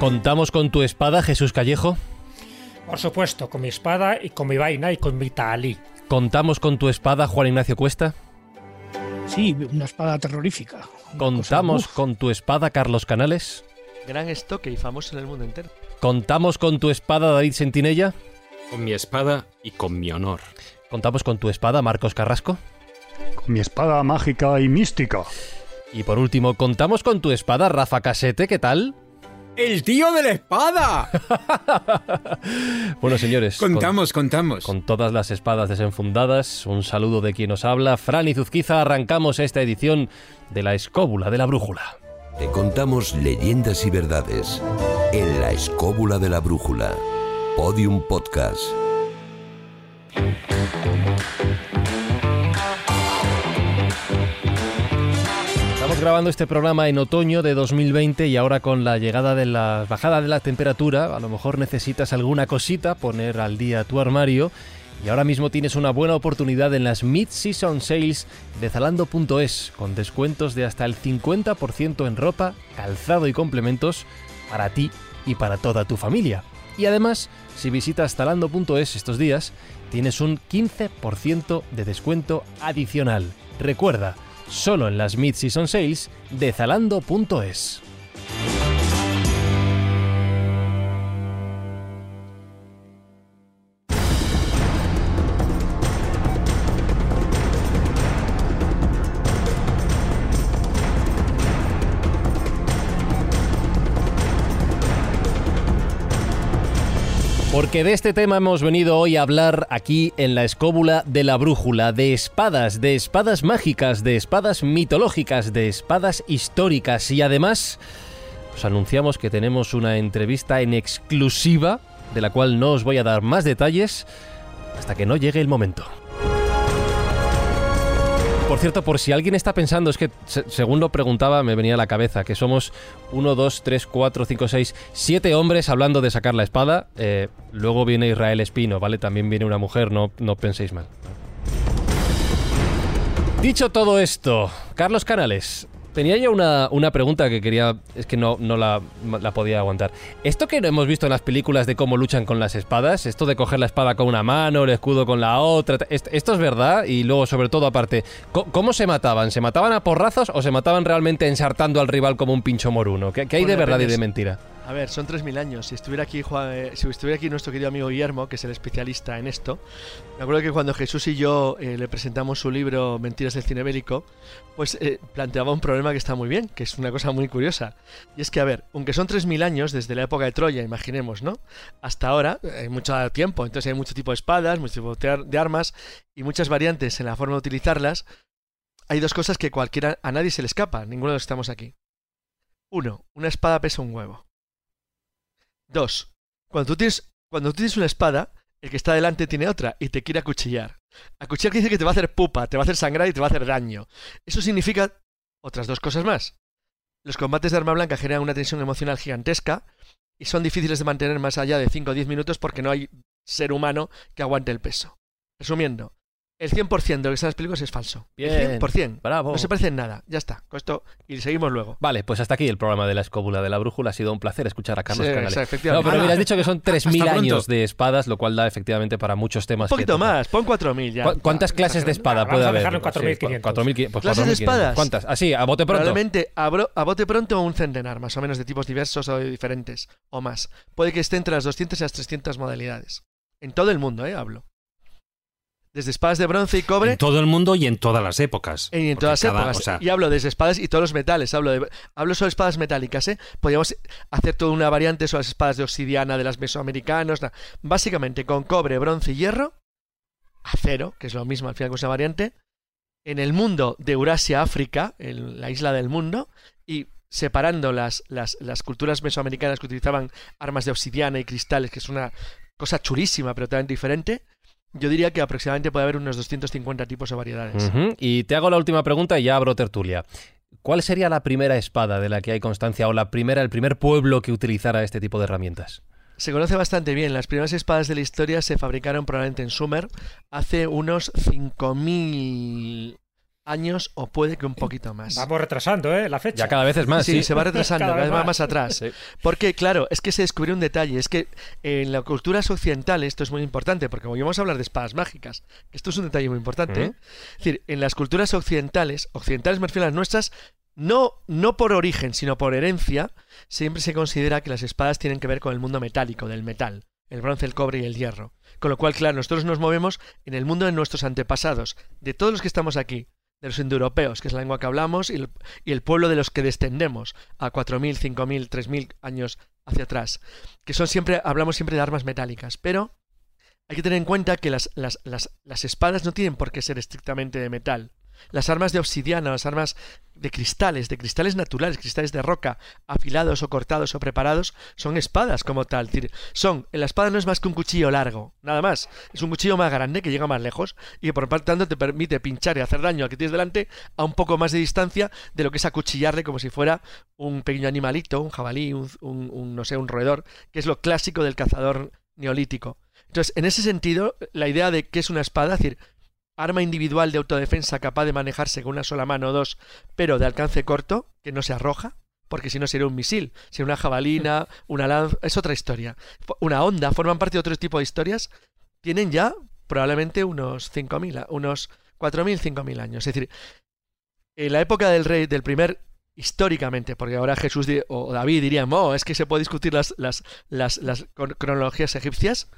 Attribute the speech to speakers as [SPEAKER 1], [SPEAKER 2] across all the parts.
[SPEAKER 1] ¿Contamos con tu espada, Jesús Callejo?
[SPEAKER 2] Por supuesto, con mi espada y con mi vaina y con mi talí.
[SPEAKER 1] ¿Contamos con tu espada, Juan Ignacio Cuesta?
[SPEAKER 3] Sí, una espada terrorífica. Una
[SPEAKER 1] ¿Contamos
[SPEAKER 3] cosa,
[SPEAKER 1] con tu espada, Carlos Canales?
[SPEAKER 4] Gran estoque y famoso en el mundo entero.
[SPEAKER 1] ¿Contamos con tu espada, David Sentinella?
[SPEAKER 5] Con mi espada y con mi honor.
[SPEAKER 1] ¿Contamos con tu espada, Marcos Carrasco?
[SPEAKER 6] Con mi espada mágica y mística.
[SPEAKER 1] Y por último, ¿contamos con tu espada, Rafa Casete? ¿Qué tal?
[SPEAKER 5] ¡El tío de la espada!
[SPEAKER 1] Bueno, señores, con-
[SPEAKER 5] contamos, contamos.
[SPEAKER 1] Con todas las espadas desenfundadas, un saludo de quien nos habla, Fran y Zuzquiza, arrancamos esta edición de la escóbula de la brújula.
[SPEAKER 7] Te contamos leyendas y verdades en la escóbula de la brújula. Podium Podcast.
[SPEAKER 1] Estamos grabando este programa en otoño de 2020 y ahora con la llegada de la bajada de la temperatura, a lo mejor necesitas alguna cosita poner al día tu armario y ahora mismo tienes una buena oportunidad en las Mid-Season Sales de Zalando.es con descuentos de hasta el 50% en ropa, calzado y complementos para ti y para toda tu familia. Y además, si visitas Zalando.es estos días, tienes un 15% de descuento adicional. Recuerda, solo en las Mid-Season Sales de Zalando.es. Porque de este tema hemos venido hoy a hablar aquí en la escóbula de la brújula, de espadas, de espadas mágicas, de espadas mitológicas, de espadas históricas y además os anunciamos que tenemos una entrevista en exclusiva de la cual no os voy a dar más detalles hasta que no llegue el momento. Por cierto, por si alguien está pensando, es que se- según lo preguntaba me venía a la cabeza que somos 1, 2, 3, 4, 5, 6, 7 hombres hablando de sacar la espada. Eh, luego viene Israel Espino, ¿vale? También viene una mujer, no, no penséis mal. Dicho todo esto, Carlos Canales, tenía yo una, una pregunta que quería, es que no, no la, la podía aguantar. Esto que hemos visto en las películas de cómo luchan con las espadas, esto de coger la espada con una mano, el escudo con la otra, est- esto es verdad y luego sobre todo aparte, ¿cómo se mataban? ¿Se mataban a porrazos o se mataban realmente ensartando al rival como un pincho moruno? ¿Qué, qué hay de verdad y de mentira?
[SPEAKER 4] A ver, son 3.000 años. Si estuviera aquí eh, si estuviera aquí nuestro querido amigo Guillermo, que es el especialista en esto, me acuerdo que cuando Jesús y yo eh, le presentamos su libro Mentiras del cine bélico, pues eh, planteaba un problema que está muy bien, que es una cosa muy curiosa. Y es que, a ver, aunque son 3.000 años desde la época de Troya, imaginemos, ¿no? Hasta ahora hay mucho tiempo, entonces hay mucho tipo de espadas, mucho tipo de armas y muchas variantes en la forma de utilizarlas. Hay dos cosas que cualquiera, a nadie se le escapa, ninguno de los que estamos aquí. Uno, una espada pesa un huevo. Dos, cuando tú tienes, cuando tú tienes una espada, el que está delante tiene otra y te quiere acuchillar. Acuchillar quiere decir que te va a hacer pupa, te va a hacer sangrar y te va a hacer daño. Eso significa otras dos cosas más. Los combates de arma blanca generan una tensión emocional gigantesca y son difíciles de mantener más allá de 5 o 10 minutos porque no hay ser humano que aguante el peso. Resumiendo, el 100% de lo que está en las películas es falso.
[SPEAKER 1] Bien,
[SPEAKER 4] el 100%.
[SPEAKER 1] bravo.
[SPEAKER 4] No se parece en nada. Ya está. Con esto y seguimos luego.
[SPEAKER 1] Vale, pues hasta aquí el programa de la escóbula de la brújula. Ha sido un placer escuchar a Carlos
[SPEAKER 4] Sí,
[SPEAKER 1] Canales.
[SPEAKER 4] exacto,
[SPEAKER 1] No, pero mira, has dicho que son 3.000
[SPEAKER 5] pronto.
[SPEAKER 1] años de espadas, lo cual da efectivamente para muchos temas.
[SPEAKER 4] Un poquito más, pon 4.000 ya.
[SPEAKER 1] ¿Cu- ¿Cuántas clases de espada
[SPEAKER 2] Vamos
[SPEAKER 1] puede
[SPEAKER 2] a
[SPEAKER 1] haber?
[SPEAKER 2] dejarlo en 4.500.
[SPEAKER 1] 4.500. Pues
[SPEAKER 4] ¿Clases de
[SPEAKER 1] 4.500.
[SPEAKER 4] espadas?
[SPEAKER 1] ¿Cuántas? Así, a bote pronto.
[SPEAKER 4] Probablemente a, bro- a bote pronto un centenar, más o menos, de tipos diversos o diferentes, o más. Puede que esté entre las 200 y las 300 modalidades. En todo el mundo, ¿eh? Hablo. Desde espadas de bronce y cobre
[SPEAKER 5] En todo el mundo y en todas las épocas.
[SPEAKER 4] y en todas las
[SPEAKER 5] cada-
[SPEAKER 4] épocas.
[SPEAKER 5] o sea,
[SPEAKER 4] Y hablo desde espadas y todos los metales. Hablo, de, hablo solo de espadas metálicas, ¿eh? Podríamos hacer toda una variante sobre las espadas de obsidiana de las mesoamericanos. na- Básicamente con cobre, bronce y hierro, acero, que es lo mismo al final que una variante, en el mundo de Eurasia, África, en la isla del mundo, y separando las, las, las culturas mesoamericanas que utilizaban armas de obsidiana y cristales, que es una cosa chulísima, pero totalmente diferente, yo diría que aproximadamente puede haber unos 250 tipos o variedades.
[SPEAKER 1] Y te hago la última pregunta y ya abro tertulia. ¿Cuál sería la primera espada de la que hay constancia o la primera, el primer pueblo que utilizara este tipo de herramientas?
[SPEAKER 4] Se conoce bastante bien. Las primeras espadas de la historia se fabricaron probablemente en Sumer hace unos 5.000 años o puede que un poquito más.
[SPEAKER 2] Vamos retrasando, ¿eh? La fecha.
[SPEAKER 1] Ya cada vez es más,
[SPEAKER 4] sí,
[SPEAKER 1] sí.
[SPEAKER 4] se va retrasando,
[SPEAKER 2] Cada
[SPEAKER 4] cada vez
[SPEAKER 2] vez
[SPEAKER 4] va más atrás.
[SPEAKER 1] Sí.
[SPEAKER 4] Porque, claro, es que se descubrió un detalle, es que en las culturas occidentales, esto es muy importante, porque hoy vamos a hablar de espadas mágicas, esto es un detalle muy importante, ¿eh? Es decir, en las culturas occidentales, occidentales me refiero a las nuestras, no, no por origen, sino por herencia, siempre se considera que las espadas tienen que ver con el mundo metálico, del metal, el bronce, el cobre y el hierro. Con lo cual, claro, nosotros nos movemos en el mundo de nuestros antepasados, de todos los que estamos aquí, de los indoeuropeos, que es la lengua que hablamos, y el, pueblo de los que descendemos a 4.000, 5.000, 3.000 años hacia atrás, que son siempre, hablamos siempre de armas metálicas, pero hay que tener en cuenta que las, las, las espadas no tienen por qué ser estrictamente de metal. Las armas de obsidiana, las armas de cristales, de cristales naturales, cristales de roca, afilados o cortados o preparados, son espadas como tal. Son, la espada no es más que un cuchillo largo, nada más. Es un cuchillo más grande que llega más lejos y que por tanto te permite pinchar y hacer daño al que tienes delante a un poco más de distancia de lo que es acuchillarle como si fuera un pequeño animalito, un jabalí, un, un- un, no sé, un roedor, que es lo clásico del cazador neolítico. Entonces, en ese sentido, la idea de que es una espada, es decir, arma individual de autodefensa capaz de manejarse con una sola mano o dos, pero de alcance corto, que no se arroja, porque si no sería un misil, sería una jabalina, una lanza, es otra historia. Una onda, forman parte de otro tipo de historias, tienen ya probablemente unos 5.000, a- unos 4.000, 5.000 años. Es decir, en la época del rey, del primer, históricamente, porque ahora Jesús o David dirían, oh, es que se puede discutir las, las, las, las cron- cronologías egipcias.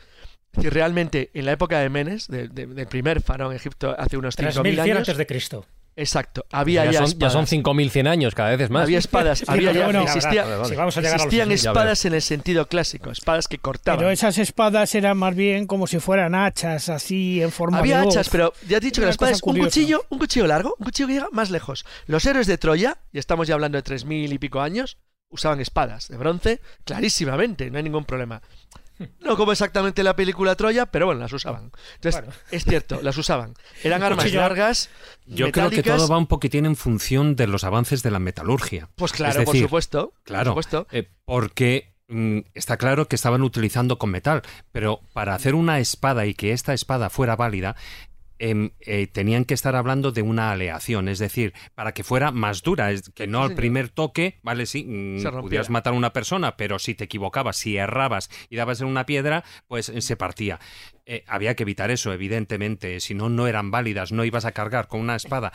[SPEAKER 4] Es decir, realmente, en la época de Menes, de- de- del primer faraón egipto, hace unos 5.000
[SPEAKER 2] 3.100
[SPEAKER 4] años,
[SPEAKER 2] antes de Cristo.
[SPEAKER 4] exacto, había
[SPEAKER 1] ya,
[SPEAKER 4] ya,
[SPEAKER 1] son, ya
[SPEAKER 4] espadas.
[SPEAKER 1] son 5.100 años, cada vez es más.
[SPEAKER 4] Había espadas, había ya,
[SPEAKER 3] bueno,
[SPEAKER 4] existía-
[SPEAKER 1] Vale, vale.
[SPEAKER 2] Si vamos a llegar a los
[SPEAKER 4] existían
[SPEAKER 2] 2.000.
[SPEAKER 1] ya
[SPEAKER 4] espadas en el sentido clásico, espadas que cortaban.
[SPEAKER 3] Pero esas espadas eran más bien como si fueran hachas, así en forma
[SPEAKER 4] Había
[SPEAKER 3] de hoz.
[SPEAKER 4] hachas, pero ya has dicho que
[SPEAKER 3] Una
[SPEAKER 4] la espada
[SPEAKER 3] cosa
[SPEAKER 4] es un cuchillo, un cuchillo largo, un cuchillo que llega más lejos. Los héroes de Troya, y estamos ya hablando de 3.000 y pico años, usaban espadas de bronce clarísimamente, no hay ningún problema. No como exactamente la película Troya, pero bueno, las usaban. Entonces,
[SPEAKER 2] Bueno.
[SPEAKER 4] es cierto, las usaban. Eran armas
[SPEAKER 2] cuchillo-
[SPEAKER 4] largas,
[SPEAKER 5] Yo creo que todo va un poquitín en función de los avances de la metalurgia.
[SPEAKER 4] Pues claro, por supuesto.
[SPEAKER 5] Claro,
[SPEAKER 4] Por supuesto.
[SPEAKER 5] eh, porque mm, está claro que estaban utilizando con metal, pero para hacer una espada y que esta espada fuera válida, em, eh, tenían que estar hablando de una aleación, es decir, para que fuera más dura, es que no
[SPEAKER 4] Sí,
[SPEAKER 5] al primer toque, vale, sí, mm, pudieras matar a una persona, pero si te equivocabas, si errabas y dabas en una piedra, pues eh, se partía. Eh, había que evitar eso, evidentemente, si no, no eran válidas, no ibas a cargar con una espada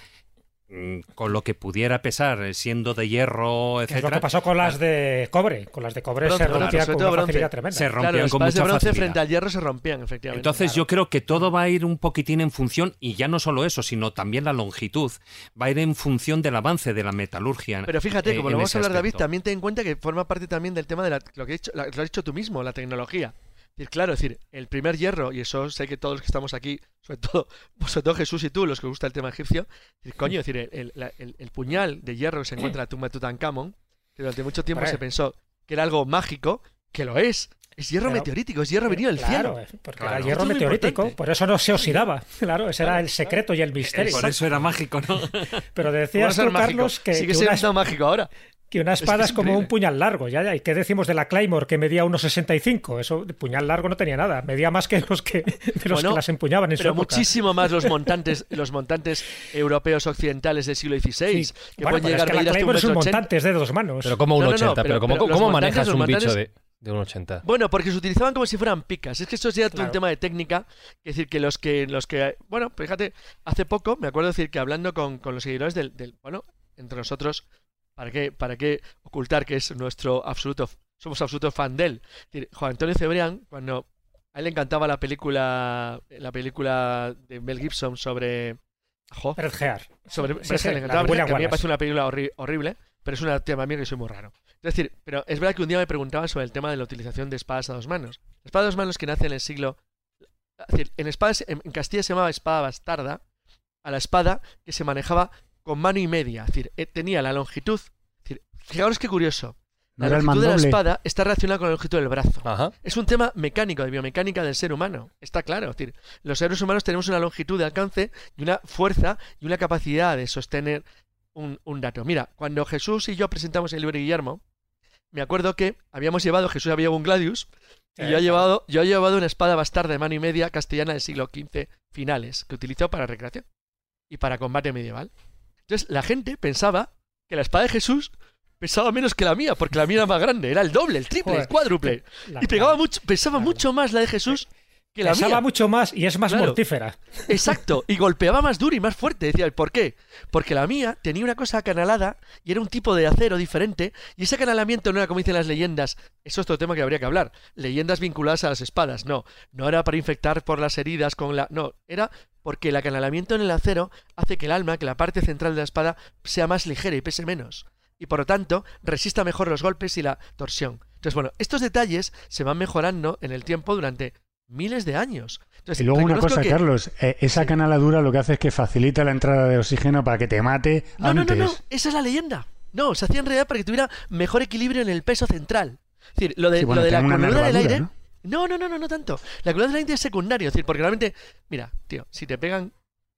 [SPEAKER 5] con lo que pudiera pesar, eh, siendo de hierro,
[SPEAKER 2] Que Es lo
[SPEAKER 5] etcétera.
[SPEAKER 2] que pasó con las de cobre. Con las de cobre
[SPEAKER 4] Bronce,
[SPEAKER 2] se
[SPEAKER 4] claro,
[SPEAKER 2] rompía
[SPEAKER 4] sobre
[SPEAKER 2] con una
[SPEAKER 4] bronce.
[SPEAKER 2] facilidad tremenda.
[SPEAKER 5] Se rompían
[SPEAKER 4] Claro, las
[SPEAKER 5] con
[SPEAKER 4] espadas de
[SPEAKER 5] mucha
[SPEAKER 4] bronce
[SPEAKER 5] facilidad.
[SPEAKER 4] frente al hierro se rompían, efectivamente.
[SPEAKER 5] Entonces yo creo que todo va a ir un poquitín en función, y ya no solo eso, sino también la longitud, va a ir en función del avance de la metalurgia.
[SPEAKER 4] Pero fíjate,
[SPEAKER 5] eh,
[SPEAKER 4] como
[SPEAKER 5] en
[SPEAKER 4] lo vamos a hablar, David,
[SPEAKER 5] aspecto.
[SPEAKER 4] también ten en cuenta que forma parte también del tema de la- lo que he dicho, la- lo has dicho tú mismo, la tecnología. Es decir, claro, es decir, el primer hierro, y eso sé que todos los que estamos aquí, sobre todo, pues sobre todo Jesús y tú, los que os gusta el tema egipcio, es decir, coño, es decir, el, el- la- el- el puñal de hierro que se encuentra en la tumba de Tutankamón, que durante mucho tiempo se pensó que era algo mágico, que lo es. Es hierro
[SPEAKER 2] Pero-
[SPEAKER 4] meteorítico, es hierro venido del
[SPEAKER 2] Claro,
[SPEAKER 4] cielo.
[SPEAKER 2] porque
[SPEAKER 5] Claro.
[SPEAKER 2] era hierro meteorítico, por eso no se oxidaba. Claro, ese era el secreto y el misterio.
[SPEAKER 5] Por eso era mágico, ¿no?
[SPEAKER 2] Pero
[SPEAKER 4] ¿Cómo va a
[SPEAKER 2] decías
[SPEAKER 4] ser
[SPEAKER 2] tú,
[SPEAKER 4] mágico?
[SPEAKER 2] Carlos, que,
[SPEAKER 4] Sigue
[SPEAKER 2] que una,
[SPEAKER 4] siendo mágico ahora.
[SPEAKER 2] Que una espada
[SPEAKER 4] es
[SPEAKER 2] es, como un puñal largo. Ya, ya. ¿Y qué decimos de la Claymore que medía unos 65? Eso, de puñal largo no tenía nada. Medía más que los que, de los
[SPEAKER 4] Bueno,
[SPEAKER 2] que las empuñaban en su
[SPEAKER 4] Pero
[SPEAKER 2] época.
[SPEAKER 4] muchísimo más los montantes, los montantes europeos occidentales del siglo XVI,
[SPEAKER 2] Sí.
[SPEAKER 4] que
[SPEAKER 2] Bueno,
[SPEAKER 4] pueden
[SPEAKER 2] pero es
[SPEAKER 4] llegar
[SPEAKER 2] que
[SPEAKER 4] a
[SPEAKER 2] la
[SPEAKER 4] medir hasta un
[SPEAKER 2] Claymore es un montante, es de dos manos.
[SPEAKER 1] Pero como un
[SPEAKER 4] No, no, no,
[SPEAKER 1] 80,
[SPEAKER 4] pero-
[SPEAKER 1] pero, ¿cómo,
[SPEAKER 4] pero
[SPEAKER 1] cómo manejas un bicho de, de un 80?
[SPEAKER 4] Bueno, porque se utilizaban como si fueran picas. Es que esto es ya
[SPEAKER 2] Claro.
[SPEAKER 4] un tema de técnica. Es decir, que los que, los que, bueno, fíjate, hace poco me acuerdo decir que hablando con, con los seguidores del, del- bueno, entre nosotros, ¿para qué, para qué ocultar que es nuestro absoluto, somos absoluto fan de él? Es decir, Juan Antonio Cebrián, cuando a él le encantaba la película, la película de Mel Gibson sobre, jo, sobre
[SPEAKER 2] Sí, sí, la
[SPEAKER 4] encantaba,
[SPEAKER 2] de
[SPEAKER 4] que
[SPEAKER 2] William
[SPEAKER 4] a mí me parece una película horri- horrible, pero es un tema mío que soy muy raro. Es decir, pero es verdad que un día me preguntaban sobre el tema de la utilización de espadas a dos manos. La espada a dos manos que nace en el siglo... Es decir, en, espadas, en Castilla se llamaba espada bastarda a la espada que se manejaba con mano y media. Es decir, eh, tenía la longitud, es decir, fijaros qué curioso. La longitud de la espada está relacionada con la longitud del brazo.
[SPEAKER 1] Ajá.
[SPEAKER 4] Es un tema mecánico, de biomecánica del ser humano. Está claro. Es decir, los seres humanos tenemos una longitud de alcance y una fuerza y una capacidad de sostener un, un dato. Mira, cuando Jesús y yo presentamos el libro de Guillermo, me acuerdo que habíamos llevado, Jesús había llevado un Gladius, y yo he llevado, yo he llevado una espada bastarda de mano y media castellana del siglo XV finales, que utilizó para recreación y para combate medieval. Entonces la gente pensaba que la espada de Jesús pesaba menos que la mía, porque la mía era más grande, era el doble, el triple, el cuádruple.
[SPEAKER 2] La-
[SPEAKER 4] Y pegaba mucho, pesaba mucho más la de Jesús que la
[SPEAKER 2] Pesaba
[SPEAKER 4] mía.
[SPEAKER 2] mucho más y es más
[SPEAKER 4] Claro.
[SPEAKER 2] mortífera.
[SPEAKER 4] Exacto, y golpeaba más duro y más fuerte. Decía, ¿por qué? Porque la mía tenía una cosa acanalada y era un tipo de acero diferente, y ese acanalamiento no era como dicen las leyendas. Eso es otro tema que habría que hablar. Leyendas vinculadas a las espadas. No, no era para infectar por las heridas con la. No, era porque el acanalamiento en el acero hace que el alma, que la parte central de la espada, sea más ligera y pese menos. Y por lo tanto, resista mejor los golpes y la torsión. Entonces, bueno, estos detalles se van mejorando en el tiempo durante miles de años. Entonces,
[SPEAKER 6] Y luego una cosa,
[SPEAKER 4] que-
[SPEAKER 6] Carlos, eh, esa
[SPEAKER 4] Sí.
[SPEAKER 6] canaladura lo que hace es que facilita la entrada de oxígeno para que te mate
[SPEAKER 4] No, no,
[SPEAKER 6] antes.
[SPEAKER 4] no, no, esa es la leyenda. No, se hacía en realidad para que tuviera mejor equilibrio en el peso central. Es decir, lo de,
[SPEAKER 6] Sí, bueno,
[SPEAKER 4] lo de la columna del aire.
[SPEAKER 6] ¿no?
[SPEAKER 4] ¿No? no, no, no, no tanto. La columna del aire es secundario. Es decir, porque realmente, mira, tío, si te pegan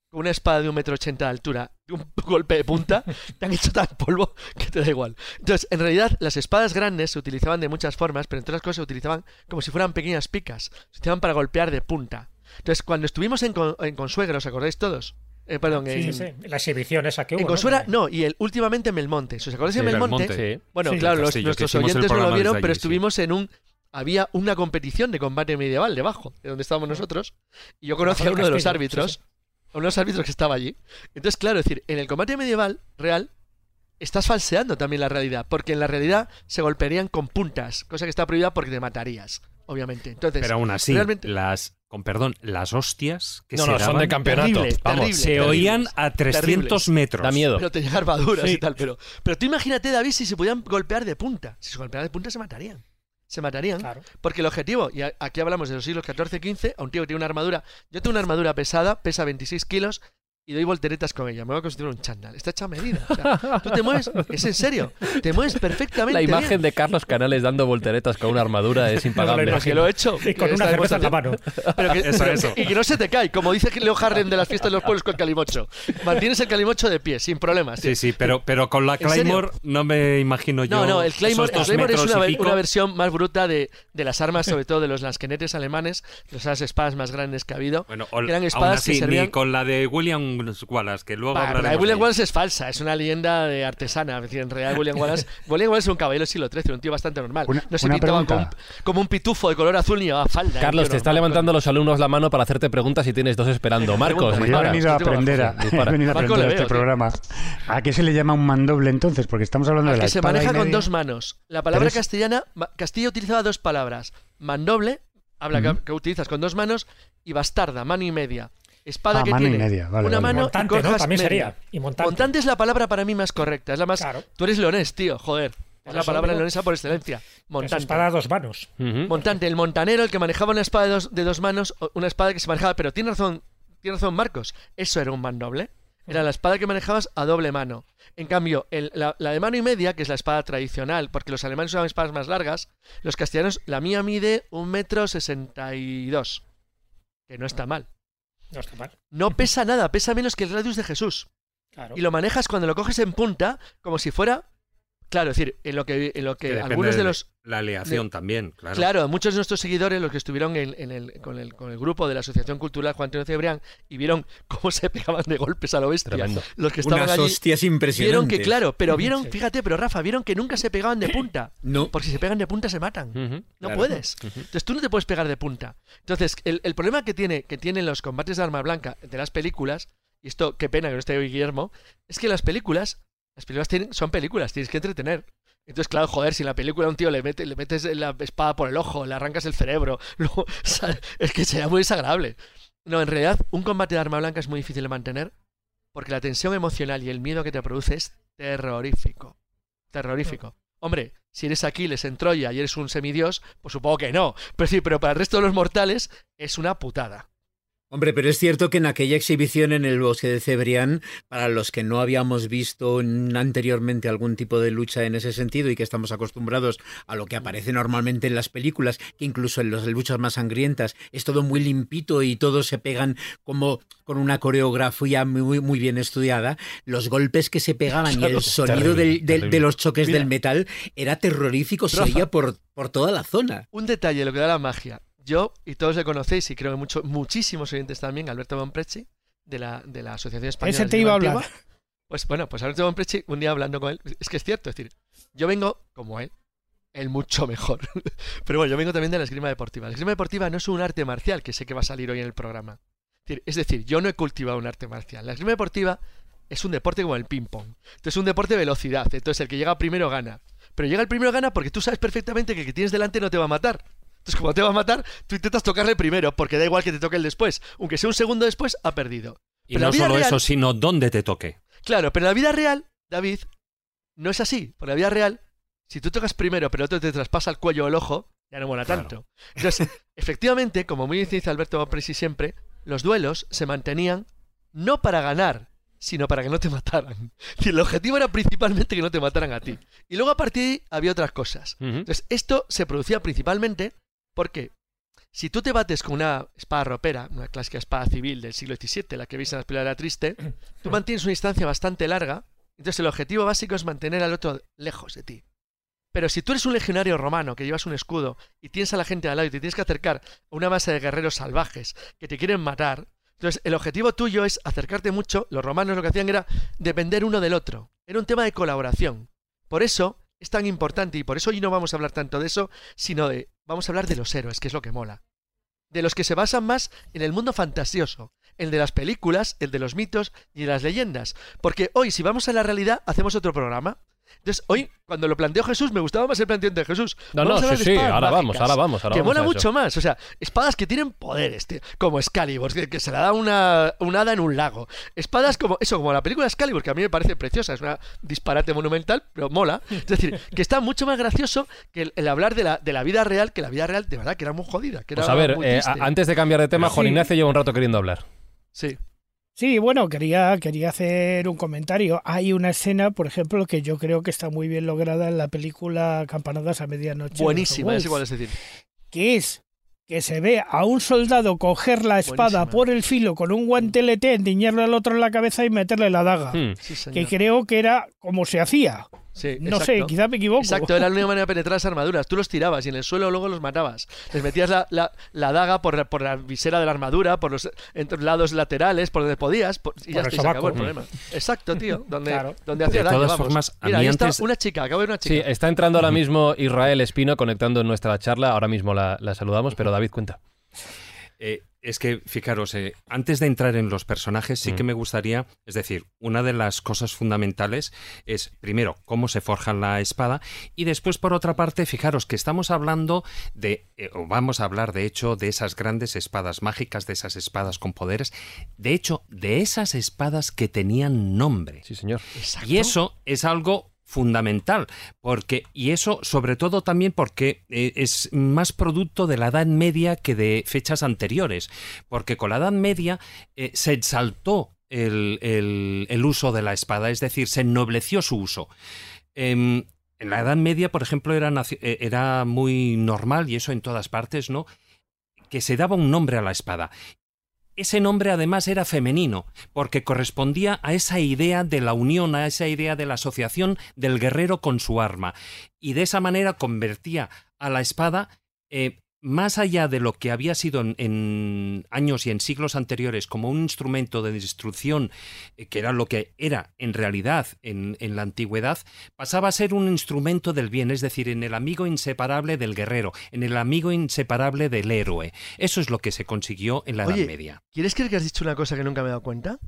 [SPEAKER 4] con una espada de un metro ochenta de altura, de un golpe de punta, te han hecho tan polvo que te da igual. Entonces, en realidad, las espadas grandes se utilizaban de muchas formas, pero entre otras cosas se utilizaban como si fueran pequeñas picas. Se utilizaban para golpear de punta. Entonces, cuando estuvimos en, Con- en Consuegra, ¿os acordáis todos? Eh, perdón,
[SPEAKER 2] Sí,
[SPEAKER 4] en,
[SPEAKER 2] sí, sí. La exhibición esa que hubo.
[SPEAKER 4] en
[SPEAKER 2] ¿no?
[SPEAKER 4] Consuera, no, y el, últimamente en Belmonte. Si os acordáis Belmonte.
[SPEAKER 1] Sí.
[SPEAKER 4] bueno,
[SPEAKER 2] Sí.
[SPEAKER 4] claro, los- nuestros oyentes no lo vieron, pero estuvimos en un. Había una competición de combate medieval debajo, de donde estábamos nosotros, y yo conocí a uno de los árbitros, a uno de los árbitros que estaba allí. Entonces, claro, es decir, en el combate medieval real, estás falseando también la realidad, porque en la realidad se golpearían con puntas, cosa que está prohibida porque te matarías, obviamente. Entonces,
[SPEAKER 5] Pero aún así,
[SPEAKER 4] realmente-
[SPEAKER 5] las, con perdón, las hostias que
[SPEAKER 1] No,
[SPEAKER 5] se
[SPEAKER 1] no, son
[SPEAKER 5] daban
[SPEAKER 1] de campeonato.
[SPEAKER 4] Terrible,
[SPEAKER 1] Vamos.
[SPEAKER 4] terrible.
[SPEAKER 5] se oían a 300
[SPEAKER 4] terribles.
[SPEAKER 5] metros.
[SPEAKER 1] Da miedo.
[SPEAKER 4] Pero tenía armaduras
[SPEAKER 2] Sí.
[SPEAKER 4] y tal, pero, pero tú imagínate, David, si se pudieran golpear de punta. Si se golpearan de punta, se matarían. Se matarían.
[SPEAKER 2] Claro.
[SPEAKER 4] Porque el objetivo, y aquí hablamos de los siglos XIV-XV, a un tío que tiene una armadura. Yo tengo una armadura pesada, pesa 26 kilos, y doy volteretas con ella. Me voy a constituir un chándal. Está hecha a medida. O sea, tú te mueves, es en serio, te mueves perfectamente.
[SPEAKER 1] La imagen
[SPEAKER 4] bien.
[SPEAKER 1] de Carlos Canales dando volteretas con una armadura es impagable.
[SPEAKER 4] Porque lo he hecho.
[SPEAKER 2] Y con una cerveza en la mano.
[SPEAKER 4] Pero que,
[SPEAKER 5] Eso, eso.
[SPEAKER 4] Y que no se te cae, como dice Leo Harlem de las fiestas de los pueblos con el calimocho. Mantienes el calimocho de pie, sin problemas.
[SPEAKER 5] Sí, sí, pero, pero con la. Claymore no me imagino yo.
[SPEAKER 4] No, no, el Claymore, el Claymore es una, versión más bruta de, de las armas, sobre todo de los lasquenetes alemanes, esas espadas más grandes que ha habido.
[SPEAKER 5] Bueno, o-
[SPEAKER 4] que eran
[SPEAKER 5] aún
[SPEAKER 4] espadas que
[SPEAKER 5] así,
[SPEAKER 4] servían-
[SPEAKER 5] ni con la de William Wallace, que luego
[SPEAKER 4] Bah, la de
[SPEAKER 5] hablaremos
[SPEAKER 4] William. Wallace es falsa, es una leyenda de artesana. Es decir, en realidad William Wallace, William Wallace es un caballero del siglo XIII, un tío bastante normal.
[SPEAKER 6] Una-
[SPEAKER 4] no se pintaba como un,
[SPEAKER 6] pregunta.
[SPEAKER 4] como un pitufo de color azul ni llevaba falda.
[SPEAKER 1] Carlos,
[SPEAKER 4] un tío
[SPEAKER 1] te está
[SPEAKER 4] normal.
[SPEAKER 1] levantando los alumnos la mano para hacerte preguntas y tienes dos esperando. Marcos,
[SPEAKER 6] he venido a aprender a, venido a aprender a este
[SPEAKER 4] tío.
[SPEAKER 6] programa. ¿A qué se le llama un mandoble entonces? Porque estamos hablando de la
[SPEAKER 4] que se maneja con dos manos. La palabra castellana, Castilla utilizaba dos palabras. Mandoble, habla que, utilizas con dos manos, y bastarda, mano y media. Espada
[SPEAKER 6] Ah,
[SPEAKER 4] que
[SPEAKER 6] mano y
[SPEAKER 4] tiene
[SPEAKER 6] media, vale,
[SPEAKER 4] una
[SPEAKER 6] vale.
[SPEAKER 4] mano
[SPEAKER 2] Montante,
[SPEAKER 4] y
[SPEAKER 2] ¿no? También
[SPEAKER 4] media.
[SPEAKER 2] sería. Y montante.
[SPEAKER 4] Montante es la palabra para mí más correcta. Es la más.
[SPEAKER 2] Claro.
[SPEAKER 4] Tú eres leonés, tío, joder. Es la palabra leonesa por excelencia.
[SPEAKER 2] Es
[SPEAKER 4] Montante.
[SPEAKER 2] espada a dos manos.
[SPEAKER 4] Montante, el montanero, el que manejaba una espada de dos, de dos manos, una espada que se manejaba, pero tiene razón, tiene razón Marcos, eso era un mandoble. Era la espada que manejabas a doble mano. En cambio, el- la, la de mano y media, que es la espada tradicional, porque los alemanes usaban espadas más largas, los castellanos, la mía mide un metro sesenta y dos. Que no está mal.
[SPEAKER 2] No está mal.
[SPEAKER 4] No pesa nada, pesa menos que el radius de Jesús.
[SPEAKER 2] Claro.
[SPEAKER 4] Y lo manejas cuando lo coges en punta, como si fuera. Claro, es decir, en lo que, en lo
[SPEAKER 5] Que
[SPEAKER 4] algunos de
[SPEAKER 5] de
[SPEAKER 4] los.
[SPEAKER 5] La aleación también, claro.
[SPEAKER 4] Claro, muchos de nuestros seguidores, los que estuvieron en, en el, con, el, con el grupo de la Asociación Cultural Juan Antonio Cebrián y vieron cómo se pegaban de golpes a lo bestia,
[SPEAKER 1] Tremendo.
[SPEAKER 4] los que estaban
[SPEAKER 8] Unas
[SPEAKER 4] allí,
[SPEAKER 8] hostias
[SPEAKER 4] vieron
[SPEAKER 8] impresionantes.
[SPEAKER 4] que, claro, pero vieron,
[SPEAKER 2] Sí.
[SPEAKER 4] fíjate, pero Rafa, vieron que nunca se pegaban de punta.
[SPEAKER 8] No.
[SPEAKER 4] Porque si se pegan de punta se matan. No
[SPEAKER 8] Claro.
[SPEAKER 4] puedes. Entonces tú no te puedes pegar de punta. Entonces, el, el problema que, tiene, que tienen los combates de arma blanca de las películas, y esto, qué pena que no esté hoy Guillermo, es que las películas, las películas tienen, son películas, tienes que entretener. Entonces, claro, joder, si en la película a un tío le, mete, le metes la espada por el ojo, le arrancas el cerebro, ¿sabes? es que sería muy desagradable. No, en realidad, un combate de arma blanca es muy difícil de mantener porque la tensión emocional y el miedo que te produce es terrorífico. Terrorífico. Hombre, si eres Aquiles en Troya y eres un semidios, pues supongo que no. Pero sí, pero para el resto de los mortales es una putada.
[SPEAKER 8] Hombre, pero es cierto que en aquella exhibición en el bosque de Cebrián, para los que no habíamos visto anteriormente algún tipo de lucha en ese sentido y que estamos acostumbrados a lo que aparece normalmente en las películas, que incluso en las luchas más sangrientas es todo muy limpito y todos se pegan como con una coreografía muy, muy bien estudiada, los golpes que se pegaban y el sonido del- del- de los choques
[SPEAKER 4] Mira.
[SPEAKER 8] del metal era terrorífico, se oía por, por toda la zona.
[SPEAKER 4] Un detalle, lo que da la magia. Yo, y todos le conocéis, y creo que mucho, muchísimos oyentes también, Alberto Bonpreci, de la, de la Asociación Española
[SPEAKER 3] Ese te iba a hablar.
[SPEAKER 4] Antigua. Pues bueno, pues Alberto Bonpreci, un día hablando con él, es que es cierto, es decir, yo vengo como él, él mucho mejor. Pero bueno, yo vengo también de la esgrima deportiva. La esgrima deportiva no es un arte marcial, que sé que va a salir hoy en el programa. Es decir, Es decir, yo no he cultivado un arte marcial. La esgrima deportiva es un deporte como el ping-pong. Entonces es un deporte de velocidad. Entonces el que llega primero gana. Pero llega el primero gana porque tú sabes perfectamente que el que tienes delante no te va a matar. Entonces, como te va a matar, tú intentas tocarle primero, porque da igual que te toque el después. Aunque sea un segundo después, ha perdido.
[SPEAKER 5] Y
[SPEAKER 4] Pero
[SPEAKER 5] no solo
[SPEAKER 4] real-
[SPEAKER 5] eso, sino dónde te toque.
[SPEAKER 4] Claro, pero en la vida real, David, no es así. Por la vida real, si tú tocas primero, pero otro te traspasa el cuello o el ojo, ya no mola tanto. Entonces, efectivamente, como muy bien dice Alberto Presi siempre, los duelos se mantenían no para ganar, sino para que no te mataran. El objetivo era principalmente que no te mataran a ti. Y luego a partir de ahí había otras cosas. Entonces, esto se producía principalmente porque si tú te bates con una espada ropera, una clásica espada civil del siglo XVII, la que veis en la película de la triste, tú mantienes una distancia bastante larga, entonces el objetivo básico es mantener al otro lejos de ti. Pero si tú eres un legionario romano que llevas un escudo y tienes a la gente al lado y te tienes que acercar a una base de guerreros salvajes que te quieren matar, entonces el objetivo tuyo es acercarte mucho. Los romanos lo que hacían era depender uno del otro. Era un tema de colaboración. Por eso es tan importante y por eso hoy no vamos a hablar tanto de eso, sino de vamos a hablar de los héroes, que es lo que mola. De los que se basan más en el mundo fantasioso, el de las películas, el de los mitos y de las leyendas. Porque hoy, si vamos a la realidad, hacemos otro programa. Entonces, hoy, cuando lo planteó Jesús, me gustaba más el planteamiento de Jesús.
[SPEAKER 1] No,
[SPEAKER 4] Vamos
[SPEAKER 1] no, sí, sí, ahora vamos, ahora vamos, ahora
[SPEAKER 4] que
[SPEAKER 1] vamos
[SPEAKER 4] mola mucho más. O sea, espadas que tienen poderes, tío, como Excalibur, que, que se la da una, una hada en un lago. Espadas como eso, como la película Excalibur, que a mí me parece preciosa, es una disparate monumental, pero mola. Es decir, que está mucho más gracioso que el, el hablar de la, de la vida real, que la vida real, de verdad, que era muy jodida. Que
[SPEAKER 1] Pues a ver, eh, antes de cambiar de tema, Juan. Ignacio lleva un rato queriendo hablar.
[SPEAKER 4] Sí.
[SPEAKER 3] Sí, bueno, quería, quería hacer un comentario. Hay una escena, por ejemplo, que yo creo que está muy bien lograda en la película Campanadas a Medianoche.
[SPEAKER 4] Buenísima, es igual es decir.
[SPEAKER 3] Que es que se ve a un soldado coger la espada
[SPEAKER 4] Buenísima.
[SPEAKER 3] por el filo con un guantelete, endiñarle al otro en la cabeza y meterle la daga.
[SPEAKER 1] Hmm.
[SPEAKER 4] Sí,
[SPEAKER 3] Que creo que era como se hacía.
[SPEAKER 4] Sí,
[SPEAKER 3] No sé, quizá me equivoco.
[SPEAKER 4] Exacto, era la única manera de penetrar las armaduras. Tú los tirabas y en el suelo luego los matabas. Les metías la, la- la daga por, la- por la visera de la armadura, por los entre- lados laterales, por donde podías, por- y ya
[SPEAKER 2] Por
[SPEAKER 4] está, y se acabó el
[SPEAKER 2] sobaco.
[SPEAKER 4] problema. Exacto, tío. Donde,
[SPEAKER 2] Claro.
[SPEAKER 4] donde hacía
[SPEAKER 5] De
[SPEAKER 4] daño,
[SPEAKER 5] todas
[SPEAKER 4] vamos.
[SPEAKER 5] formas,
[SPEAKER 4] Mira, ahí está una chica, acabo de ver una
[SPEAKER 1] Sí,
[SPEAKER 4] chica.
[SPEAKER 1] está entrando ahora mismo Israel Espino conectando en nuestra charla. Ahora mismo la, la saludamos, pero David, cuenta.
[SPEAKER 5] Eh, es que, fijaros, eh, antes de entrar en los personajes, sí
[SPEAKER 1] Mm.
[SPEAKER 5] que me gustaría, es decir, una de las cosas fundamentales es, primero, cómo se forja la espada y después, por otra parte, fijaros que estamos hablando de, eh, o vamos a hablar, de hecho, de esas grandes espadas mágicas, de esas espadas con poderes, de hecho, de esas espadas que tenían nombre.
[SPEAKER 1] Sí, señor.
[SPEAKER 4] Exacto.
[SPEAKER 5] Y eso es algo fundamental, porque y eso sobre todo también porque eh, es más producto de la Edad Media que de fechas anteriores, porque con la Edad Media eh, se exaltó el, el- uso de la espada, es decir, se ennobleció su uso. Em, en la Edad Media, por ejemplo, era, eh, era muy normal, y eso en todas partes, ¿no? Que se daba un nombre a la espada. Ese nombre además era femenino, porque correspondía a esa idea de la unión, a esa idea de la asociación del guerrero con su arma. Y de esa manera convertía a la espada, eh, más allá de lo que había sido en, en años y en siglos anteriores como un instrumento de destrucción, eh, que era lo que era en realidad en, en la antigüedad, pasaba a ser un instrumento del bien, es decir, en el amigo inseparable del guerrero, en el amigo inseparable del héroe. Eso es lo que se consiguió en la
[SPEAKER 4] Oye,
[SPEAKER 5] Edad Media.
[SPEAKER 4] ¿Quieres creer que has dicho una cosa que nunca me he dado cuenta?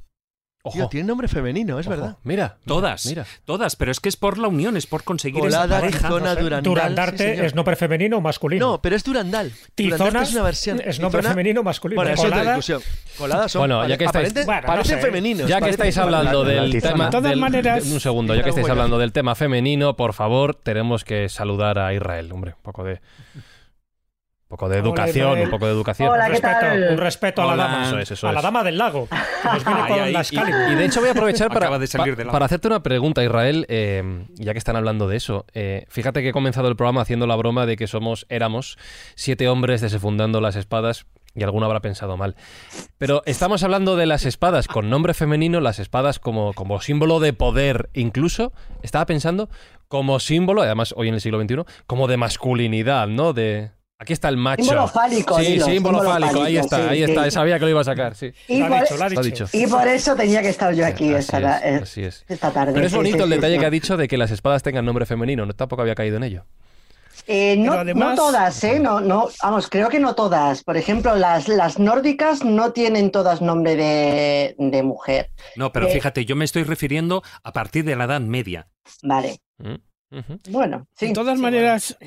[SPEAKER 1] Ojo,
[SPEAKER 4] Tío, tiene nombre femenino, es
[SPEAKER 1] ojo.
[SPEAKER 4] verdad.
[SPEAKER 1] Mira,
[SPEAKER 5] Todas,
[SPEAKER 1] Mira.
[SPEAKER 5] todas, pero es que es por la unión, es por conseguir esa
[SPEAKER 4] Colada,
[SPEAKER 5] pareja.
[SPEAKER 4] tizona, durandal.
[SPEAKER 2] Durandarte
[SPEAKER 4] sí,
[SPEAKER 2] es nombre femenino o masculino.
[SPEAKER 4] No, pero es Durandal.
[SPEAKER 2] Tizona
[SPEAKER 4] Durandarte es una versión.
[SPEAKER 2] es nombre
[SPEAKER 4] Tizona-
[SPEAKER 2] femenino o masculino.
[SPEAKER 4] Bueno, es otra
[SPEAKER 2] Colada,
[SPEAKER 4] discusión. Coladas son.
[SPEAKER 1] Bueno, ya que estáis-
[SPEAKER 4] aparenten-
[SPEAKER 2] Bueno, no sé.
[SPEAKER 4] femeninos.
[SPEAKER 1] Ya que estáis hablando
[SPEAKER 6] la
[SPEAKER 1] del
[SPEAKER 6] tizona.
[SPEAKER 1] tema.
[SPEAKER 3] De todas
[SPEAKER 1] del-
[SPEAKER 3] maneras-
[SPEAKER 1] de- un segundo, ya que estáis hablando del tema femenino, por favor, tenemos que saludar a Israel. Hombre, un poco de. Poco de educación, un poco de educación.
[SPEAKER 9] Hola,
[SPEAKER 2] un,
[SPEAKER 9] ¿qué
[SPEAKER 2] respeto,
[SPEAKER 9] tal?
[SPEAKER 2] un respeto a la dama.
[SPEAKER 1] Eso es, eso
[SPEAKER 2] a la dama del lago. que nos viene
[SPEAKER 5] Ay,
[SPEAKER 2] con
[SPEAKER 5] ay,
[SPEAKER 2] la
[SPEAKER 5] y-
[SPEAKER 1] de hecho voy a aprovechar para,
[SPEAKER 5] de salir
[SPEAKER 1] pa- para hacerte una pregunta, Israel, eh, ya que están hablando de eso. Eh, fíjate que he comenzado el programa haciendo la broma de que somos, éramos siete hombres desenfundando las espadas y alguno habrá pensado mal. Pero estamos hablando de las espadas con nombre femenino, las espadas como, como símbolo de poder, incluso estaba pensando como símbolo, además hoy en el siglo XXI, como de masculinidad, ¿no? De aquí está el macho.
[SPEAKER 9] Símbolo fálico,
[SPEAKER 1] Sí,
[SPEAKER 9] dilo,
[SPEAKER 1] símbolo
[SPEAKER 9] símbolo
[SPEAKER 1] fálico, ahí está,
[SPEAKER 9] sí,
[SPEAKER 1] ahí
[SPEAKER 9] sí.
[SPEAKER 1] está. Sabía que lo iba a sacar, sí.
[SPEAKER 9] Y
[SPEAKER 2] Lo ha
[SPEAKER 9] por,
[SPEAKER 2] dicho, lo ha
[SPEAKER 1] Lo ha
[SPEAKER 2] dicho.
[SPEAKER 9] y por eso tenía que estar yo aquí esta,
[SPEAKER 1] es, así es.
[SPEAKER 9] esta tarde.
[SPEAKER 1] Pero es bonito
[SPEAKER 9] sí,
[SPEAKER 1] el
[SPEAKER 9] sí,
[SPEAKER 1] detalle
[SPEAKER 9] sí.
[SPEAKER 1] que ha dicho de que las espadas tengan nombre femenino. No tampoco había caído en ello.
[SPEAKER 9] Eh, no,
[SPEAKER 3] Pero además-
[SPEAKER 9] no todas, ¿eh? No, no, vamos, creo que no todas. Por ejemplo, las, las nórdicas no tienen todas nombre de, de mujer.
[SPEAKER 5] No, pero
[SPEAKER 9] Eh,
[SPEAKER 5] fíjate, yo me estoy refiriendo a partir de la Edad Media.
[SPEAKER 9] Vale.
[SPEAKER 1] Mm.
[SPEAKER 9] Bueno, sí.
[SPEAKER 3] De todas
[SPEAKER 9] sí,
[SPEAKER 3] maneras,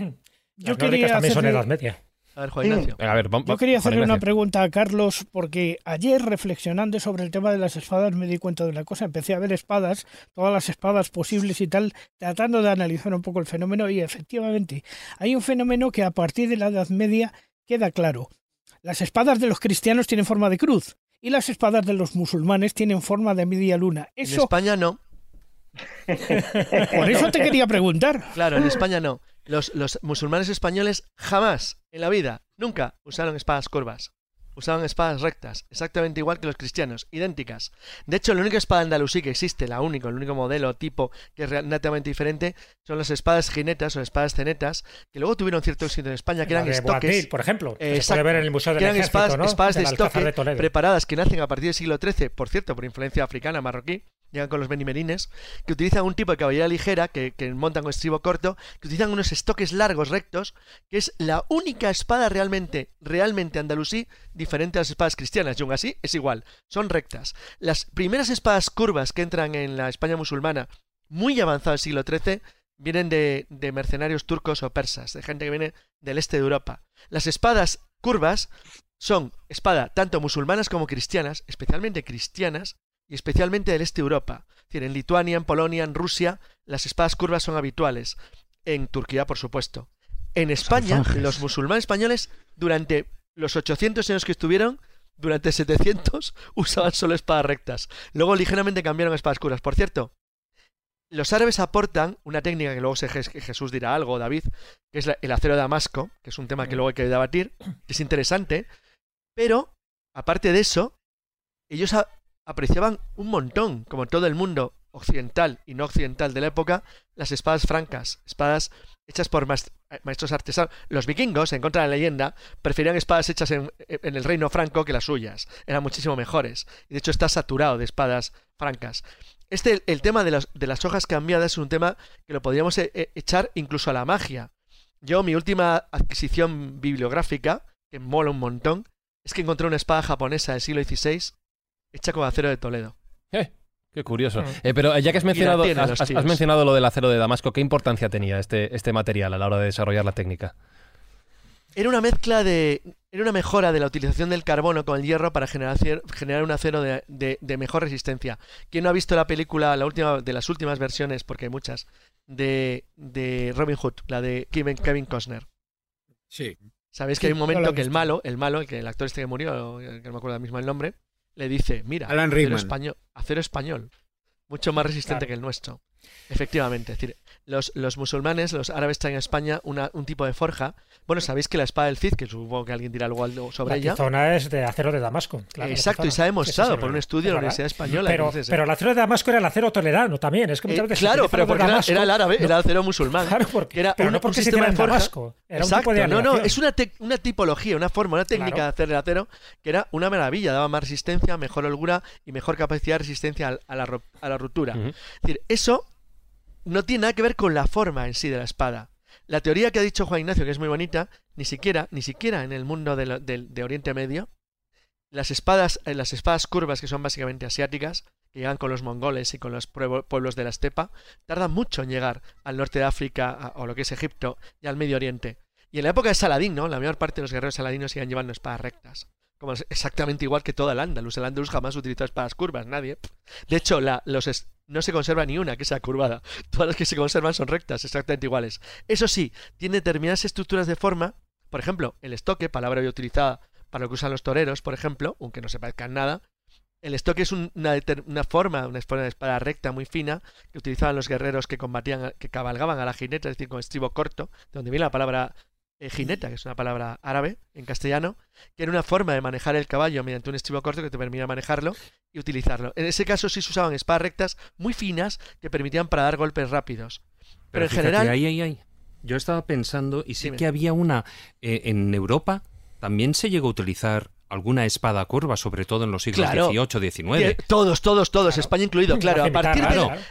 [SPEAKER 3] yo quería
[SPEAKER 2] también son
[SPEAKER 3] hacerle-
[SPEAKER 2] edad media.
[SPEAKER 4] A ver, Juan. Ignacio.
[SPEAKER 1] Venga, a ver, vamos.
[SPEAKER 3] Yo quería hacerle una pregunta a Carlos porque ayer reflexionando sobre el tema de las espadas me di cuenta de una cosa. Empecé a ver espadas, todas las espadas posibles y tal, tratando de analizar un poco el fenómeno y efectivamente hay un fenómeno que a partir de la Edad Media queda claro. Las espadas de los cristianos tienen forma de cruz y las espadas de los musulmanes tienen forma de media luna.
[SPEAKER 4] En
[SPEAKER 3] Eso,
[SPEAKER 4] España no.
[SPEAKER 3] por eso te quería preguntar.
[SPEAKER 4] Claro, en España no. Los, los musulmanes españoles jamás en la vida, nunca usaron espadas curvas. Usaban espadas rectas, exactamente igual que los cristianos, idénticas. De hecho, la única espada andalusí que existe, la única, el único modelo tipo que es netamente diferente, son las espadas jinetas o espadas cenetas, que luego tuvieron cierto éxito en España, que
[SPEAKER 2] La
[SPEAKER 4] eran
[SPEAKER 2] de
[SPEAKER 4] estoques.
[SPEAKER 2] Por ejemplo, que se
[SPEAKER 4] Exacto.
[SPEAKER 2] puede ver en el Museo del
[SPEAKER 4] eran
[SPEAKER 2] Ejército,
[SPEAKER 4] espadas,
[SPEAKER 2] ¿no?
[SPEAKER 4] espadas de estoque
[SPEAKER 2] de Toledo.
[SPEAKER 4] preparadas que nacen a partir del siglo XIII, por cierto, por influencia africana, marroquí, llegan con los benimerines, que utilizan un tipo de caballería ligera, que, montan con estribo corto, que utilizan unos estoques largos, rectos, que es la única espada realmente, realmente andalusí, diferente a las espadas cristianas, y aún así es igual, son rectas. Las primeras espadas curvas que entran en la España musulmana, muy avanzado el siglo XIII, vienen de, de mercenarios turcos o persas, de gente que viene del este de Europa. Las espadas curvas son espada tanto musulmanas como cristianas, especialmente cristianas y especialmente del este de Europa. Es decir, en Lituania, en Polonia, en Rusia, las espadas curvas son habituales. En Turquía, por supuesto. En España, los musulmanes españoles, durante los 800 años que estuvieron, durante 700, usaban solo espadas rectas. Luego ligeramente cambiaron a espadas curvas. Por cierto, los árabes aportan una técnica que luego se- Jesús dirá algo, David, que es el acero de Damasco, que es un tema que luego hay que debatir, que es interesante, pero, aparte de eso, ellos apreciaban un montón, como todo el mundo occidental y no occidental de la época, las espadas francas, espadas hechas por eh, maestros artesanos. Los vikingos, en contra de la leyenda, preferían espadas hechas en, en el reino franco que las suyas. Eran muchísimo mejores. Y de hecho está saturado de espadas francas. Este, el tema de las, de las hojas cambiadas es un tema que lo podríamos eh, eh, echar incluso a la magia. Yo, mi última adquisición bibliográfica, que mola un montón, es que encontré una espada japonesa del siglo XVI hecha con acero de Toledo.
[SPEAKER 1] Eh, qué curioso.
[SPEAKER 2] Mm.
[SPEAKER 1] Eh, pero ya que has mencionado, has, mencionado lo del acero de Damasco, ¿qué importancia tenía este, este material a la hora de desarrollar la técnica?
[SPEAKER 4] Era una mezcla de. Era una mejora de la utilización del carbono con el hierro para generar, generar un acero de, de- de mejor resistencia. ¿Quién no ha visto la película, la última, de las últimas versiones, porque hay muchas, de, de Robin Hood, la de Kevin, Kevin Costner?
[SPEAKER 8] Sí.
[SPEAKER 4] Sabéis que
[SPEAKER 3] Sí,
[SPEAKER 4] hay un momento que el malo, el malo, el que el actor este que murió, que no me acuerdo ahora mismo el nombre, le dice, mira,
[SPEAKER 8] Alan
[SPEAKER 4] español, acero español, mucho más resistente
[SPEAKER 2] Claro.
[SPEAKER 4] que el nuestro. Efectivamente, es decir, los, los musulmanes, los árabes traen a España una- un tipo de forja. Bueno, sabéis que la espada del Cid, que supongo que alguien dirá algo sobre
[SPEAKER 2] La
[SPEAKER 4] ella.
[SPEAKER 2] tizona es de acero de Damasco. claro, la
[SPEAKER 4] Exacto, y se ha demostrado por un
[SPEAKER 2] es
[SPEAKER 4] estudio de la. Universidad Española.
[SPEAKER 2] Pero,
[SPEAKER 4] entonces,
[SPEAKER 2] pero el acero de Damasco era el acero toledano también. Es que
[SPEAKER 4] eh,
[SPEAKER 2] muchas veces se
[SPEAKER 4] claro, pero porque era,
[SPEAKER 2] Damasco.
[SPEAKER 4] era el árabe,
[SPEAKER 2] No,
[SPEAKER 4] era el acero musulmán.
[SPEAKER 2] Claro, porque,
[SPEAKER 4] que era
[SPEAKER 2] pero
[SPEAKER 4] un-
[SPEAKER 2] no
[SPEAKER 4] un
[SPEAKER 2] porque se
[SPEAKER 4] sistema de forja.
[SPEAKER 2] Damasco. Era un
[SPEAKER 4] Exacto,
[SPEAKER 2] tipo de
[SPEAKER 4] no, no, es una, una tipología, una forma, una técnica
[SPEAKER 2] Claro.
[SPEAKER 4] de hacer el acero que era una maravilla, daba más resistencia, mejor holgura y mejor capacidad de resistencia a la, a la ruptura. Es decir, eso no tiene nada que ver con la forma en sí de la espada. La teoría que ha dicho Juan Ignacio, que es muy bonita, ni siquiera, ni siquiera en el mundo de, de Oriente Medio, las espadas, eh, las espadas curvas, que son básicamente asiáticas, que llegan con los mongoles y con los pueblo- pueblos de la estepa, tardan mucho en llegar al norte de África o lo que es Egipto y al Medio Oriente. Y en la época de Saladín, ¿no? La mayor parte de los guerreros saladinos siguen llevando espadas rectas. Como exactamente igual que todo el Andalus. El Andalus jamás utilizó espadas curvas, nadie. De hecho, los no se conserva ni una que sea curvada. Todas las que se conservan son rectas, exactamente iguales. Eso sí, tiene determinadas estructuras de forma Por ejemplo, el estoque, palabra hoy utilizada para lo que usan los toreros, por ejemplo, aunque no se parezca en nada, el estoque es un- una, una forma, una espada recta muy fina que utilizaban los guerreros que combatían, que cabalgaban a la jineta, es decir, con estribo corto, de donde viene la palabra jineta, que es una palabra árabe en castellano, que era una forma de manejar el caballo mediante un estribo corto que te permitía manejarlo y utilizarlo. En ese caso sí se usaban espadas rectas muy finas que permitían para dar golpes rápidos. Pero, en
[SPEAKER 5] fíjate,
[SPEAKER 4] general,
[SPEAKER 5] ahí, ahí, ahí. Yo estaba pensando, y sí
[SPEAKER 4] Dime.
[SPEAKER 5] que había una. eh, en Europa también se llegó a utilizar alguna espada curva, sobre todo en los siglos
[SPEAKER 4] Claro.
[SPEAKER 5] XVIII, XIX.
[SPEAKER 4] Que Todos, todos, todos, España incluido, claro. A partir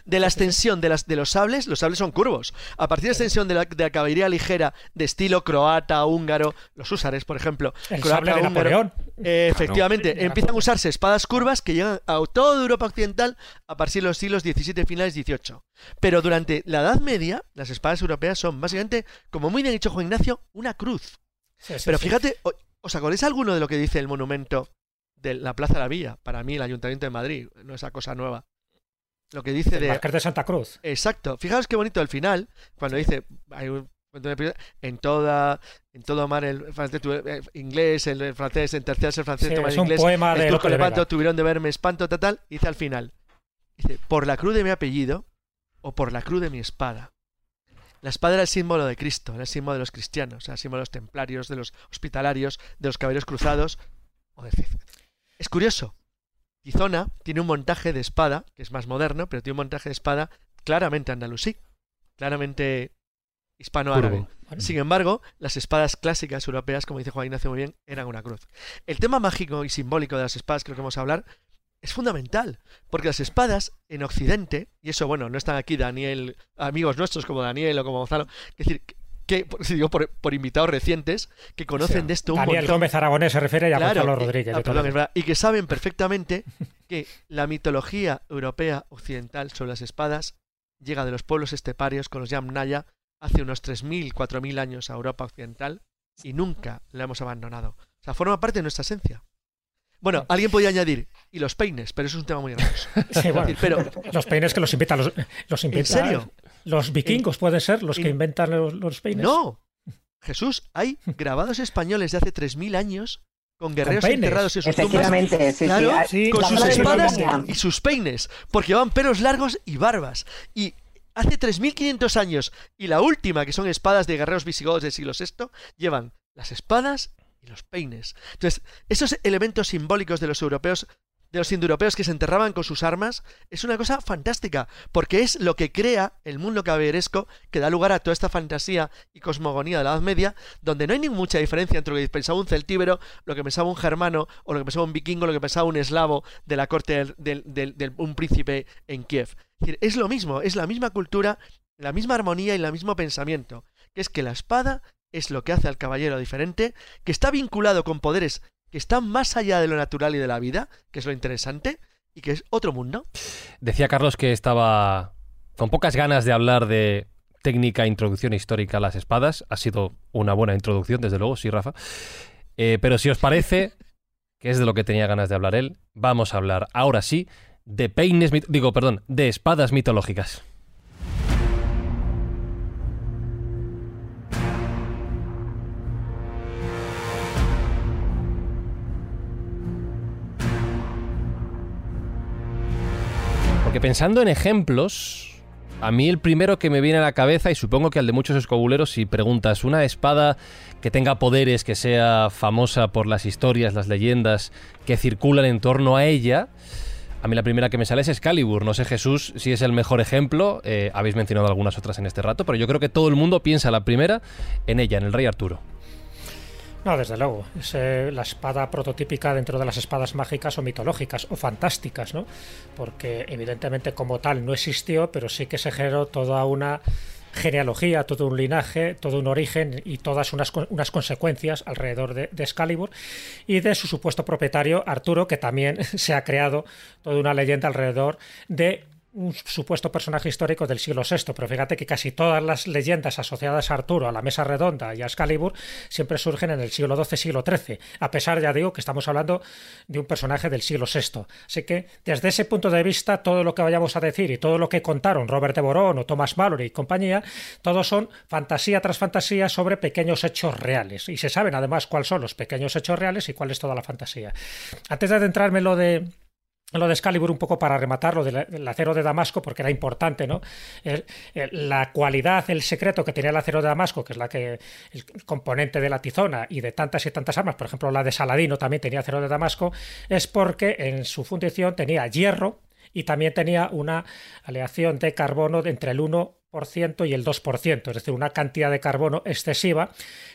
[SPEAKER 4] de, la extensión de, las, de los sables, los sables son curvos. A partir de la extensión de la, de la caballería ligera de estilo croata, húngaro, los húsares, por ejemplo,
[SPEAKER 2] El
[SPEAKER 4] croata,
[SPEAKER 2] sable de
[SPEAKER 4] húngaro,
[SPEAKER 2] Napoleón.
[SPEAKER 4] eh, efectivamente,
[SPEAKER 2] Claro.
[SPEAKER 4] empiezan a usarse espadas curvas que llegan a toda Europa occidental a partir de los siglos XVII finales XVIII. Pero durante la Edad Media, las espadas europeas son básicamente, como muy bien ha dicho Juan Ignacio, una cruz.
[SPEAKER 2] Sí, sí,
[SPEAKER 4] Pero fíjate, ¿os acordáis alguno de lo que dice el monumento de la Plaza de la Villa? Para mí, el Ayuntamiento de Madrid, no esa cosa nueva. Lo que dice
[SPEAKER 2] El
[SPEAKER 4] de...
[SPEAKER 2] Marqués de Santa Cruz.
[SPEAKER 4] Exacto. Fijaos qué bonito al final, cuando dice... hay un- en toda en todo mar el francés tu- eh, inglés el, el francés en terceras el francés
[SPEAKER 2] Sí,
[SPEAKER 4] toma
[SPEAKER 2] es
[SPEAKER 4] el
[SPEAKER 2] un
[SPEAKER 4] inglés
[SPEAKER 2] poema de
[SPEAKER 4] el turco
[SPEAKER 2] de
[SPEAKER 4] levanto tuvieron de verme espanto tal tal y dice al final dice por la cruz de mi apellido o por la cruz de mi espada la espada era el símbolo de Cristo, era el símbolo de los cristianos, era el símbolo de los templarios, de los hospitalarios, de los caballeros cruzados. o de- Es curioso. Tizona tiene un montaje de espada, que es más moderno, pero tiene un montaje de espada claramente andalusí, claramente hispano-árabe. Sin embargo, las espadas clásicas europeas, como dice Juan Ignacio muy bien, eran una cruz. El tema mágico y simbólico de las espadas, lo que vamos a hablar, es fundamental, porque las espadas en Occidente, y eso, bueno, no están aquí Daniel, amigos nuestros como Daniel o como Gonzalo, es decir, que, si digo por, por invitados recientes, que conocen de esto un
[SPEAKER 2] Daniel
[SPEAKER 4] montón.
[SPEAKER 2] Gómez Aragonés se refiere y a
[SPEAKER 4] Claro,
[SPEAKER 2] Gonzalo
[SPEAKER 4] y-
[SPEAKER 2] Rodríguez.
[SPEAKER 4] ah,
[SPEAKER 2] de
[SPEAKER 4] perdón, verdad, y que saben perfectamente que la mitología europea occidental sobre las espadas llega de los pueblos esteparios con los Yamnaya hace unos 3.000, 4.000 años a Europa occidental y nunca la hemos abandonado. O sea, forma parte de nuestra esencia. Bueno, alguien podría añadir, y los peines, pero eso es un tema muy grande.
[SPEAKER 2] Sí, bueno,
[SPEAKER 4] decir, pero-
[SPEAKER 2] los peines que los inventan los, los inventan-
[SPEAKER 4] serio?
[SPEAKER 2] Los vikingos pueden ser los que
[SPEAKER 4] en-
[SPEAKER 2] inventan los, los peines.
[SPEAKER 4] No, Jesús, hay grabados españoles de hace 3.000 años con guerreros enterrados en sus tumbas.
[SPEAKER 9] Efectivamente, sí,
[SPEAKER 4] Claro,
[SPEAKER 9] sí.
[SPEAKER 4] con sus espadas y sus peines, porque llevan pelos largos y barbas. Y hace 3.500 años, y la última, que son espadas de guerreros visigodos del siglo VI, llevan las espadas y los peines. Entonces, esos elementos simbólicos de los europeos, de los indoeuropeos que se enterraban con sus armas, es una cosa fantástica, porque es lo que crea el mundo caballeresco que da lugar a toda esta fantasía y cosmogonía de la Edad Media, donde no hay ni mucha diferencia entre lo que pensaba un celtíbero, lo que pensaba un germano, o lo que pensaba un vikingo, lo que pensaba un eslavo de la corte del- un príncipe en Kiev. Es lo mismo, es la misma cultura, la misma armonía y el mismo pensamiento, que es que la espada es lo que hace al caballero diferente, que está vinculado con poderes que están más allá de lo natural y de la vida, que es lo interesante, y que es otro mundo.
[SPEAKER 1] Decía Carlos que estaba con pocas ganas de hablar de técnica, introducción histórica a las espadas. Ha sido una buena introducción, desde luego, sí, Rafa. Eh, pero si os parece, que es de lo que tenía ganas de hablar él, vamos a hablar ahora sí de peines, digo, perdón, de espadas mitológicas. Porque pensando en ejemplos, a mí el primero que me viene a la cabeza, y supongo que al de muchos escobuleros, si preguntas una espada que tenga poderes, que sea famosa por las historias, las leyendas que circulan en torno a ella, a mí la primera que me sale es Excalibur. No sé, Jesús, si es el mejor ejemplo. eh, habéis mencionado algunas otras en este rato, pero yo creo que todo el mundo piensa la primera en ella, en el Rey Arturo.
[SPEAKER 2] No, desde luego. Es eh, la espada prototípica dentro de las espadas mágicas o mitológicas o fantásticas, ¿no? Porque evidentemente como tal no existió, pero sí que se generó toda una genealogía, todo un linaje, todo un origen y todas unas, unas consecuencias alrededor de, de Excalibur y de su supuesto propietario Arturo, que también se ha creado toda una leyenda alrededor de un supuesto personaje histórico del siglo VI, pero fíjate que casi todas las leyendas asociadas a Arturo, a la Mesa Redonda y a Excalibur siempre surgen en el siglo XII, siglo XIII, a pesar, ya digo, que estamos hablando de un personaje del siglo VI. Así que, desde ese punto de vista, todo lo que vayamos a decir y todo lo que contaron Robert de Borón o Thomas Mallory y compañía, todos son fantasía tras fantasía sobre pequeños hechos reales. Y se saben además cuáles son los pequeños hechos reales y cuál es toda la fantasía. Antes de adentrarme en lo de lo de Excalibur un poco para rematar lo del acero de Damasco porque era importante no la cualidad el secreto que tenía el acero de Damasco que es la que el componente de la tizona y de tantas y tantas armas por ejemplo la de Saladino también tenía acero de Damasco es porque en su fundición tenía hierro y también tenía una aleación de carbono de entre el 1 y el 2%, es decir, una cantidad de carbono excesiva,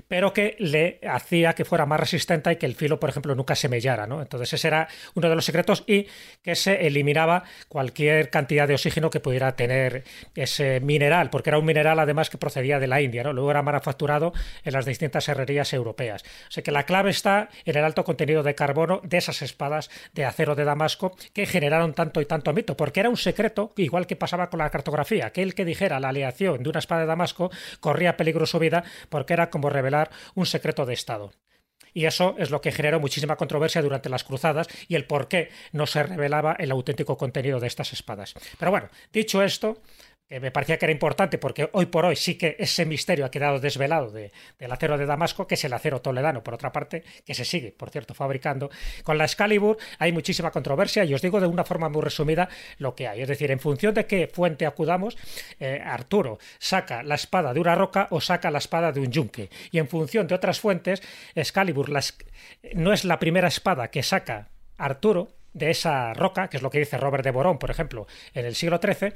[SPEAKER 2] pero que le hacía que fuera más resistente y que el filo, por ejemplo, nunca se mellara. ¿no? Entonces ese era uno de los secretos y que se eliminaba cualquier cantidad de oxígeno que pudiera tener ese mineral, porque era un mineral además que procedía de la India, ¿no? luego era manufacturado en las distintas herrerías europeas. O sea que la clave está en el alto contenido de carbono de esas espadas de acero de Damasco que generaron tanto y tanto mito, porque era un secreto, igual que pasaba con la cartografía, que el que dijera aleación de una espada de Damasco corría peligro su vida porque era como revelar un secreto de Estado. Y eso es lo que generó muchísima controversia durante las cruzadas y el por qué no se revelaba el auténtico contenido de estas espadas. Pero bueno, dicho esto, que me parecía que era importante porque hoy por hoy sí que ese misterio ha quedado desvelado del acero de Damasco, que es el acero toledano, por otra parte, que se sigue, por cierto, fabricando. Con la Excalibur hay muchísima controversia y os digo de una forma muy resumida lo que hay. Es decir, en función de qué fuente acudamos, eh, Arturo saca la espada de una roca o saca la espada de un yunque. Y en función de otras fuentes, Excalibur no es la primera espada que saca Arturo de esa roca, que es lo que dice Robert de Borón, por ejemplo, en el siglo XIII,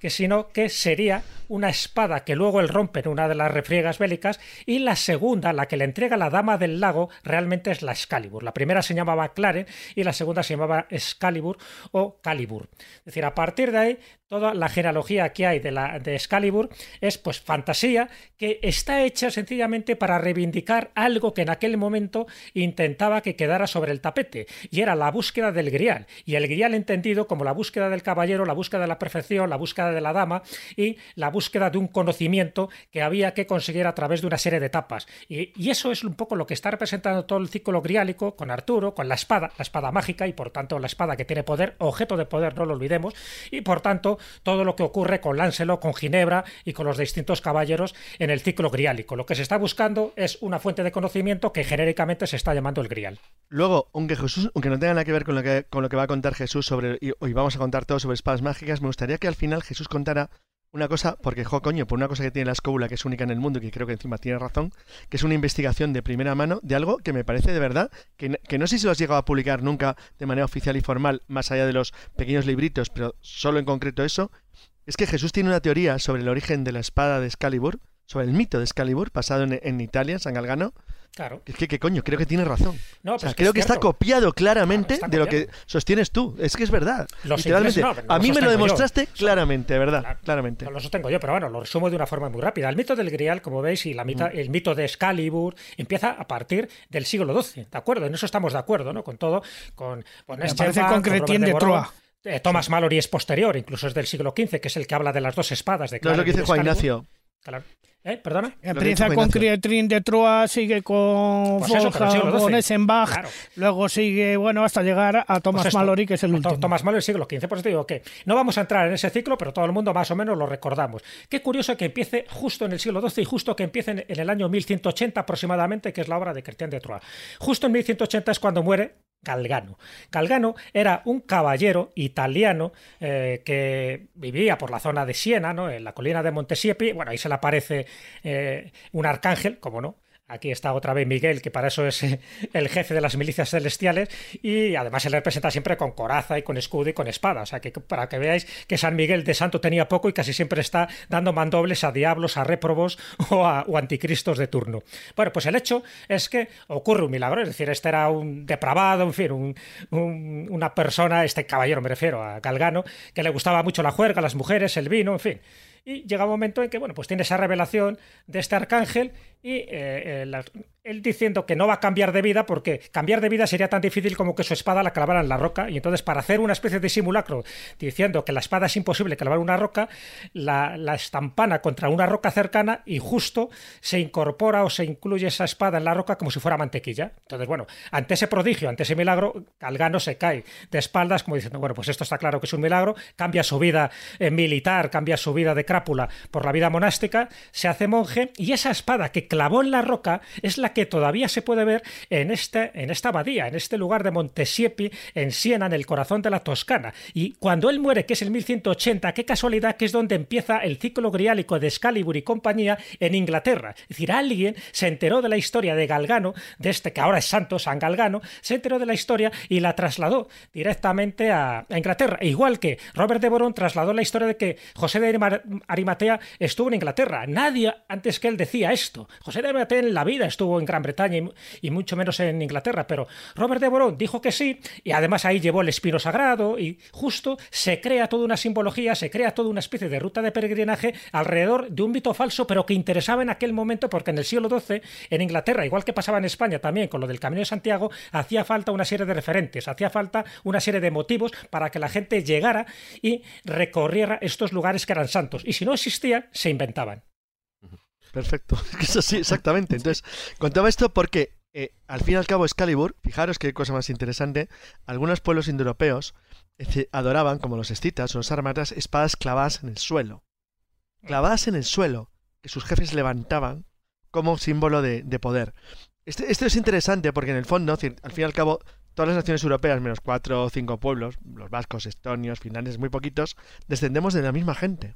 [SPEAKER 2] que sino que sería una espada que luego él rompe en una de las refriegas bélicas y la segunda, la que le entrega la dama del lago, realmente es la Excalibur. La primera se llamaba Claren y la segunda se llamaba Excalibur o Calibur. Es decir, a partir de ahí toda la genealogía que hay de, la, de Excalibur es pues fantasía que está hecha sencillamente para reivindicar algo que en aquel momento intentaba que quedara sobre el tapete y era la búsqueda del grial y el grial entendido como la búsqueda del caballero, la búsqueda de la perfección, la búsqueda de la dama y la búsqueda de un conocimiento que había que conseguir a través de una serie de etapas. Y, eso es un poco lo que está representando todo el ciclo griálico con Arturo, con la espada, la espada mágica y por tanto la espada que tiene poder, objeto de poder, no lo olvidemos, y por tanto todo lo que ocurre con Láncelo, con Ginebra y con los distintos caballeros en el ciclo griálico. Lo que se está buscando es una fuente de conocimiento que genéricamente se está llamando el grial.
[SPEAKER 4] Luego, aunque Jesús, aunque no tenga nada que ver con lo que, con lo que va a contar Jesús sobre, y vamos a contar todo sobre espadas mágicas, me gustaría que al final Jesús contara una cosa, porque, jo, coño, por una cosa que tiene la escóbula que es única en el mundo y que creo que encima tiene razón, que es una investigación de primera mano de algo que me parece de verdad, que, no sé si lo has llegado a publicar nunca de manera oficial y formal, más allá de los pequeños libritos, pero solo en concreto eso, es que Jesús tiene una teoría sobre el origen de la espada de Excalibur, sobre el mito de Excalibur, pasado en, en Italia, San Galgano,
[SPEAKER 2] Claro.
[SPEAKER 4] Es que, ¿qué coño? Creo que tiene razón.
[SPEAKER 2] No,
[SPEAKER 4] o sea,
[SPEAKER 2] es
[SPEAKER 4] creo
[SPEAKER 2] es
[SPEAKER 4] que está copiado claramente
[SPEAKER 2] Claro, está
[SPEAKER 4] de lo que sostienes tú. Es que es verdad.
[SPEAKER 2] Los
[SPEAKER 4] Literalmente.
[SPEAKER 2] ingleses no,
[SPEAKER 4] a mí me lo
[SPEAKER 2] yo.
[SPEAKER 4] demostraste claramente, ¿verdad?
[SPEAKER 2] Claro.
[SPEAKER 4] Claramente.
[SPEAKER 2] No lo sostengo yo, pero bueno, lo resumo de una forma muy rápida. El mito del Grial, como veis, y la mita-
[SPEAKER 4] Mm.
[SPEAKER 2] el mito de Excalibur empieza a partir del siglo XII, ¿de acuerdo? En eso estamos de acuerdo, ¿no? Con todo, con, con
[SPEAKER 3] con Chrétien de. Troyes.
[SPEAKER 2] Eh, Thomas Mallory es posterior, incluso es del siglo XV, que es el que habla de las dos espadas de
[SPEAKER 4] No es lo que dice Juan. Ignacio.
[SPEAKER 2] Claro. ¿Eh? ¿Perdona?
[SPEAKER 3] Empieza con. Crietrin de Troyes, sigue con
[SPEAKER 2] Pues eso, siglo
[SPEAKER 3] von
[SPEAKER 2] XII.
[SPEAKER 3] Essenbach,
[SPEAKER 2] Claro.
[SPEAKER 3] luego sigue, bueno, hasta llegar a Thomas
[SPEAKER 2] Pues
[SPEAKER 3] Mallory, que es el
[SPEAKER 2] To-
[SPEAKER 3] último.
[SPEAKER 2] Thomas Mallory, siglo XV. Por eso te digo que no vamos a entrar en ese ciclo, pero todo el mundo más o menos lo recordamos. Qué curioso que empiece justo en el siglo XII y justo que empiece en, el año 1180 aproximadamente, que es la obra de Chrétien de Troyes. Justo en 1180 es cuando muere Galgano. Galgano era un caballero italiano eh, que vivía por la zona de Siena, ¿no? en la colina de Montesiepi. Bueno, ahí se le aparece eh, un arcángel, como no. Aquí está otra vez Miguel, que para eso es el jefe de las milicias celestiales, y además se le representa siempre con coraza y con escudo y con espada. O sea, que para que veáis que San Miguel de Santo tenía poco y casi siempre está dando mandobles a diablos, a réprobos o a o anticristos de turno. Bueno, pues el hecho es que ocurre un milagro, es decir, este era un depravado, en fin, un- un- una persona, este caballero me refiero a Galgano, que le gustaba mucho la juerga, las mujeres, el vino, en fin. Y llega un momento en que, bueno, pues tiene esa revelación de este arcángel y eh, eh, él diciendo que no va a cambiar de vida porque cambiar de vida sería tan difícil como que su espada la clavara en la roca y entonces para hacer una especie de simulacro diciendo que la espada es imposible clavar una roca, la, la estampana contra una roca cercana y justo se incorpora o se incluye esa espada en la roca como si fuera mantequilla. Entonces, bueno, ante ese prodigio, ante ese milagro, Galgano se cae de espaldas como diciendo, bueno, pues esto está claro que es un milagro, cambia su vida eh, militar, cambia su vida de crápula por la vida monástica, se hace monje y esa espada que clavó en la roca es la que todavía se puede ver en, este, en esta abadía, en este lugar de Montesiepi, en Siena, en el corazón de la Toscana. Y cuando él muere, que es el 1180, qué casualidad que es donde empieza el ciclo griálico de Excalibur y compañía en Inglaterra. Es decir, alguien se enteró de la historia de Galgano, de este que ahora es santo, San Galgano, se enteró de la historia y la trasladó directamente a, Inglaterra. E igual que Robert de Boron trasladó la historia de que José de Arimatea estuvo en Inglaterra. Nadie antes que él decía esto. José de en la vida estuvo en Gran Bretaña y, mucho menos en Inglaterra, pero Robert de Boron dijo que sí y además ahí llevó el espino sagrado y justo se crea toda una simbología, se crea toda una especie de ruta de peregrinaje alrededor de un mito falso, pero que interesaba en aquel momento porque en el siglo XII en Inglaterra, igual que pasaba en España también con lo del Camino de Santiago, hacía falta una serie de referentes, hacía falta una serie de motivos para que la gente llegara y recorriera estos lugares que eran santos. Y si no existían, se inventaban.
[SPEAKER 4] Perfecto, es así, exactamente. Entonces, contaba esto porque, eh, al fin y al cabo, Excalibur, fijaros qué cosa más interesante, algunos pueblos indoeuropeos adoraban, como los escitas o los armatas, espadas clavadas en el suelo. Clavadas en el suelo, que sus jefes levantaban como símbolo de, poder. Este, esto es interesante porque en el fondo, al fin y al cabo, todas las naciones europeas, menos cuatro o cinco pueblos, los vascos, estonios, finlandeses, muy poquitos, descendemos de la misma gente.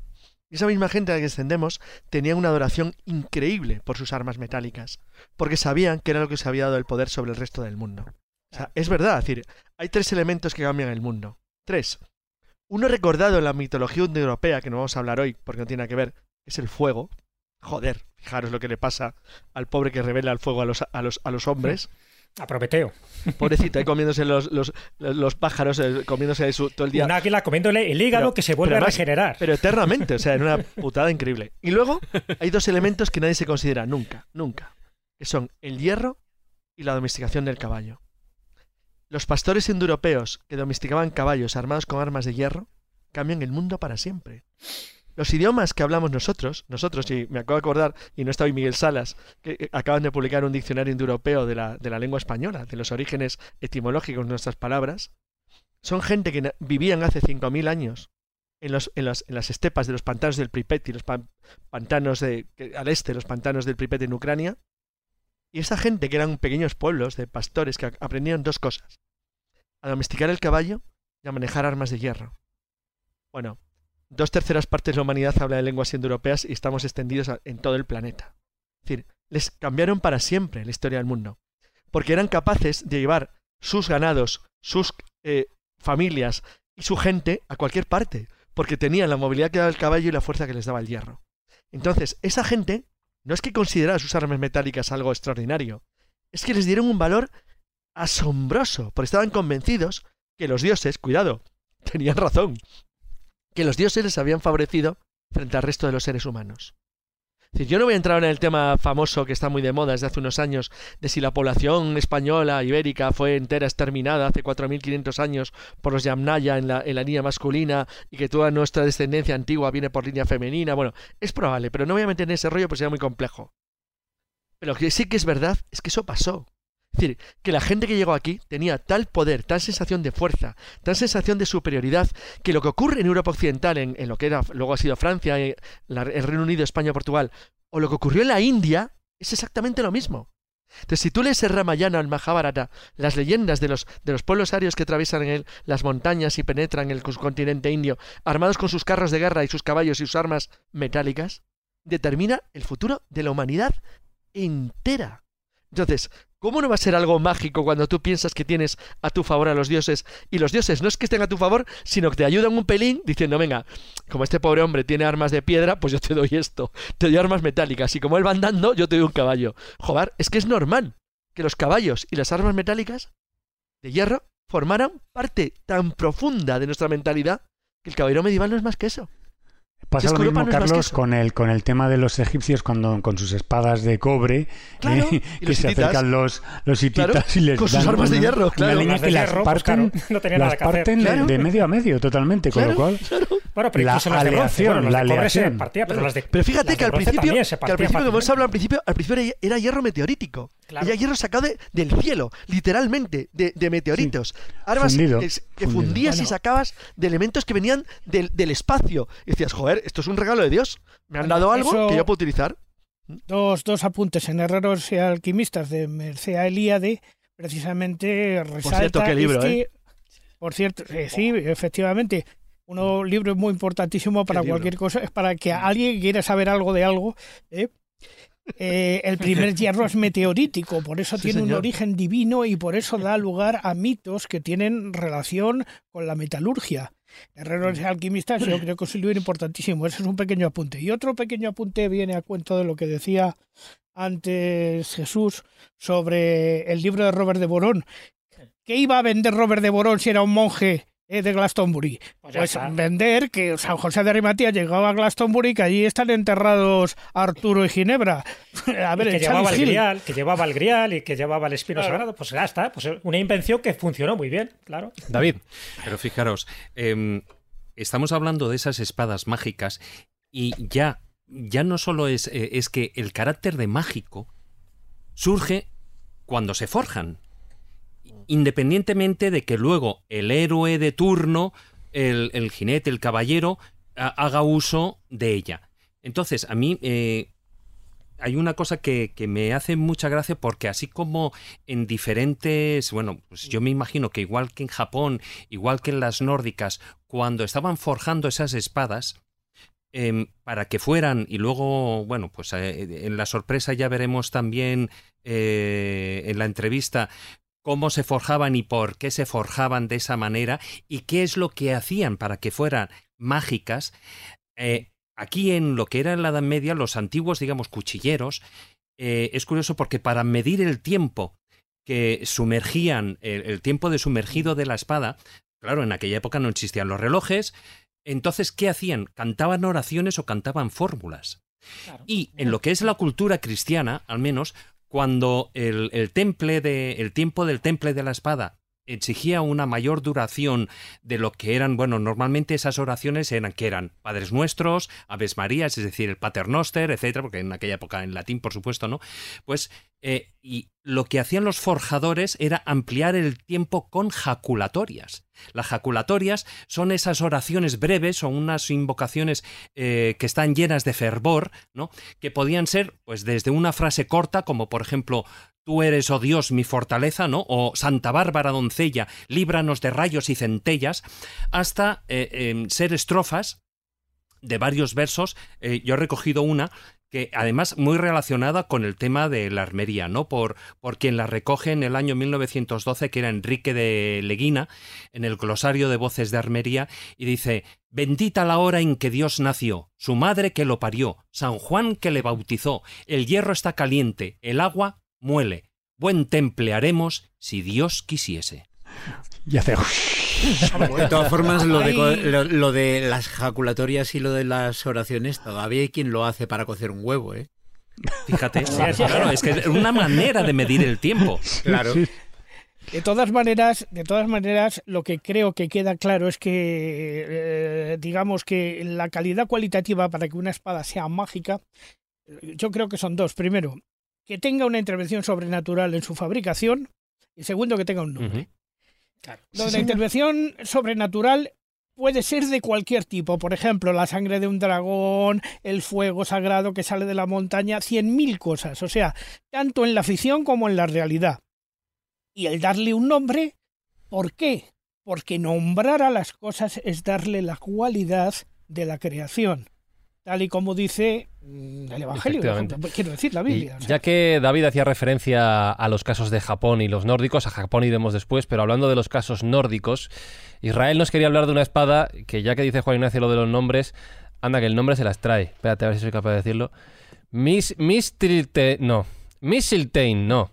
[SPEAKER 4] Esa misma gente a la que descendemos tenía una adoración increíble por sus armas metálicas, porque sabían que era lo que se había dado el poder sobre el resto del mundo. O sea, es verdad, decir, hay tres elementos que cambian el mundo. Tres. Uno recordado en la mitología europea, que no vamos a hablar hoy porque no tiene nada que ver, es el fuego. Joder, fijaros lo que le pasa al pobre que revela el fuego a los, a los, a los hombres.
[SPEAKER 2] A Prometeo.
[SPEAKER 4] Pobrecito, ahí comiéndose los, los, pájaros, eh, comiéndose todo el día.
[SPEAKER 2] Un águila comiéndole el hígado que se vuelve a regenerar.
[SPEAKER 4] Pero eternamente, o sea, en una putada increíble. Y luego hay dos elementos que nadie se considera nunca, nunca. Que son el hierro y la domesticación del caballo. Los pastores indoeuropeos que domesticaban caballos armados con armas de hierro cambian el mundo para siempre. Los idiomas que hablamos nosotros, nosotros, y me acabo de acordar, y no está hoy Miguel Salas, que eh, acaban de publicar un diccionario indoeuropeo de la, de la lengua española, de los orígenes etimológicos de nuestras palabras, son gente que vivían hace 5.000 años en, los, en, las, en, las, estepas de los pantanos del Pripet y los pantanos de, al este, los pantanos del Pripet en Ucrania. Y esa gente, que eran pequeños pueblos de pastores que aprendieron dos cosas: a domesticar el caballo y a manejar armas de hierro. Bueno, dos terceras partes de la humanidad habla de lenguas indoeuropeas y estamos extendidos en todo el planeta. Es decir, les cambiaron para siempre la historia del mundo, porque eran capaces de llevar sus ganados, sus eh, familias y su gente a cualquier parte, porque tenían la movilidad que daba el caballo y la fuerza que les daba el hierro. Entonces, esa gente no es que considerara sus armas metálicas algo extraordinario, es que les dieron un valor asombroso, porque estaban convencidos que los dioses, cuidado, tenían razón, que los dioses les habían favorecido frente al resto de los seres humanos. yo no voy a entrar en el tema famoso que está muy de moda desde hace unos años de si la población española, ibérica, fue entera exterminada hace 4.500 años por los Yamnaya en la, en la línea masculina y que toda nuestra descendencia antigua viene por línea femenina. Bueno, es probable, pero no voy a meter en ese rollo porque sería muy complejo. Pero lo que sí que es verdad es que eso pasó. Es decir, que la gente que llegó aquí tenía tal poder, tal sensación de fuerza, tal sensación de superioridad, que lo que ocurre en Europa Occidental, en, lo que luego ha sido Francia, eh, el Reino Unido, España, Portugal, o lo que ocurrió en la India, es exactamente lo mismo. Entonces, si tú lees el Ramayana, el Mahabharata, las leyendas de los, pueblos arios que atraviesan las montañas y penetran en el continente indio, armados con sus carros de guerra y sus caballos y sus armas metálicas, determina el futuro de la humanidad entera. Entonces, ¿Cómo no va a ser algo mágico cuando tú piensas que tienes a tu favor a los dioses y los dioses no es que estén a tu favor, sino que te ayudan un pelín diciendo, venga, como este pobre hombre tiene armas de piedra, pues yo te doy esto, te doy armas metálicas y como él va andando, yo te doy un caballo. Joder, es que es normal que los caballos y las armas metálicas de hierro formaran parte tan profunda de nuestra mentalidad que el caballero medieval no es más que eso.
[SPEAKER 6] Pasa lo mismo,
[SPEAKER 4] no
[SPEAKER 6] Carlos, con el, con el tema de los egipcios cuando con sus espadas de cobre,
[SPEAKER 4] Claro,
[SPEAKER 6] eh, que se
[SPEAKER 4] hititas.
[SPEAKER 6] acercan los, los hititas
[SPEAKER 4] Claro,
[SPEAKER 6] y les
[SPEAKER 4] con sus
[SPEAKER 6] dan
[SPEAKER 4] armas de
[SPEAKER 6] una-
[SPEAKER 4] hierro,
[SPEAKER 6] una
[SPEAKER 4] claro.
[SPEAKER 6] leña
[SPEAKER 2] Las de
[SPEAKER 6] que las
[SPEAKER 2] hierro, pues,
[SPEAKER 6] parten,
[SPEAKER 2] claro, no tenía nada
[SPEAKER 6] las
[SPEAKER 2] que hacer.
[SPEAKER 6] parten de-
[SPEAKER 4] Claro.
[SPEAKER 6] de medio a medio totalmente, con lo cual
[SPEAKER 2] Bueno, pero
[SPEAKER 6] La aleación,
[SPEAKER 2] bueno, las de
[SPEAKER 6] la aleación.
[SPEAKER 2] partía, pero las de
[SPEAKER 4] Pero fíjate
[SPEAKER 2] las
[SPEAKER 4] que
[SPEAKER 2] de
[SPEAKER 4] al principio, que al principio, como hemos
[SPEAKER 2] fácilmente.
[SPEAKER 4] hablado al principio, al principio era- hierro meteorítico.
[SPEAKER 2] Claro.
[SPEAKER 4] Era hierro sacado de- del cielo, literalmente, de, de meteoritos. Armas
[SPEAKER 6] Fundido,
[SPEAKER 4] que
[SPEAKER 6] fundido.
[SPEAKER 4] fundías y sacabas de elementos que venían del, del espacio. Y decías, joder, esto es un regalo de Dios. Me han dado algo
[SPEAKER 3] Eso-
[SPEAKER 4] que yo puedo utilizar.
[SPEAKER 3] Dos, dos apuntes en Herreros y Alquimistas de Mercea Elíade, precisamente resalta
[SPEAKER 4] cierto, qué libro,
[SPEAKER 3] este-
[SPEAKER 4] ¿eh?
[SPEAKER 3] Por cierto, eh, sí, efectivamente, un libro muy importantísimo para cualquier cosa, es para que alguien quiera saber algo de algo. ¿eh? Eh, el primer hierro es meteorítico, por eso
[SPEAKER 4] Sí,
[SPEAKER 3] tiene un origen divino y por eso da lugar a mitos que tienen relación con la metalurgia. Herreros y alquimistas yo creo que es un libro importantísimo, ese es un pequeño apunte. Y otro pequeño apunte viene a cuento de lo que decía antes Jesús sobre el libro de Robert de Borón. ¿Qué iba a vender Robert de Borón si era un monje de Glastonbury?
[SPEAKER 2] Pues ya
[SPEAKER 3] Pues vender que San José de Arimatea llegaba a Glastonbury y que allí están enterrados Arturo y Ginebra. A ver,
[SPEAKER 2] Y que
[SPEAKER 3] el
[SPEAKER 2] llevaba el grial, que llevaba el grial y que llevaba el espino
[SPEAKER 3] Claro.
[SPEAKER 2] sagrado, pues ya está, pues una invención que funcionó muy bien, claro.
[SPEAKER 1] David,
[SPEAKER 5] Pero fijaros, em, estamos hablando de esas espadas mágicas y ya, ya no solo es, eh, es que el carácter de mágico surge cuando se forjan. Independientemente de que luego el héroe de turno, el, jinete, el caballero, ha- haga uso de ella. Entonces, a mí eh, hay una cosa que, que me hace mucha gracia porque así como en diferentes, bueno, pues yo me imagino que igual que en Japón, igual que en las nórdicas, cuando estaban forjando esas espadas, em, para que fueran, y luego, bueno, pues eh, en la sorpresa ya veremos también eh, en la entrevista cómo se forjaban y por qué se forjaban de esa manera y qué es lo que hacían para que fueran mágicas. Eh, aquí en lo que era en la Edad Media, los antiguos, digamos, cuchilleros, eh, es curioso porque para medir el tiempo que sumergían, el, el tiempo de sumergido de la espada, claro, en aquella época no existían los relojes, entonces, ¿qué hacían? Cantaban oraciones o cantaban fórmulas. Y en lo que es la cultura cristiana, al menos, cuando el, el de, el tiempo del temple de la espada exigía una mayor duración de lo que eran, bueno, normalmente esas oraciones eran que eran Padres Nuestros, Aves Marías, es decir, el Paternoster, etcétera, porque en aquella época en latín, por supuesto, ¿no? Pues, eh, y lo que hacían los forjadores era ampliar el tiempo con jaculatorias. Las jaculatorias son esas oraciones breves o unas invocaciones eh, que están llenas de fervor, ¿no? Que podían ser, pues, desde una frase corta, como por ejemplo, Tú eres, oh Dios, mi fortaleza, ¿no? O Santa Bárbara doncella, líbranos de rayos y centellas, hasta eh, eh, ser estrofas de varios versos. Yo he recogido una que además muy relacionada con el tema de la armería, ¿no? Por, por quien la recoge en el año 1912, que era Enrique de Leguina, en el glosario de voces de armería, y dice, bendita la hora en que Dios nació, su madre que lo parió, San Juan que le bautizó, el hierro está caliente, el agua muele, buen temple haremos si Dios quisiese.
[SPEAKER 6] Y hace...
[SPEAKER 8] De todas formas, lo de,
[SPEAKER 3] Ay.
[SPEAKER 8] co- lo, lo de las jaculatorias y lo de las oraciones, todavía hay quien lo hace para cocer un huevo, ¿eh?
[SPEAKER 5] Fíjate, claro, es que es una manera de medir el tiempo.
[SPEAKER 8] Claro.
[SPEAKER 3] De todas maneras, de todas maneras, lo que creo que queda claro es que, eh, digamos que la calidad cualitativa para que una espada sea mágica, yo creo que son dos. Primero, que tenga una intervención sobrenatural en su fabricación y segundo, que tenga un nombre.
[SPEAKER 1] Ujú.
[SPEAKER 3] Lo de la intervención sobrenatural puede ser de cualquier tipo. Por ejemplo, la sangre de un dragón, el fuego sagrado que sale de la montaña, cien mil cosas. O sea, tanto en la ficción como en la realidad. Y el darle un nombre, ¿por qué? Porque nombrar a las cosas es darle la cualidad de la creación. Tal y como dice mm, el Evangelio, quiero decir la Biblia. o sea,
[SPEAKER 1] ya que David hacía referencia a los casos de Japón y los nórdicos, a Japón iremos después, pero hablando de los casos nórdicos, Israel nos quería hablar de una espada que ya que dice Juan Ignacio lo de los nombres, anda que el nombre se las trae. Espérate a ver si soy capaz de decirlo. Mis, Mistrilte, no. Mistletoe, no.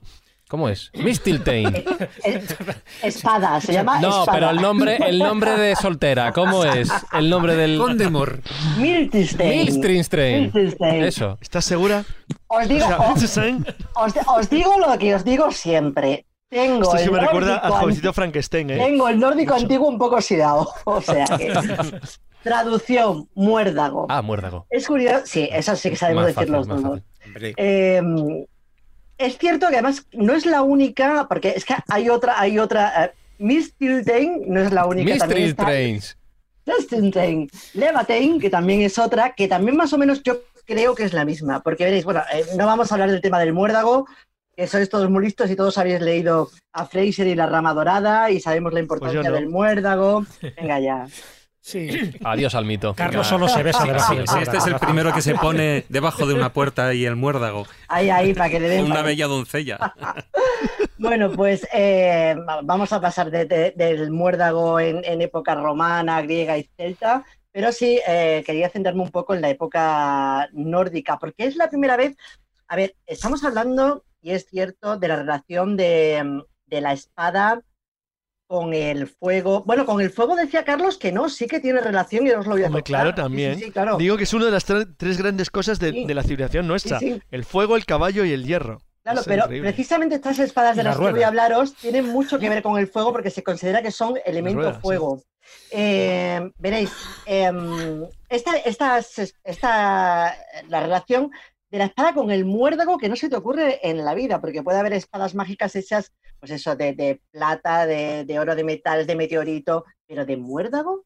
[SPEAKER 1] ¿Cómo es? Mistiltein.
[SPEAKER 9] Espada, se llama
[SPEAKER 1] No,
[SPEAKER 9] espada.
[SPEAKER 1] pero el nombre, el nombre de soltera, ¿cómo es? El nombre del.
[SPEAKER 8] Condemor.
[SPEAKER 9] Miltistein.
[SPEAKER 1] Milstrinstein.
[SPEAKER 9] Miltistein.
[SPEAKER 1] Eso.
[SPEAKER 4] ¿Estás segura?
[SPEAKER 9] Os digo,
[SPEAKER 4] O sea,
[SPEAKER 9] os,
[SPEAKER 4] Milstein,
[SPEAKER 9] os- os digo lo que os digo siempre. Tengo
[SPEAKER 4] esto sí
[SPEAKER 9] el
[SPEAKER 4] me recuerda
[SPEAKER 9] nórdico
[SPEAKER 4] al jovencito Frankenstein, ¿eh?
[SPEAKER 9] Tengo el nórdico
[SPEAKER 4] Mucho.
[SPEAKER 9] antiguo un poco oxidado. O sea que. Traducción, muérdago.
[SPEAKER 1] Ah, muérdago.
[SPEAKER 9] Es curioso, sí, eso sí que sabemos
[SPEAKER 1] Más
[SPEAKER 9] decir
[SPEAKER 1] fácil,
[SPEAKER 9] los dos. Eh, es cierto que además no es la única, porque es que hay otra, hay otra. eh, Miss Tiltain no es la única. también está
[SPEAKER 1] Mistiltrains.
[SPEAKER 9] Justin Levatain, que también es otra, que también más o menos yo creo que es la misma, porque veréis, bueno, eh, no vamos a hablar del tema del muérdago, que sois todos muy listos y todos habéis leído a Fraser y la rama dorada y sabemos la importancia
[SPEAKER 4] no.
[SPEAKER 9] del muérdago. Venga ya.
[SPEAKER 3] Sí.
[SPEAKER 1] Adiós al mito.
[SPEAKER 2] Carlos solo se besa debajo
[SPEAKER 5] Sí,
[SPEAKER 2] del
[SPEAKER 5] sí, este es el primero que se pone debajo de una puerta y el muérdago.
[SPEAKER 9] Ahí, ahí, para que le den.
[SPEAKER 5] Una bella doncella.
[SPEAKER 9] Bueno, pues eh, va- vamos a pasar de- de- del muérdago en, en época romana, griega y celta, pero sí eh, quería centrarme un poco en la época nórdica, porque es la primera vez, a ver, estamos hablando, y es cierto, de la relación de, de la espada con el fuego. Bueno, con el fuego decía Carlos que no, sí que tiene relación y os lo voy a
[SPEAKER 4] Hombre, claro,
[SPEAKER 9] sí,
[SPEAKER 4] también.
[SPEAKER 9] sí, claro.
[SPEAKER 4] Digo que es una de las tre- tres grandes cosas de,
[SPEAKER 9] Sí.
[SPEAKER 4] de la civilización nuestra.
[SPEAKER 9] Sí, sí.
[SPEAKER 4] El fuego, el caballo y el hierro.
[SPEAKER 9] Claro,
[SPEAKER 4] Es
[SPEAKER 9] pero
[SPEAKER 4] increíble.
[SPEAKER 9] precisamente estas espadas de
[SPEAKER 2] la
[SPEAKER 9] las que voy a hablaros tienen mucho que ver con el fuego porque se considera que son elemento
[SPEAKER 4] rueda, sí.
[SPEAKER 9] fuego. Eh, veréis, em, esta, estas- esta, la relación de la espada con el muérdago que no se te ocurre en la vida, porque puede haber espadas mágicas hechas, pues eso, de, de plata, de, de oro, de metal, de meteorito, pero de muérdago,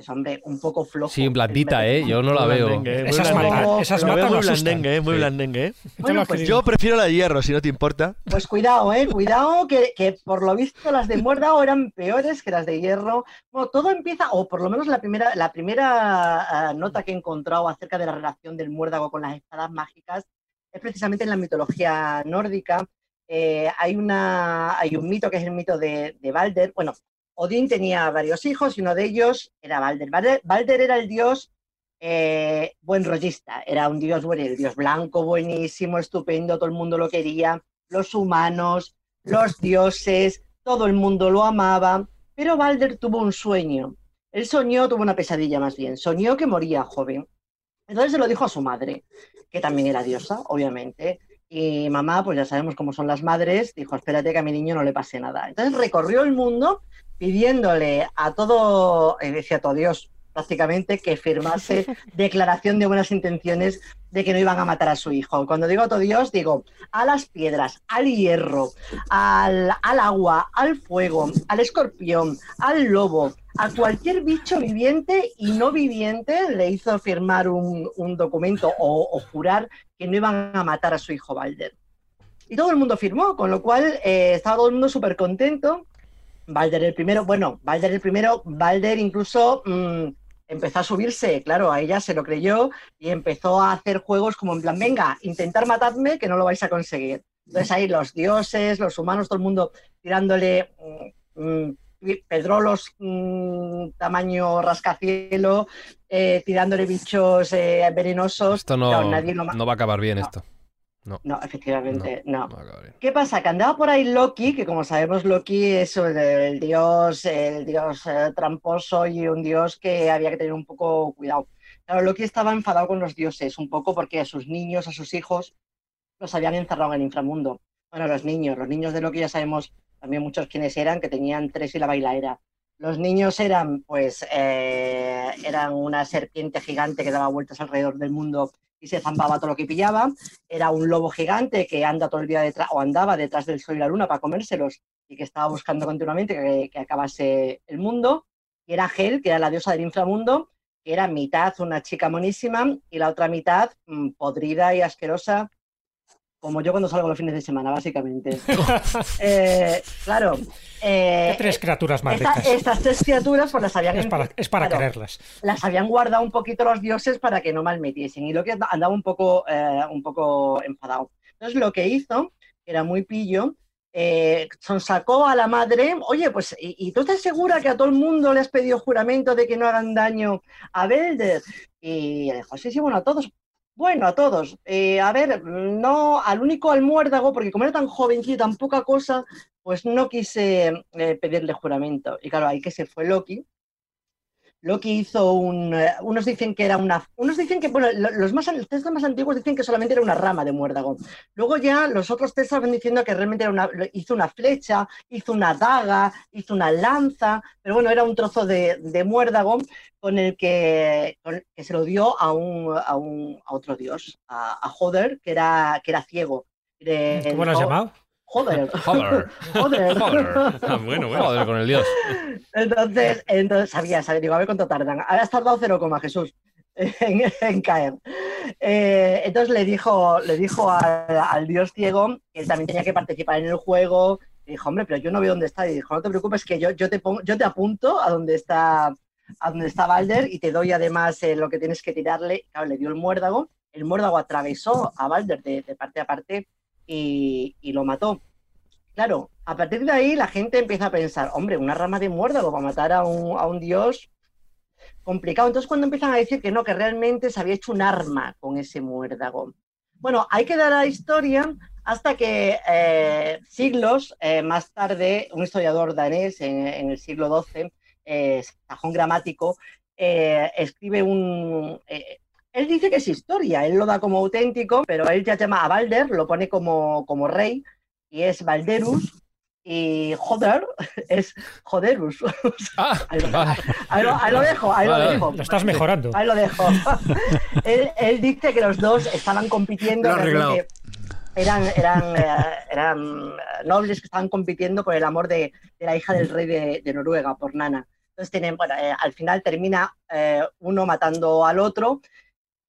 [SPEAKER 9] dices, hombre, un poco flojo.
[SPEAKER 1] Sí, blandita, ¿eh? Yo no la
[SPEAKER 4] Muy
[SPEAKER 1] veo.
[SPEAKER 4] eh,
[SPEAKER 2] Esas matan, esas o
[SPEAKER 4] muy blandengue, eh, muy blandengue. eh.
[SPEAKER 9] Bueno, pues
[SPEAKER 4] Yo prefiero la de hierro, si no te importa.
[SPEAKER 9] Pues cuidado, eh, cuidado, que, que por lo visto las de muérdago eran peores que las de hierro. Bueno, todo empieza, o por lo menos la primera, la primera ah, nota que he encontrado acerca de la relación del muérdago con las espadas mágicas es precisamente en la mitología nórdica. Eh, hay, una, hay un mito que es el mito de, de Balder. Bueno, Odín tenía varios hijos y uno de ellos era Balder. Balder, era el dios eh, buen rollista, era un dios bueno, el dios blanco, buenísimo, estupendo, todo el mundo lo quería, los humanos, los dioses, todo el mundo lo amaba, pero Balder tuvo un sueño. Él soñó, tuvo una pesadilla más bien, soñó que moría joven. Entonces se lo dijo a su madre, que también era diosa, obviamente. Y mamá, pues ya sabemos cómo son las madres, dijo, espérate que a mi niño no le pase nada. Entonces recorrió el mundo pidiéndole a todo, decía a todo Dios, prácticamente, que firmase declaración de buenas intenciones de que no iban a matar a su hijo. Cuando digo a todo Dios, digo a las piedras, al hierro, al, al agua, al fuego, al escorpión, al lobo, a cualquier bicho viviente y no viviente le hizo firmar un, un documento o, o jurar que no iban a matar a su hijo Balder. Y todo el mundo firmó, con lo cual eh, estaba todo el mundo súper contento. Balder el primero, bueno, Balder el primero, Balder incluso mm, empezó a subirse, claro, a ella se lo creyó y empezó a hacer juegos como en plan, venga, intentar matadme que no lo vais a conseguir. Entonces ahí los dioses, los humanos, todo el mundo tirándole mm, mm, pedrolos tamaño rascacielo, eh, tirándole bichos eh, venenosos.
[SPEAKER 1] Esto no,
[SPEAKER 9] Claro, nadie lo
[SPEAKER 1] no va a acabar bien,
[SPEAKER 9] No.
[SPEAKER 1] esto. No,
[SPEAKER 9] No, efectivamente, no. ¿Qué pasa? Que andaba por ahí Loki, que como sabemos Loki es el, dios, el dios eh, tramposo y un dios que había que tener un poco cuidado. Claro, Loki estaba enfadado con los dioses un poco porque a sus niños, a sus hijos, los habían encerrado en el inframundo. Bueno, los niños, los niños de Loki ya sabemos también muchos quiénes eran, que tenían tres y la bailaera. Los niños eran, pues, eh, eran una serpiente gigante que daba vueltas alrededor del mundo y se zampaba todo lo que pillaba. Era un lobo gigante que anda todo el día detrás, o andaba detrás del sol y la luna para comérselos y que estaba buscando continuamente que, acabase el mundo. Y era Hel, que era la diosa del inframundo, que era mitad una chica monísima y la otra mitad mm, podrida y asquerosa, como yo cuando salgo los fines de semana, básicamente. Eh, claro. eh,
[SPEAKER 2] ¿Qué tres criaturas más
[SPEAKER 9] esta- estas tres criaturas pues las habían
[SPEAKER 2] Es para, es para
[SPEAKER 9] claro,
[SPEAKER 2] quererlas.
[SPEAKER 9] las habían guardado un poquito los dioses para que no malmetiesen y lo que andaba un poco eh, un poco enfadado entonces lo que hizo que era muy pillo eh, sacó a la madre oye pues ¿y, y tú estás segura que a todo el mundo le has pedido juramento de que no hagan daño a Belder y le dijo sí sí bueno a todos Bueno, a todos. Eh, a ver, no al único al muérdago, porque como era tan jovencito, tan poca cosa, pues no quise eh, pedirle juramento. Y claro, ahí que se fue Loki, Loki hizo un. Eh, unos dicen que era una. Unos dicen que, bueno, los, más, textos más antiguos dicen que solamente era una rama de muérdago. Luego ya los otros textos van diciendo que realmente era una, hizo una flecha, hizo una daga, hizo una lanza, pero bueno, era un trozo de, de muérdago con el que, que, se lo dio a, un, a, un, a otro dios, a, a Joder, que era, que era ciego.
[SPEAKER 2] ¿Cómo lo has llamado?
[SPEAKER 9] Joder.
[SPEAKER 1] Joder.
[SPEAKER 9] Joder.
[SPEAKER 1] Ah, bueno, bueno. Joder con el dios.
[SPEAKER 9] Entonces, entonces sabía, sabía, digo, a ver cuánto tardan. Has tardado 0, Jesús en, caer. Eh, entonces le dijo, le dijo al, dios ciego que él también tenía que participar en el juego. Y dijo, hombre, pero yo no veo dónde está. Y dijo, no te preocupes, que yo, yo, te, pongo, yo te apunto a dónde está a donde está Balder y te doy además eh, lo que tienes que tirarle. Claro, le dio el muérdago. El muérdago atravesó a Balder de parte a parte y, lo mató. Claro, a partir de ahí la gente empieza a pensar, hombre, una rama de muérdago para matar a un, a un dios complicado. Entonces cuando empiezan a decir que no, que realmente se había hecho un arma con ese muérdago. Bueno, hay que dar la historia hasta que eh, siglos eh, más tarde, un historiador danés en, el siglo XII, eh, Sajón Gramático, eh, escribe un, él dice que es historia, él lo da como auténtico, pero él ya llama a Balder, lo pone como, como rey, y es Balderus, y Joder es Joderus.
[SPEAKER 1] Ah,
[SPEAKER 9] ahí, lo, dejo, ahí lo dejo.
[SPEAKER 2] Lo estás mejorando.
[SPEAKER 9] Ahí lo dejo. él, dice que los dos estaban compitiendo. Eran, eran, eh, eran nobles que estaban compitiendo por el amor de, la hija del rey de, Noruega, por Nana. Entonces, tienen, bueno, eh, al final termina eh, uno matando al otro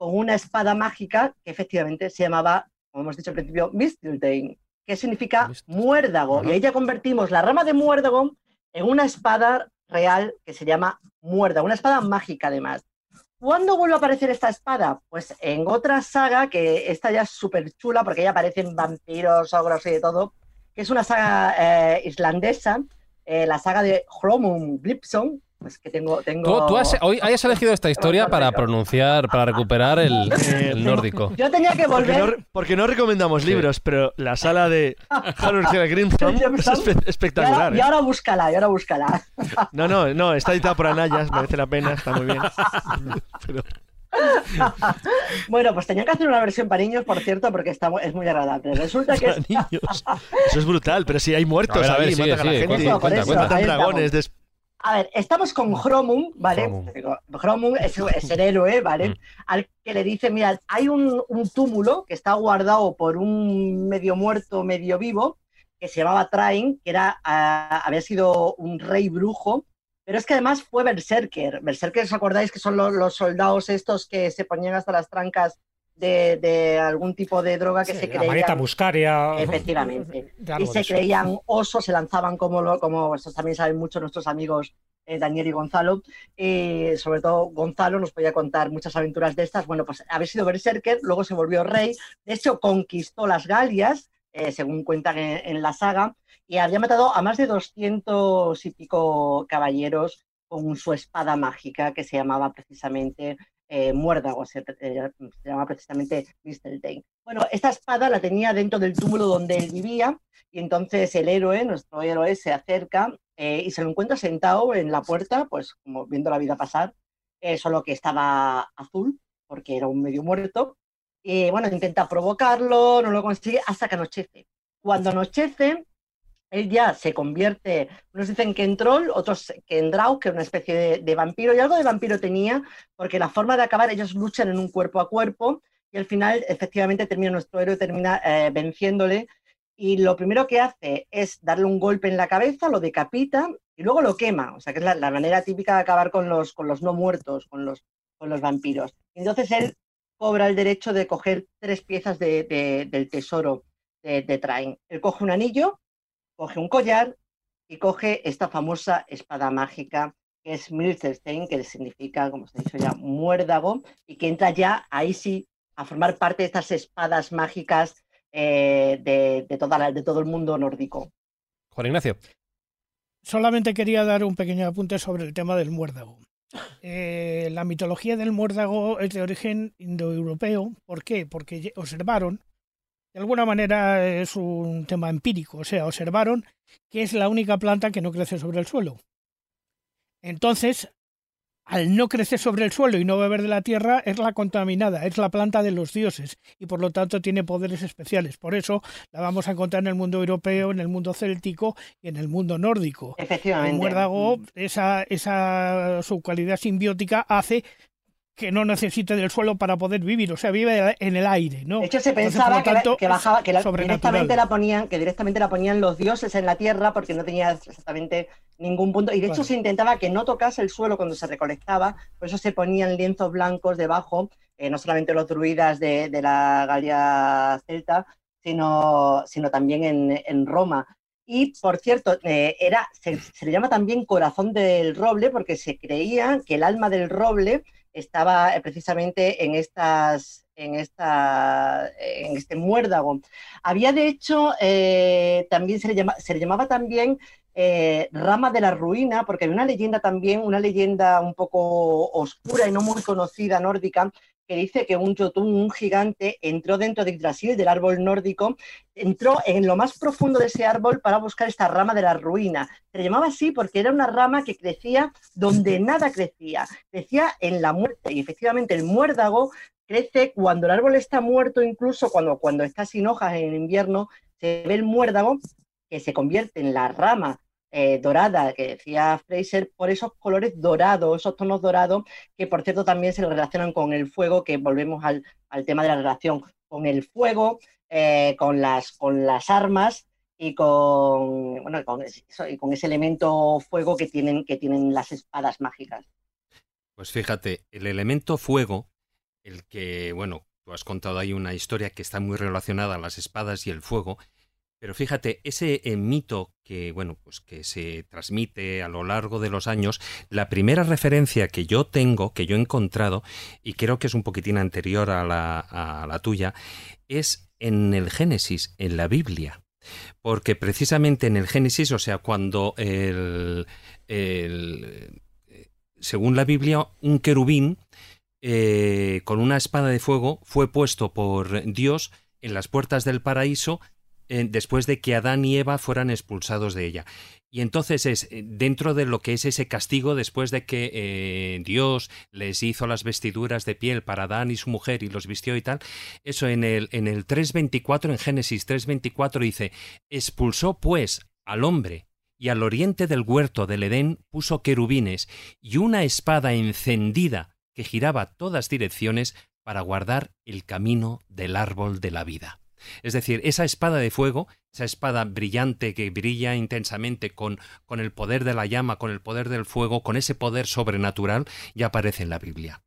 [SPEAKER 9] con una espada mágica que efectivamente se llamaba, como hemos dicho al principio, Mistletoe, que significa muérdago. Y ahí ya convertimos la rama de muérdago en una espada real que se llama muérdago, una espada mágica además. ¿Cuándo vuelve a aparecer esta espada? Pues en otra saga, que esta ya es súper chula porque ya aparecen vampiros, ogros y de todo, que es una saga eh, islandesa, eh, la saga de Hromum Glipson, pues que tengo, tengo...
[SPEAKER 1] ¿Tú, has, hoy hayas elegido esta historia para pronunciar, para recuperar el, el nórdico.
[SPEAKER 9] Yo tenía que volver...
[SPEAKER 4] Porque no, recomendamos libros, pero la sala de Harold Grimson es espectacular.
[SPEAKER 9] Y ahora, ¿eh? búscala, y ahora búscala.
[SPEAKER 4] No, no, no, está editada por Anayas, merece la pena, está muy bien.
[SPEAKER 9] bueno, pues tenía que hacer una versión para niños, por cierto, porque está, es muy agradable. Resulta que.
[SPEAKER 4] Eso es brutal, pero si hay muertos a ahí, matan a la gente. Matan dragones,
[SPEAKER 9] a ver, estamos con Hromum, ¿vale? Hromum, es, el héroe, ¿vale? Mm. Al que le dice, mira, hay un, túmulo que está guardado por un medio muerto, medio vivo, que se llamaba Train, que era, ah, había sido un rey brujo, pero es que además fue Berserker. Berserker, ¿os acordáis que son los soldados estos que se ponían hasta las trancas de, algún tipo de droga que se creían.
[SPEAKER 2] La buscaria.
[SPEAKER 9] Efectivamente. y se creían osos, se lanzaban como, como estos también saben mucho nuestros amigos eh, Daniel y Gonzalo. y sobre todo Gonzalo nos podía contar muchas aventuras de estas. Bueno, pues había sido Berserker, luego se volvió rey. De hecho, conquistó las Galias, eh, según cuentan en, la saga, y había matado a más de 200 y pico caballeros con su espada mágica que se llamaba precisamente eh, muérdago, se, eh, llama precisamente Misteltein. Bueno, esta espada la tenía dentro del túmulo donde él vivía y entonces el héroe, nuestro héroe, se acerca eh, y se lo encuentra sentado en la puerta, pues como viendo la vida pasar, solo que estaba azul porque era un medio muerto. Y bueno, intenta provocarlo, no lo consigue hasta que anochece. Cuando anochece, él ya se convierte, unos dicen que en troll, otros que en draug, que es una especie de, vampiro, y algo de vampiro tenía, porque la forma de acabar, ellos luchan en un cuerpo a cuerpo, y al final, efectivamente, termina nuestro héroe, termina eh, venciéndole, y lo primero que hace es darle un golpe en la cabeza, lo decapita, y luego lo quema, o sea, que es la, manera típica de acabar con los, con los no muertos, con los, con los vampiros. Entonces él cobra el derecho de coger tres piezas del tesoro de, de Train. Él coge un anillo, coge un collar y coge esta famosa espada mágica que es Milsterstein, que significa, como se ha dicho ya, muérdago, y que entra ya ahí sí a formar parte de estas espadas mágicas eh, de, toda de todo el mundo nórdico.
[SPEAKER 1] Juan Ignacio.
[SPEAKER 3] Solamente quería dar un pequeño apunte sobre el tema del muérdago. eh, la mitología del muérdago es de origen indoeuropeo. ¿Por qué? Porque observaron, de alguna manera es un tema empírico, o sea, observaron que es la única planta que no crece sobre el suelo. Entonces, al no crecer sobre el suelo y no beber de la tierra, es la contaminada, es la planta de los dioses y por lo tanto tiene poderes especiales. Por eso la vamos a encontrar en el mundo europeo, en el mundo céltico y en el mundo nórdico.
[SPEAKER 9] Efectivamente.
[SPEAKER 3] El muérdago, esa, esa su cualidad simbiótica hace que no necesite del suelo para poder vivir, o sea, vive en el aire, ¿no?
[SPEAKER 9] De hecho, se pensaba que, bajaba, que directamente la ponían, que directamente la ponían los dioses en la tierra porque no tenía exactamente ningún punto. Y de hecho se intentaba que no tocase el suelo cuando se recolectaba, por eso se ponían lienzos blancos debajo, eh, no solamente los druidas de, la Galia celta, sino, sino también en, Roma. Y por cierto, eh, era, se, le llama también corazón del roble porque se creía que el alma del roble estaba eh, precisamente en estas en, esta, en este muérdago. Había de hecho, eh, también se le, llamaba también eh, rama de la ruina, porque hay una leyenda también, una leyenda un poco oscura y no muy conocida nórdica, que dice que un Jotun, un gigante, entró dentro de Yggdrasil, del árbol nórdico, entró en lo más profundo de ese árbol para buscar esta rama de la ruina. Se llamaba así porque era una rama que crecía donde nada crecía, crecía en la muerte. Y efectivamente el muérdago crece cuando el árbol está muerto, incluso cuando, cuando está sin hojas en invierno, se ve el muérdago que se convierte en la rama eh, dorada, que decía Fraser, por esos colores dorados, esos tonos dorados, que por cierto también se relacionan con el fuego, que volvemos al, tema de la relación con el fuego, eh, con, las, con las armas y con, bueno, con, y con ese elemento fuego que tienen, que tienen las espadas mágicas.
[SPEAKER 5] Pues fíjate, el elemento fuego, el que, bueno, tú has contado ahí una historia que está muy relacionada a las espadas y el fuego, pero fíjate, ese eh, mito que, bueno, pues que se transmite a lo largo de los años, la primera referencia que yo tengo, que yo he encontrado, y creo que es un poquitín anterior a la, a la tuya, es en el Génesis, en la Biblia. Porque precisamente en el Génesis, o sea, cuando el, el según la Biblia, un querubín eh, con una espada de fuego fue puesto por Dios en las puertas del paraíso después de que Adán y Eva fueran expulsados de ella. Y entonces es eh, dentro de lo que es ese castigo después de que eh, Dios les hizo las vestiduras de piel para Adán y su mujer y los vistió y tal, eso en el, en el 3.24, en Génesis 3.24 dice, expulsó pues al hombre y al oriente del huerto del Edén puso querubines y una espada encendida que giraba todas direcciones para guardar el camino del árbol de la vida. Es decir, esa espada de fuego, esa espada brillante que brilla intensamente con, con el poder de la llama, con el poder del fuego, con ese poder sobrenatural, ya aparece en la Biblia.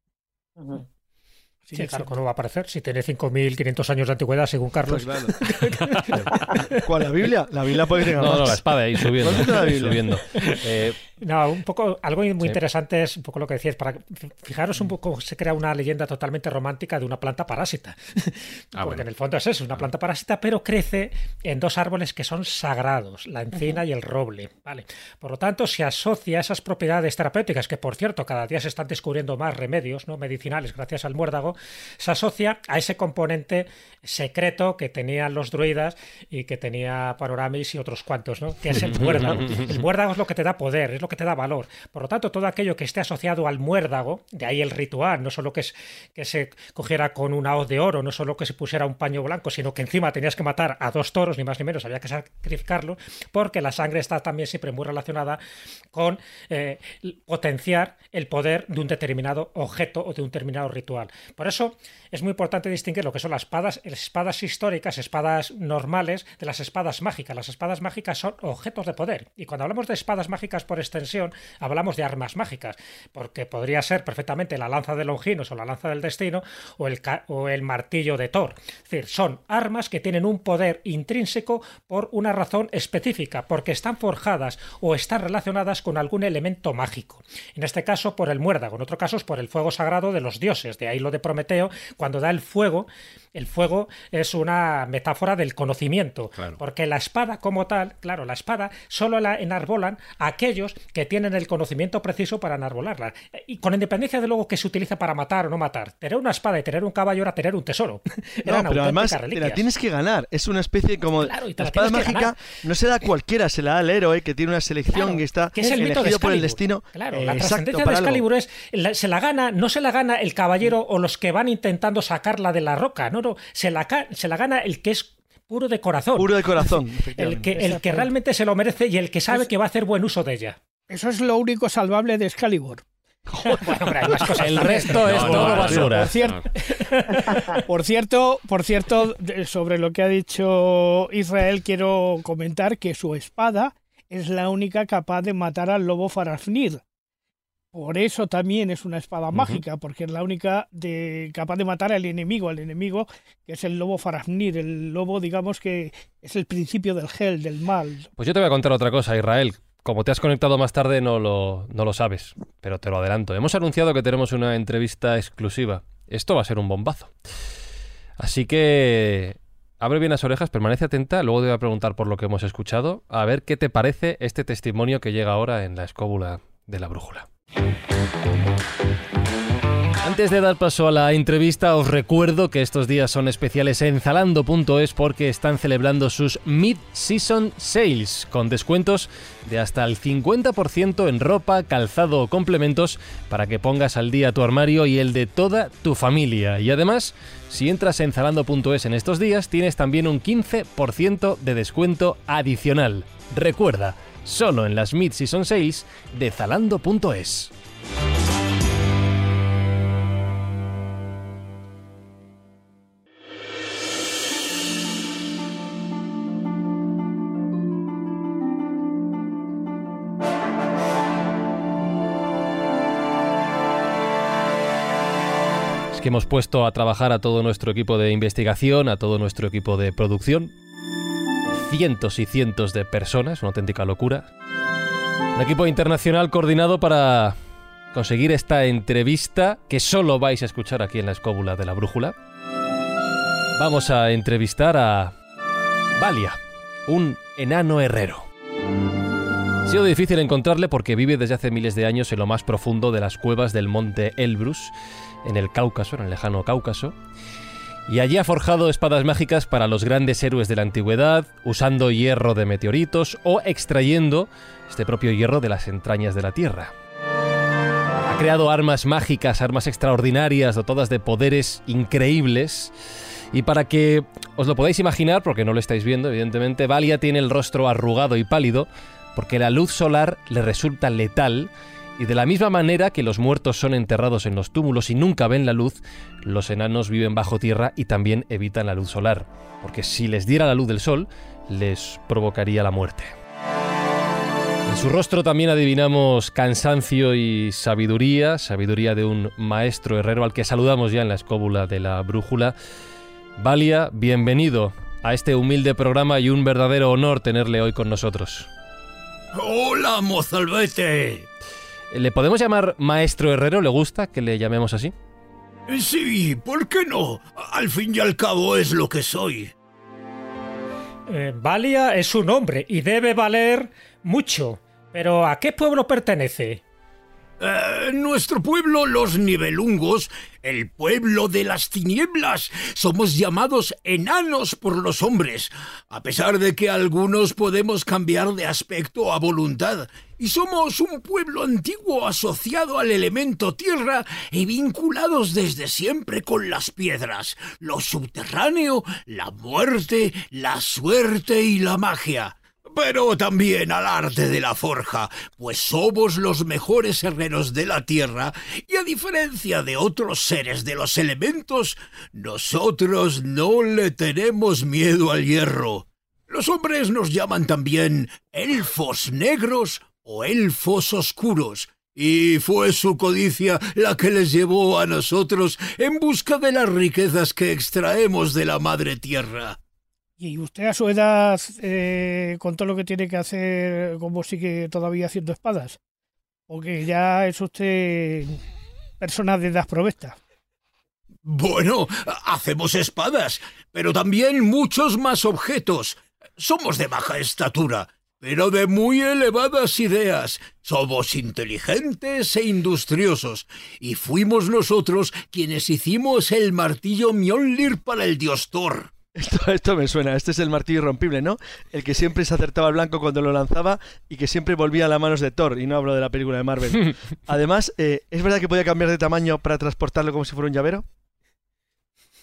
[SPEAKER 2] Sí, claro, ¿cómo va a aparecer? Si tiene 5.500 años de antigüedad, según Carlos. Pues
[SPEAKER 4] ¿Cuál, la Biblia? La Biblia puede tener
[SPEAKER 1] No, no, la espada ahí subiendo. subiendo.
[SPEAKER 2] Eh, no, un poco, algo muy interesante es un poco lo que decías. Para, fijaros un poco, se crea una leyenda totalmente romántica de una planta parásita. Ah, Porque en el fondo es eso, una planta parásita, pero crece en dos árboles que son sagrados, la encina y el roble. ¿vale? Por lo tanto, se asocia a esas propiedades terapéuticas, que por cierto, cada día se están descubriendo más remedios ¿no? medicinales gracias al muérdago, se asocia a ese componente secreto que tenían los druidas y que tenía Panoramis y otros cuantos, ¿no? que es el muérdago. El muérdago es lo que te da poder, es lo que te da valor. Por lo tanto, todo aquello que esté asociado al muérdago, de ahí el ritual, no solo que, es, que se cogiera con una hoz de oro, no solo que se pusiera un paño blanco, sino que encima tenías que matar a dos toros, ni más ni menos, había que sacrificarlo, porque la sangre está también siempre muy relacionada con eh, potenciar el poder de un determinado objeto o de un determinado ritual. Por eso es muy importante distinguir lo que son las espadas, espadas históricas, espadas normales, de las espadas mágicas. Las espadas mágicas son objetos de poder. Y cuando hablamos de espadas mágicas por extensión, hablamos de armas mágicas, porque podría ser perfectamente la lanza de Longinos o la lanza del destino o el, o el martillo de Thor. Es decir, son armas que tienen un poder intrínseco por una razón específica, porque están forjadas o están relacionadas con algún elemento mágico. En este caso, por el muérdago, en otro caso, es por el fuego sagrado de los dioses, de ahí lo de Prometeo, cuando da el fuego, el fuego es una metáfora del conocimiento, porque la espada como tal, claro, la espada solo la enarbolan aquellos que tienen el conocimiento preciso para enarbolarla. Y con independencia de luego que se utiliza para matar o no matar. Tener una espada y tener un caballo era tener un tesoro.
[SPEAKER 4] no, pero además te la tienes que ganar. Es una especie como... la, espada mágica no se da a cualquiera, se la da al héroe que tiene una selección que está
[SPEAKER 2] es el
[SPEAKER 4] elegido por el destino.
[SPEAKER 2] Claro, la trascendencia de Excalibur es, se la gana, no se la gana el caballero o los que van intentando sacarla de la roca, no, no, se la, se la gana el que es puro de corazón.
[SPEAKER 4] Puro de corazón.
[SPEAKER 2] el, que, el que realmente se lo merece y el que sabe que va a hacer buen uso de ella.
[SPEAKER 3] Eso es lo único salvable de Excalibur.
[SPEAKER 1] el resto es todo basura.
[SPEAKER 3] Por cierto, por cierto, por cierto, sobre lo que ha dicho Israel, quiero comentar que su espada es la única capaz de matar al lobo Farafnir. Por eso también es una espada mágica, porque es la única de, capaz de matar al enemigo, al enemigo que es el lobo Farafnir, el lobo, digamos que es el principio del gel, del mal.
[SPEAKER 1] Pues yo te voy a contar otra cosa, Israel. Como te has conectado más tarde no lo, no lo sabes, pero te lo adelanto. Hemos anunciado que tenemos una entrevista exclusiva. Esto va a ser un bombazo. Así que abre bien las orejas, permanece atenta, luego te voy a preguntar por lo que hemos escuchado, a ver qué te parece este testimonio que llega ahora en la escóbula de la brújula. Antes de dar paso a la entrevista, os recuerdo que estos días son especiales en Zalando.es porque están celebrando sus Mid-Season Sales con descuentos de hasta el 50% en ropa, calzado o complementos para que pongas al día tu armario y el de toda tu familia. Y además, si entras en Zalando.es en estos días, tienes también un 15% de descuento adicional. Recuerda, solo en las Mid-Season Sales de Zalando.es. que hemos puesto a trabajar a todo nuestro equipo de investigación, a todo nuestro equipo de producción, cientos y cientos de personas, una auténtica locura. Un equipo internacional coordinado para conseguir esta entrevista que solo vais a escuchar aquí en la escóbula de la brújula. Vamos a entrevistar a Valia, un enano herrero. Ha sido difícil encontrarle porque vive desde hace miles de años en lo más profundo de las cuevas del monte Elbrus, en el Cáucaso, en el lejano Cáucaso. Y allí ha forjado espadas mágicas para los grandes héroes de la antigüedad, usando hierro de meteoritos o extrayendo este propio hierro de las entrañas de la Tierra. Ha creado armas mágicas, armas extraordinarias, dotadas de poderes increíbles. Y para que os lo podáis imaginar, porque no lo estáis viendo, evidentemente, Valia tiene el rostro arrugado y pálido, porque la luz solar le resulta letal y de la misma manera que los muertos son enterrados en los túmulos y nunca ven la luz, los enanos viven bajo tierra y también evitan la luz solar, porque si les diera la luz del sol, les provocaría la muerte. En su rostro también adivinamos cansancio y sabiduría, sabiduría de un maestro herrero al que saludamos ya en la escóbula de la brújula. Valia, bienvenido a este humilde programa y un verdadero honor tenerle hoy con nosotros.
[SPEAKER 10] Hola, mozalbete.
[SPEAKER 1] ¿Le podemos llamar maestro herrero? ¿Le gusta que le llamemos así?
[SPEAKER 10] Sí, ¿por qué no? Al fin y al cabo es lo que soy.
[SPEAKER 2] Eh, Valia es un hombre y debe valer mucho. Pero ¿a qué pueblo pertenece?
[SPEAKER 10] Eh, nuestro pueblo, los Nibelungos, el pueblo de las tinieblas, somos llamados enanos por los hombres, a pesar de que algunos podemos cambiar de aspecto a voluntad, y somos un pueblo antiguo asociado al elemento tierra y vinculados desde siempre con las piedras, lo subterráneo, la muerte, la suerte y la magia pero también al arte de la forja, pues somos los mejores herreros de la tierra y a diferencia de otros seres de los elementos, nosotros no le tenemos miedo al hierro. Los hombres nos llaman también elfos negros o elfos oscuros, y fue su codicia la que les llevó a nosotros en busca de las riquezas que extraemos de la madre tierra.
[SPEAKER 3] Y usted a su edad, eh, con todo lo que tiene que hacer, ¿cómo sigue todavía haciendo espadas? Porque ya es usted persona de edad provesta.
[SPEAKER 10] Bueno, hacemos espadas, pero también muchos más objetos. Somos de baja estatura, pero de muy elevadas ideas. Somos inteligentes e industriosos, y fuimos nosotros quienes hicimos el martillo Mjolnir para el dios Thor.
[SPEAKER 4] Esto, esto me suena, este es el martillo irrompible, ¿no? El que siempre se acertaba al blanco cuando lo lanzaba y que siempre volvía a las manos de Thor, y no hablo de la película de Marvel. Además, eh, ¿es verdad que podía cambiar de tamaño para transportarlo como si fuera un llavero?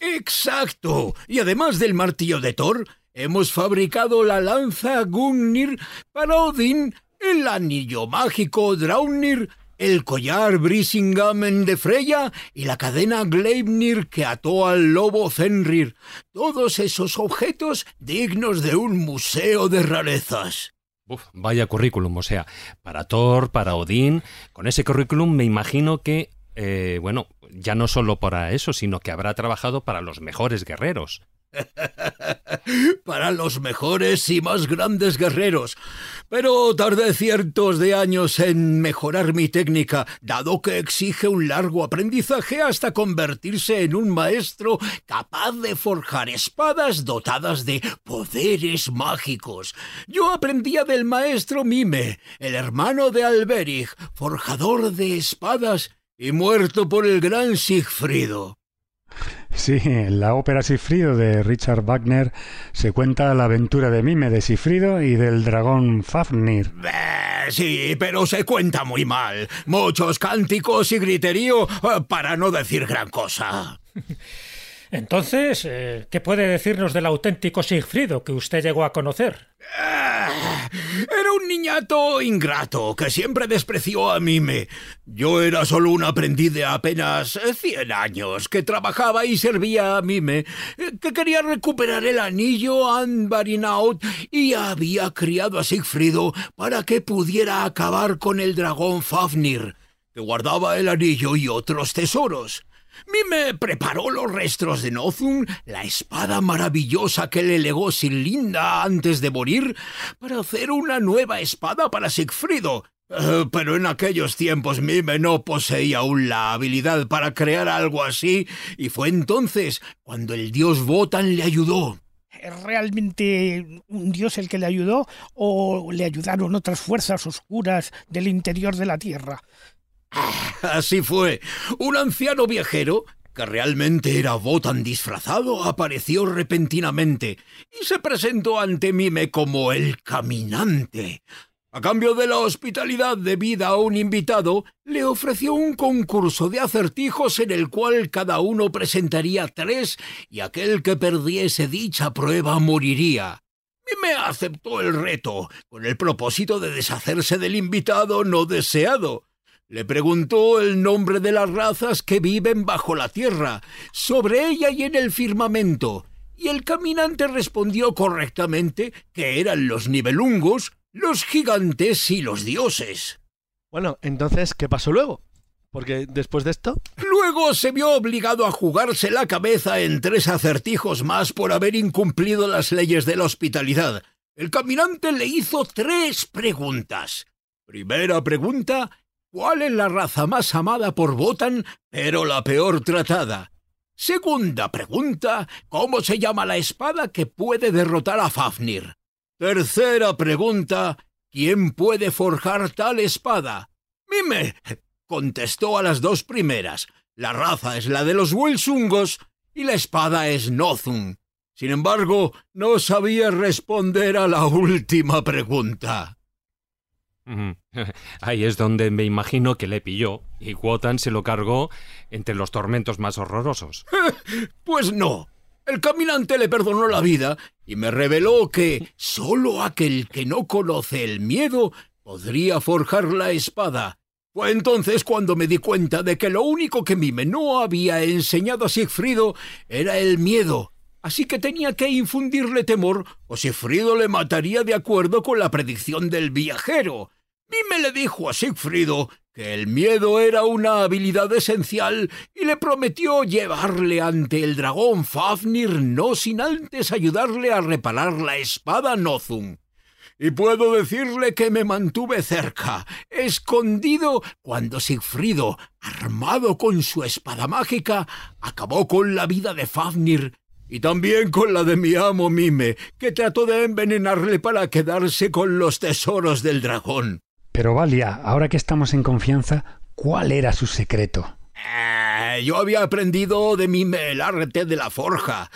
[SPEAKER 10] Exacto. Y además del martillo de Thor, hemos fabricado la lanza Gungnir para Odín, el anillo mágico Draunir, el collar Brisingamen de Freya y la cadena Gleipnir que ató al lobo Fenrir. Todos esos objetos dignos de un museo de rarezas.
[SPEAKER 5] Uf, vaya currículum, o sea, para Thor, para Odín, con ese currículum me imagino que, eh, bueno, ya no solo para eso, sino que habrá trabajado para los mejores guerreros.
[SPEAKER 10] para los mejores y más grandes guerreros. Pero tardé ciertos de años en mejorar mi técnica, dado que exige un largo aprendizaje hasta convertirse en un maestro capaz de forjar espadas dotadas de poderes mágicos. Yo aprendía del maestro Mime, el hermano de Alberich, forjador de espadas y muerto por el gran Sigfrido.
[SPEAKER 6] Sí, en la ópera Sifrido de Richard Wagner se cuenta la aventura de Mime de Sifrido y del dragón Fafnir.
[SPEAKER 10] Sí, pero se cuenta muy mal. Muchos cánticos y griterío eh, para no decir gran cosa.
[SPEAKER 2] Entonces, eh, ¿qué puede decirnos del auténtico Sigfrido que usted llegó a conocer?
[SPEAKER 10] Ah, era un niñato ingrato que siempre despreció a Mime. Yo era solo un aprendiz de apenas cien años que trabajaba y servía a Mime, eh, que quería recuperar el anillo Anbarinaut y había criado a Sigfrido para que pudiera acabar con el dragón Fafnir, que guardaba el anillo y otros tesoros. Mime preparó los restos de Nozun, la espada maravillosa que le legó Linda antes de morir, para hacer una nueva espada para Sigfrido. Eh, pero en aquellos tiempos Mime no poseía aún la habilidad para crear algo así, y fue entonces cuando el dios Wotan le ayudó.
[SPEAKER 3] ¿Es realmente un dios el que le ayudó o le ayudaron otras fuerzas oscuras del interior de la Tierra?
[SPEAKER 10] Así fue. Un anciano viajero, que realmente era Botan disfrazado, apareció repentinamente y se presentó ante Mime como el caminante. A cambio de la hospitalidad debida a un invitado, le ofreció un concurso de acertijos en el cual cada uno presentaría tres y aquel que perdiese dicha prueba moriría. Mime aceptó el reto, con el propósito de deshacerse del invitado no deseado. Le preguntó el nombre de las razas que viven bajo la tierra, sobre ella y en el firmamento, y el caminante respondió correctamente que eran los nivelungos, los gigantes y los dioses.
[SPEAKER 4] Bueno, entonces, ¿qué pasó luego? Porque después de esto...
[SPEAKER 10] Luego se vio obligado a jugarse la cabeza en tres acertijos más por haber incumplido las leyes de la hospitalidad. El caminante le hizo tres preguntas. Primera pregunta, ¿Cuál es la raza más amada por Botan, pero la peor tratada? Segunda pregunta, ¿cómo se llama la espada que puede derrotar a Fafnir? Tercera pregunta, ¿quién puede forjar tal espada? Mime contestó a las dos primeras. La raza es la de los Wilsungos y la espada es Nozun. Sin embargo, no sabía responder a la última pregunta.
[SPEAKER 5] Ahí es donde me imagino que le pilló y Wotan se lo cargó entre los tormentos más horrorosos.
[SPEAKER 10] pues no. El caminante le perdonó la vida y me reveló que solo aquel que no conoce el miedo podría forjar la espada. Fue entonces cuando me di cuenta de que lo único que Mime no había enseñado a Sigfrido era el miedo, así que tenía que infundirle temor o Sigfrido le mataría de acuerdo con la predicción del viajero. Mime le dijo a Sigfrido que el miedo era una habilidad esencial y le prometió llevarle ante el dragón Fafnir no sin antes ayudarle a reparar la espada Nozum. Y puedo decirle que me mantuve cerca, escondido, cuando Sigfrido, armado con su espada mágica, acabó con la vida de Fafnir Y también con la de mi amo Mime, que trató de envenenarle para quedarse con los tesoros del dragón.
[SPEAKER 6] Pero Valia, ahora que estamos en confianza, ¿cuál era su secreto?
[SPEAKER 10] Eh, yo había aprendido de Mime el arte de la forja,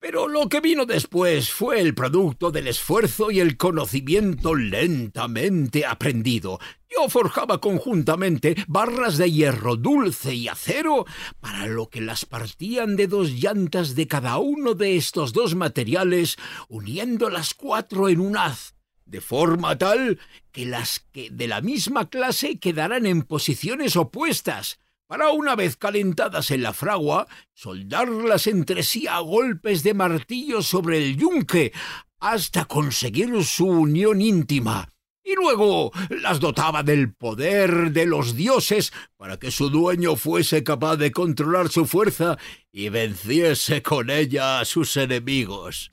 [SPEAKER 10] pero lo que vino después fue el producto del esfuerzo y el conocimiento lentamente aprendido. Yo forjaba conjuntamente barras de hierro dulce y acero, para lo que las partían de dos llantas de cada uno de estos dos materiales, uniendo las cuatro en un haz, de forma tal que las que de la misma clase quedarán en posiciones opuestas, para una vez calentadas en la fragua, soldarlas entre sí a golpes de martillo sobre el yunque, hasta conseguir su unión íntima. Y luego las dotaba del poder de los dioses para que su dueño fuese capaz de controlar su fuerza y venciese con ella a sus enemigos.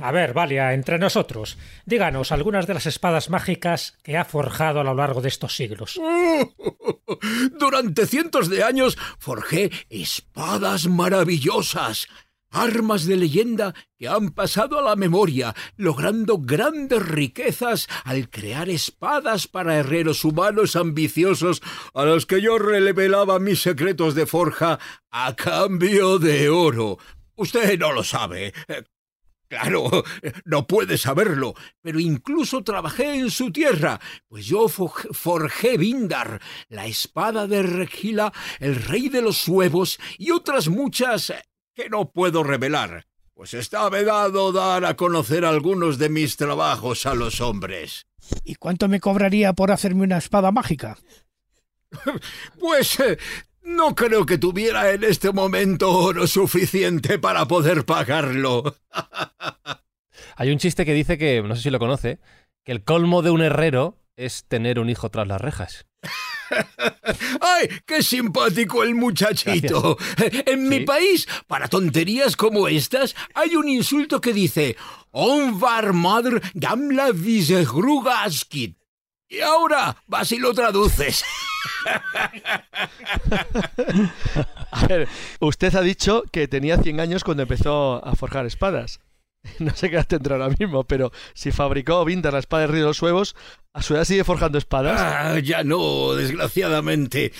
[SPEAKER 2] A ver, Valia, entre nosotros, díganos algunas de las espadas mágicas que ha forjado a lo largo de estos siglos.
[SPEAKER 10] Durante cientos de años forjé espadas maravillosas, armas de leyenda que han pasado a la memoria, logrando grandes riquezas al crear espadas para herreros humanos ambiciosos a los que yo revelaba mis secretos de forja a cambio de oro. Usted no lo sabe. Eh, Claro, no puede saberlo, pero incluso trabajé en su tierra, pues yo forjé Vindar, la espada de Regila, el rey de los huevos y otras muchas que no puedo revelar, pues está vedado dar a conocer algunos de mis trabajos a los hombres.
[SPEAKER 3] ¿Y cuánto me cobraría por hacerme una espada mágica?
[SPEAKER 10] pues eh, no creo que tuviera en este momento oro suficiente para poder pagarlo.
[SPEAKER 1] Hay un chiste que dice que, no sé si lo conoce, que el colmo de un herrero es tener un hijo tras las rejas.
[SPEAKER 10] ¡Ay, qué simpático el muchachito! En mi país, para tonterías como estas, hay un insulto que dice On var madre gamla visegrugaskit. Y ahora vas y lo traduces.
[SPEAKER 4] A ver, usted ha dicho que tenía 100 años cuando empezó a forjar espadas. No sé qué tendrá ahora mismo, pero si fabricó Vindar la espada de Río de los Huevos, ¿a su edad sigue forjando espadas?
[SPEAKER 10] Ah, ya no, desgraciadamente.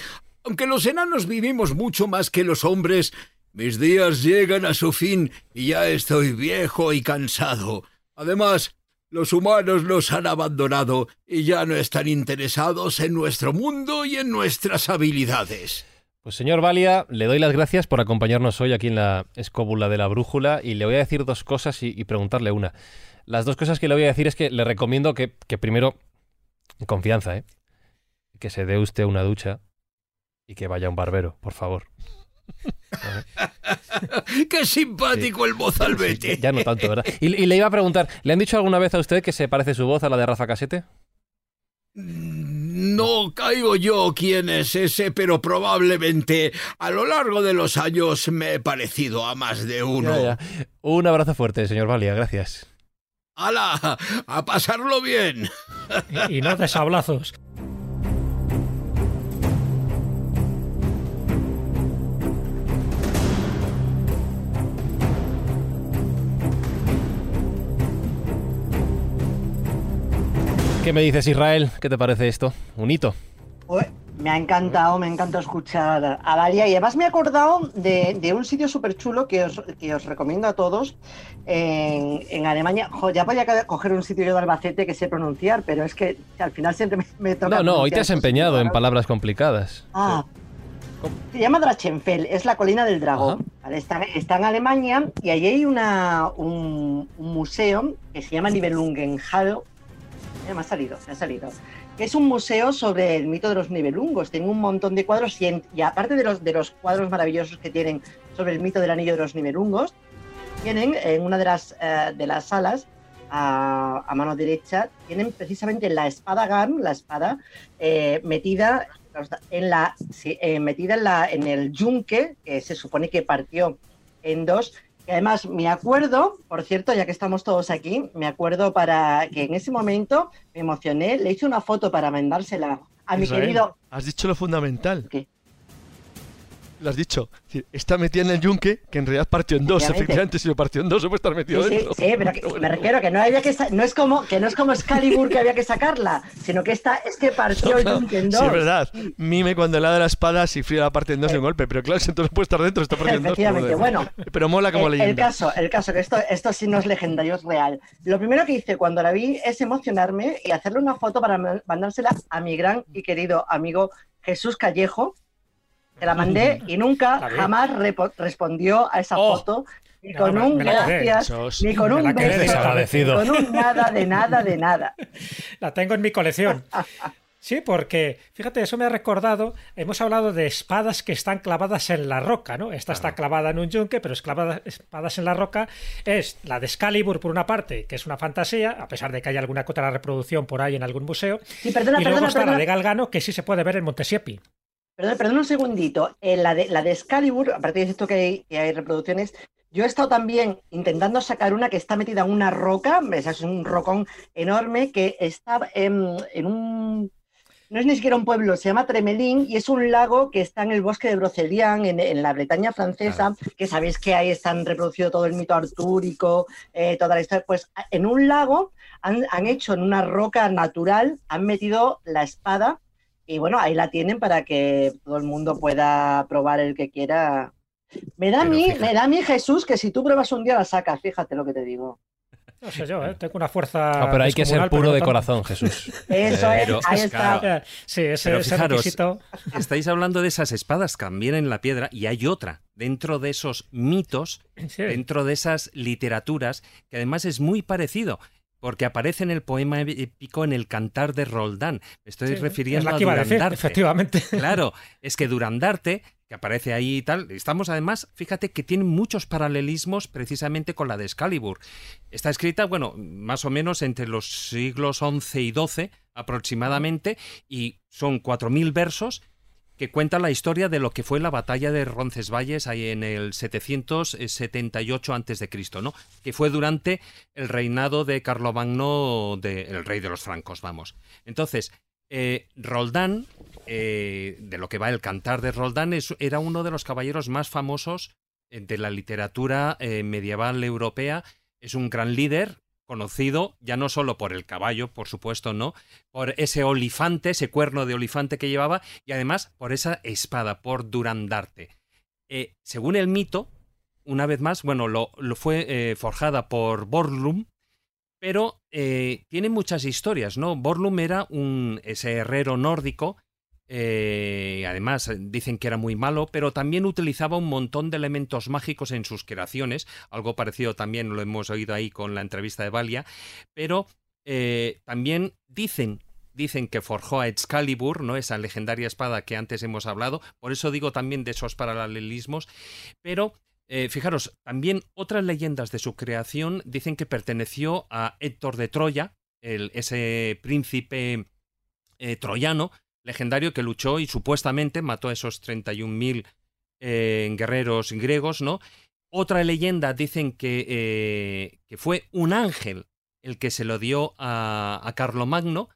[SPEAKER 10] Aunque los enanos vivimos mucho más que los hombres, mis días llegan a su fin y ya estoy viejo y cansado. Además, los humanos nos han abandonado y ya no están interesados en nuestro mundo y en nuestras habilidades.
[SPEAKER 1] Pues señor Valia, le doy las gracias por acompañarnos hoy aquí en la escóbula de la brújula y le voy a decir dos cosas y, preguntarle una. Las dos cosas que le voy a decir es que le recomiendo que, que primero, confianza, ¿eh? que se dé usted una ducha y que vaya a un barbero, por favor.
[SPEAKER 10] ¡Qué simpático el mozalbete!
[SPEAKER 1] ya no tanto, ¿verdad? Y, y, le iba a preguntar, ¿le han dicho alguna vez a usted que se parece su voz a la de Rafa Casete?
[SPEAKER 10] No caigo yo quién es ese, pero probablemente a lo largo de los años me he parecido a más de uno.
[SPEAKER 1] Un abrazo fuerte, señor Valia, gracias.
[SPEAKER 10] ¡Hala! ¡A pasarlo bien!
[SPEAKER 2] y, y no desablazos.
[SPEAKER 1] ¿Qué me dices, Israel? ¿Qué te parece esto? ¿Un hito?
[SPEAKER 9] me ha encantado, me encanta escuchar a Valia y además me he acordado de, un sitio súper chulo que os, que os recomiendo a todos en, Alemania. ya podía coger un sitio yo de Albacete que sé pronunciar, pero es que al final siempre me, toca.
[SPEAKER 1] No, no, hoy te has empeñado en palabras complicadas.
[SPEAKER 9] Ah. Se llama Drachenfell, es la colina del dragón. Está, en Alemania y allí hay una, un, museo que se llama Nibelungenhall me ha salido, me ha salido. Es un museo sobre el mito de los nivelungos. Tiene un montón de cuadros y, aparte de los, cuadros maravillosos que tienen sobre el mito del anillo de los nivelungos, tienen en una de las, eh, salas a, mano derecha, tienen precisamente la espada Garm, la espada eh, metida en eh, en el yunque, que se supone que partió en dos, y además me acuerdo, por cierto, ya que estamos todos aquí, me acuerdo para que en ese momento me emocioné, le hice una foto para mandársela a mi querido.
[SPEAKER 4] Has dicho lo fundamental. Lo has dicho. Está metida en el yunque, que en realidad partió en dos. Efectivamente, si lo partió en dos, se puede estar metido
[SPEAKER 9] sí,
[SPEAKER 4] dentro.
[SPEAKER 9] Sí, pero me refiero que no había que no es como que no es como Excalibur que había que sacarla, sino que esta es que partió el yunque en dos.
[SPEAKER 4] Sí, es verdad. Mime cuando le da la espada, si fría la parte en dos de un golpe, pero claro, si entonces puede estar dentro, está partiendo en dos.
[SPEAKER 9] Efectivamente, bueno.
[SPEAKER 4] Pero mola como
[SPEAKER 9] el,
[SPEAKER 4] leyenda.
[SPEAKER 9] El caso, el caso, que esto, esto sí no es legendario, es real. Lo primero que hice cuando la vi es emocionarme y hacerle una foto para mandársela a mi gran y querido amigo Jesús Callejo, te la mandé y nunca, jamás respondió a esa
[SPEAKER 2] oh.
[SPEAKER 9] foto. Ni con un gracias, ni con un beso, ni con un nada de nada de nada.
[SPEAKER 2] La tengo en mi colección. Sí, porque fíjate, eso me ha recordado, hemos hablado de espadas que están clavadas en la roca, ¿no? Esta está clavada en un yunque, pero es clavada, espadas en la roca es la de Excalibur por una parte, que es una fantasía, a pesar de que haya alguna otra reproducción por ahí en algún museo.
[SPEAKER 9] Sí, perdona,
[SPEAKER 2] y luego
[SPEAKER 9] perdona,
[SPEAKER 2] está
[SPEAKER 9] perdona.
[SPEAKER 2] la de Galgano, que sí se puede ver en Montesiepi.
[SPEAKER 9] Perdón, perdón un segundito. Eh, la, de, la de Excalibur, aparte de esto que hay, que hay reproducciones, yo he estado también intentando sacar una que está metida en una roca, es un rocón enorme que está en, en, un... No es ni siquiera un pueblo, se llama Tremelín y es un lago que está en el bosque de Brocelian, en, en la Bretaña francesa, claro. que sabéis que ahí están reproducido todo el mito artúrico, eh, toda la historia. Pues en un lago han, han hecho en una roca natural, han metido la espada y bueno, ahí la tienen para que todo el mundo pueda probar el que quiera. Me da, a mí, me da a mí Jesús que si tú pruebas un día la sacas, fíjate lo que te digo.
[SPEAKER 2] No sé yo, ¿eh? tengo una fuerza.
[SPEAKER 1] No, pero hay que ser puro de corazón, Jesús.
[SPEAKER 9] Eso
[SPEAKER 5] Pero,
[SPEAKER 9] es, ahí está.
[SPEAKER 5] claro.
[SPEAKER 2] Sí, ese,
[SPEAKER 5] Pero
[SPEAKER 2] ese
[SPEAKER 5] fijaros,
[SPEAKER 2] requisito.
[SPEAKER 5] estáis hablando de esas espadas también en la piedra y hay otra dentro de esos mitos,
[SPEAKER 2] Sí.
[SPEAKER 5] dentro de esas literaturas, que además es muy parecido. Porque aparece en el poema épico en el cantar de Roldán. Me estoy
[SPEAKER 2] Sí,
[SPEAKER 5] refiriendo
[SPEAKER 2] es la
[SPEAKER 5] a
[SPEAKER 2] que iba a decir,
[SPEAKER 5] Durandarte.
[SPEAKER 2] efectivamente.
[SPEAKER 5] Claro, es que Durandarte, que aparece ahí y tal, estamos además, fíjate que tiene muchos paralelismos precisamente con la de Excalibur. Está escrita, bueno, más o menos entre los siglos XI y XII aproximadamente, y son 4.000 versos que cuentan la historia de lo que fue la batalla de Roncesvalles ahí en el 778 a.C., ¿no? Que fue durante el reinado de Carlomagno, de, el rey de los francos, vamos. Entonces, eh, Roldán, eh, de lo que va el cantar de Roldán, es, era uno de los caballeros más famosos eh, de la literatura medieval europea. Es un gran líder, conocido ya no solo por el caballo, por supuesto, no, por ese olifante, ese cuerno de olifante que llevaba, y además por esa espada, por Durandarte. Eh, según el mito, una vez más, bueno, lo, fue eh, forjada por Borlum, pero eh, tiene muchas historias, ¿no? Borlum era un ese herrero nórdico, eh, además dicen que era muy malo, pero también utilizaba un montón de elementos mágicos en sus creaciones, algo parecido también lo hemos oído ahí con la entrevista de Valia, pero eh, también dicen dicen que forjó a Excalibur, ¿no? Esa legendaria espada que antes hemos hablado. Por eso digo también de esos paralelismos. Pero eh, fijaros, también otras leyendas de su creación dicen que perteneció a Héctor de Troya, el, ese príncipe eh, troyano legendario que luchó y supuestamente mató a esos 31.000 eh, guerreros griegos, ¿no? Otra leyenda dicen que, eh, que fue un ángel el que se lo dio a, Carlomagno,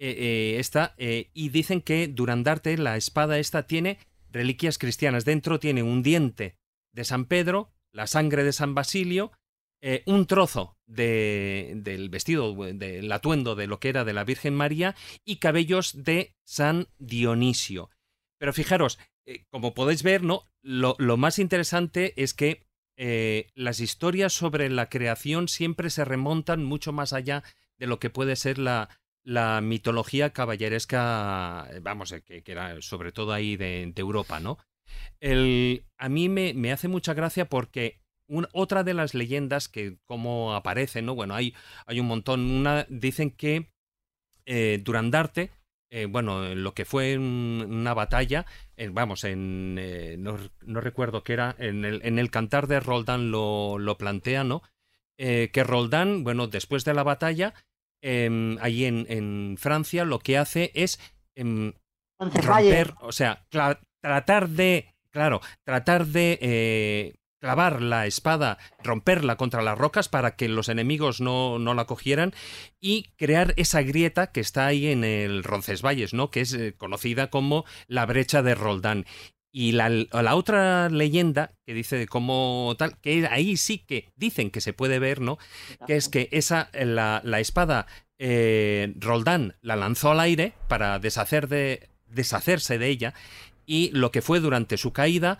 [SPEAKER 5] eh, eh, esta, y dicen que Durandarte, la espada esta, tiene reliquias cristianas. Dentro tiene un diente de San Pedro, la sangre de San Basilio, eh, un trozo de, del vestido, del atuendo de lo que era de la Virgen María y cabellos de San Dionisio. Pero fijaros, eh, como podéis ver, ¿no? Lo, más interesante es que eh, las historias sobre la creación siempre se remontan mucho más allá de lo que puede ser la, mitología caballeresca, vamos, que, que era sobre todo ahí de, de Europa, ¿no? El, a mí me, me hace mucha gracia porque otra de las leyendas que como aparecen, ¿no? Bueno, hay, hay un montón. Una dicen que eh, Durandarte, eh, bueno, en lo que fue un- una batalla, eh, vamos, en eh, no, no recuerdo qué era, en el, en el cantar de Roldán lo, lo plantea, ¿no? Eh, que Roldán, bueno, después de la batalla, em, ahí en, en Francia, lo que hace es em, romper, o sea, tratar de, claro, tratar de clavar la espada, romperla contra las rocas para que los enemigos no, no la cogieran y crear esa grieta que está ahí en el Roncesvalles, ¿no? Que es eh, conocida como la brecha de Roldán. Y la, otra leyenda que dice de cómo tal, que ahí sí que dicen que se puede ver, ¿no? Que es que esa, la, la espada eh, Roldán la lanzó al aire para deshacer de, deshacerse de ella y lo que fue durante su caída,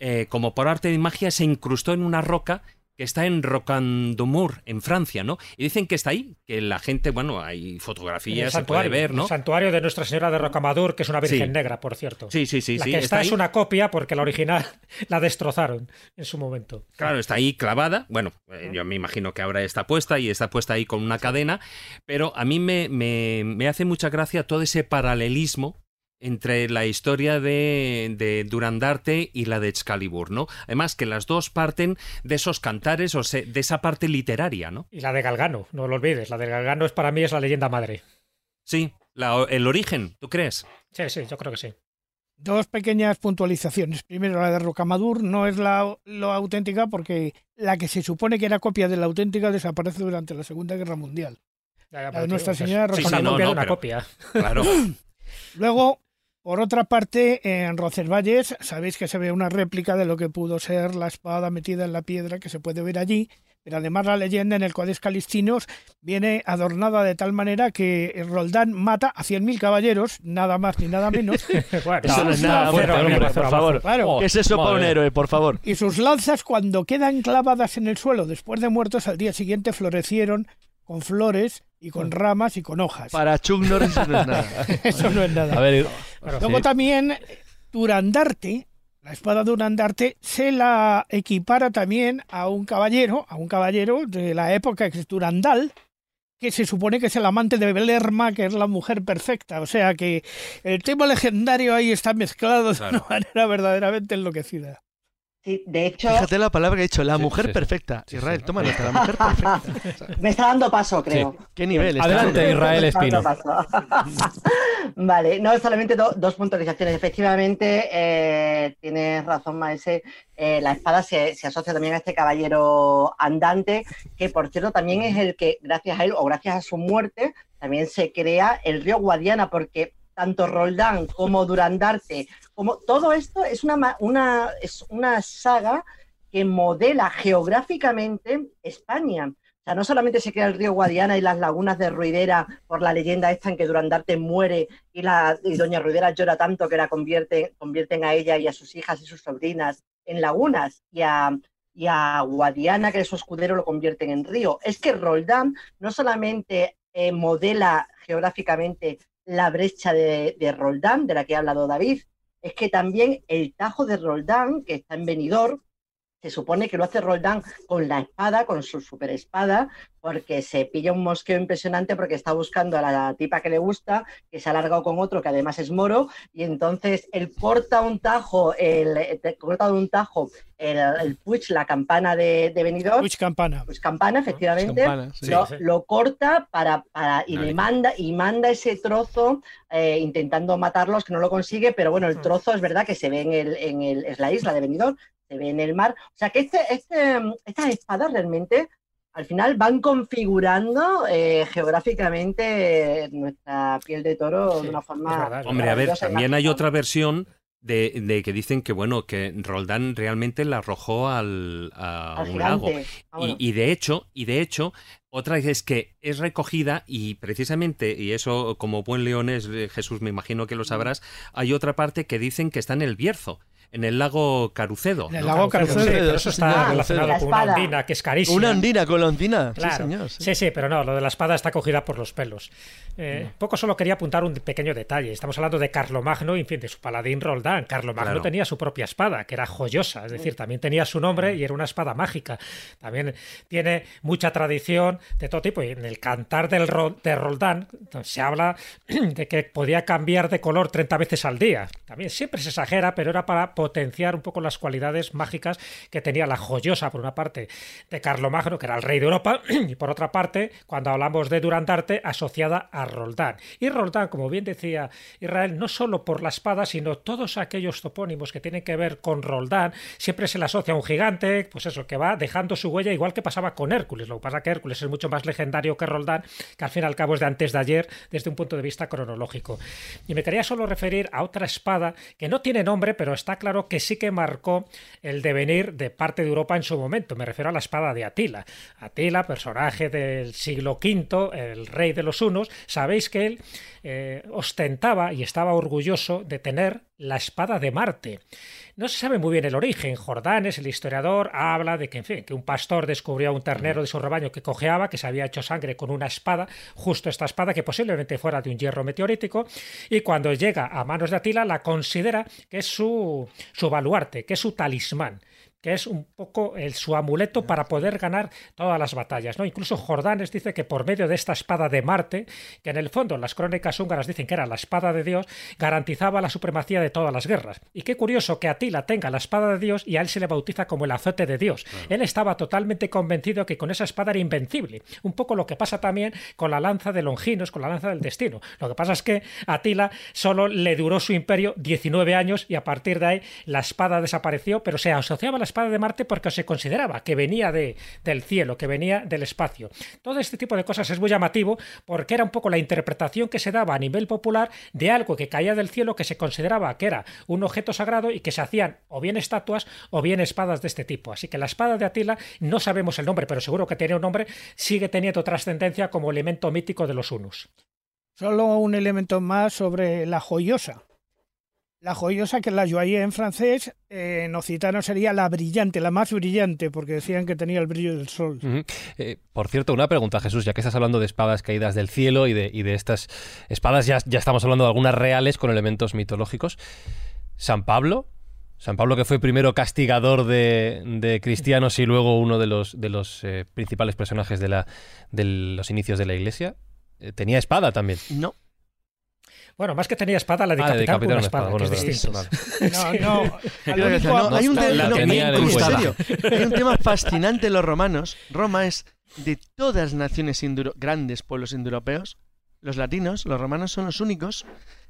[SPEAKER 5] eh, como por arte de magia, se incrustó en una roca que está en Rocandomur, en Francia, ¿no? Y dicen que está ahí, que la gente, bueno, hay fotografías, se puede ver, ¿no?
[SPEAKER 2] El santuario de Nuestra Señora de Rocamadour, que es una Virgen negra, por cierto.
[SPEAKER 5] Sí, sí, sí.
[SPEAKER 2] La
[SPEAKER 5] sí,
[SPEAKER 2] que está, es una copia porque la original la destrozaron en su momento.
[SPEAKER 5] Claro, está ahí clavada. Bueno, eh, yo me imagino que ahora está puesta y está puesta ahí con una cadena, pero a mí me, me, me hace mucha gracia todo ese paralelismo entre la historia de, de, Durandarte y la de Excalibur, ¿no? Además que las dos parten de esos cantares o se, de esa parte literaria, ¿no?
[SPEAKER 2] Y la de Galgano, no lo olvides, la de Galgano es para mí es la leyenda madre.
[SPEAKER 5] Sí, la, el origen, ¿tú crees?
[SPEAKER 2] Sí, sí, yo creo que sí.
[SPEAKER 3] Dos pequeñas puntualizaciones. Primero, la de Rocamadour no es la, la auténtica porque la que se supone que era copia de la auténtica desaparece durante la Segunda Guerra Mundial.
[SPEAKER 2] Ya, ya,
[SPEAKER 3] la de Nuestra Señora
[SPEAKER 5] sí,
[SPEAKER 2] es
[SPEAKER 5] sí,
[SPEAKER 2] una
[SPEAKER 5] no,
[SPEAKER 2] copia
[SPEAKER 5] no,
[SPEAKER 2] una
[SPEAKER 5] pero-
[SPEAKER 2] copia.
[SPEAKER 5] Claro.
[SPEAKER 3] Luego, por otra parte, en Roncesvalles sabéis que se ve una réplica de lo que pudo ser la espada metida en la piedra que se puede ver allí, pero además la leyenda en el Codex Calistinos viene adornada de tal manera que Roldán mata a 100.000 caballeros, nada más ni nada menos,
[SPEAKER 2] Bueno,
[SPEAKER 4] Eso no es nada, hombre, por favor.
[SPEAKER 3] Claro.
[SPEAKER 4] ¿Qué es eso para un héroe, por favor?
[SPEAKER 3] y sus lanzas cuando quedan clavadas en el suelo después de muertos al día siguiente florecieron con flores y con ramas y con hojas.
[SPEAKER 4] Para Chuck Norris eso no es nada.
[SPEAKER 3] Eso no es nada.
[SPEAKER 1] A ver,
[SPEAKER 3] Luego
[SPEAKER 1] sí.
[SPEAKER 3] también Durandarte, la espada Durandarte, se la equipara también a un caballero, a un caballero de la época que es Durandal, que se supone que es el amante de Belerma, que es la mujer perfecta. O sea que el tema legendario ahí está mezclado de una manera verdaderamente enloquecida.
[SPEAKER 9] Sí, de hecho,
[SPEAKER 4] Fíjate la palabra que he dicho, la
[SPEAKER 1] Sí,
[SPEAKER 4] mujer
[SPEAKER 1] sí,
[SPEAKER 4] perfecta.
[SPEAKER 1] Sí,
[SPEAKER 4] Israel,
[SPEAKER 1] sí.
[SPEAKER 4] toma nota, la mujer perfecta.
[SPEAKER 9] me está dando paso, creo.
[SPEAKER 4] ¿Qué nivel? está
[SPEAKER 1] Adelante,
[SPEAKER 4] dando?
[SPEAKER 1] Israel Espino.
[SPEAKER 9] vale, no, solamente do- dos puntualizaciones. Efectivamente, eh, tienes razón, Maese. eh, la espada se, se asocia también a este caballero andante, que por cierto también es el que, gracias a él o gracias a su muerte, también se crea el río Guadiana, porque tanto Roldán como Durandarte, como todo esto es una, una, es una saga que modela geográficamente España. O sea, no solamente se crea el río Guadiana y las lagunas de Ruidera por la leyenda esta en que Durandarte muere y, la, y doña Ruidera llora tanto que la convierte, convierten a ella y a sus hijas y sus sobrinas en lagunas y a, y a Guadiana, que es su escudero, lo convierten en río. Es que Roldán no solamente eh, modela geográficamente la brecha de, Roldán, de la que ha hablado David, es que también el Tajo de Roldán, que está en Benidorm, se supone que lo hace Roldán con la espada, con su super espada, porque se pilla un mosqueo impresionante porque está buscando a la tipa que le gusta, que se ha alargado con otro que además es moro, y entonces él corta un tajo, el, te- corta de un tajo el, el Puig, la campana de, de Benidorm,
[SPEAKER 3] Puig Campana.
[SPEAKER 9] pues campana, efectivamente,
[SPEAKER 4] Campana, sí.
[SPEAKER 9] lo,
[SPEAKER 2] Sí, sí.
[SPEAKER 9] lo corta para, para y le manda y manda ese trozo eh, intentando matarlos que no lo consigue pero bueno el trozo es verdad que se ve en el en el es la isla de Benidorm se ve en el mar. O sea que este, este estas espadas realmente al final van configurando eh, geográficamente nuestra piel de toro
[SPEAKER 2] Sí,
[SPEAKER 9] de una
[SPEAKER 2] es
[SPEAKER 9] forma
[SPEAKER 2] verdad, es
[SPEAKER 5] Hombre, a ver, también hay otra versión de, de que dicen que, bueno, que Roldán realmente la arrojó al, a
[SPEAKER 9] al
[SPEAKER 5] un lago.
[SPEAKER 9] Ah, bueno.
[SPEAKER 5] Y, y de hecho, y de hecho, otra es que es recogida y precisamente, y eso como buen leones, eh, Jesús, me imagino que lo sabrás, hay otra parte que dicen que está en el Bierzo, en el lago Carucedo.
[SPEAKER 3] En el
[SPEAKER 5] ¿no?
[SPEAKER 3] lago
[SPEAKER 2] Carucedo,
[SPEAKER 3] Carucedo.
[SPEAKER 2] sí, pero eso está
[SPEAKER 4] Ah,
[SPEAKER 2] relacionado
[SPEAKER 9] la
[SPEAKER 2] con una
[SPEAKER 9] espada.
[SPEAKER 2] ondina que es carísima.
[SPEAKER 4] Una andina con la ondina.
[SPEAKER 2] Claro.
[SPEAKER 4] Sí, señor. sí.
[SPEAKER 2] Sí, sí, pero no, lo de la espada está cogida por los pelos. Eh, Poco solo quería apuntar un pequeño detalle. Estamos hablando de Carlomagno, y, en fin, de su paladín Roldán. Carlomagno
[SPEAKER 5] Claro.
[SPEAKER 2] tenía su propia espada, que era joyosa, es decir, también tenía su nombre y era una espada mágica. También tiene mucha tradición de todo tipo. Y en el cantar del Ro- de Roldán se habla de que podía cambiar de color 30 veces al día. También siempre se exagera, pero era para potenciar un poco las cualidades mágicas que tenía la joyosa, por una parte, de Carlomagno, que era el rey de Europa, y por otra parte, cuando hablamos de Durandarte, asociada a Roldán. Y Roldán, como bien decía Israel, no solo por la espada, sino todos aquellos topónimos que tienen que ver con Roldán, siempre se le asocia a un gigante, pues eso, que va dejando su huella, igual que pasaba con Hércules. Lo que pasa que Hércules es mucho más legendario que Roldán, que al fin y al cabo es de antes de ayer, desde un punto de vista cronológico. Y me quería solo referir a otra espada que no tiene nombre, pero está claro que sí que marcó el devenir de parte de Europa en su momento. Me refiero a la espada de Atila. Atila, personaje del siglo V, el rey de los hunos, sabéis que él eh, ostentaba y estaba orgulloso de tener la espada de Marte. No se sabe muy bien el origen. Jordanes, el historiador, habla de que, en fin, que un pastor descubrió a un ternero de su rebaño que cojeaba, que se había hecho sangre con una espada, justo esta espada que posiblemente fuera de un hierro meteorítico, y cuando llega a manos de Atila la considera que es su, su baluarte, que es su talismán que es un poco el, su amuleto para poder ganar todas las batallas. ¿no? Incluso Jordanes dice que por medio de esta espada de Marte, que en el fondo las crónicas húngaras dicen que era la espada de Dios, garantizaba la supremacía de todas las guerras. Y qué curioso que Atila tenga la espada de Dios y a él se le bautiza como el azote de Dios. Él estaba totalmente convencido que con esa espada era invencible. Un poco lo que pasa también con la lanza de Longinos, con la lanza del destino. Lo que pasa es que Atila solo le duró su imperio 19 años y a partir de ahí la espada desapareció, pero se asociaba a la espada de Marte porque se consideraba que venía de, del cielo, que venía del espacio. Todo este tipo de cosas es muy llamativo porque era un poco la interpretación que se daba a nivel popular de algo que caía del cielo que se consideraba que era un objeto sagrado y que se hacían o bien estatuas o bien espadas de este tipo. Así que la espada de Atila, no sabemos el nombre, pero seguro que tiene un nombre, sigue teniendo trascendencia como elemento mítico de los Unus.
[SPEAKER 3] Solo un elemento más sobre la joyosa. La joyosa, que la joyeuse en francés, eh, en occitano sería la brillante, la más brillante, porque decían que tenía el brillo del sol.
[SPEAKER 1] eh, por cierto, una pregunta, Jesús, ya que estás hablando de espadas caídas del cielo y de, y de estas espadas, ya, ya estamos hablando de algunas reales con elementos mitológicos. San Pablo, San Pablo que fue primero castigador de, de cristianos y luego uno de los, de los eh, principales personajes de, la, de los inicios de la iglesia, eh, tenía espada también.
[SPEAKER 4] No.
[SPEAKER 2] Bueno, más que tenía espada, la
[SPEAKER 1] Ah,
[SPEAKER 2] decapitaron con
[SPEAKER 1] decapitaron
[SPEAKER 2] una espada, que es distinto.
[SPEAKER 1] vale.
[SPEAKER 3] No, no.
[SPEAKER 4] hay un,
[SPEAKER 1] no,
[SPEAKER 4] en serio, hay tema fascinante en los romanos. Roma es de todas las naciones induro- grandes pueblos indoeuropeos, los latinos, los romanos son los únicos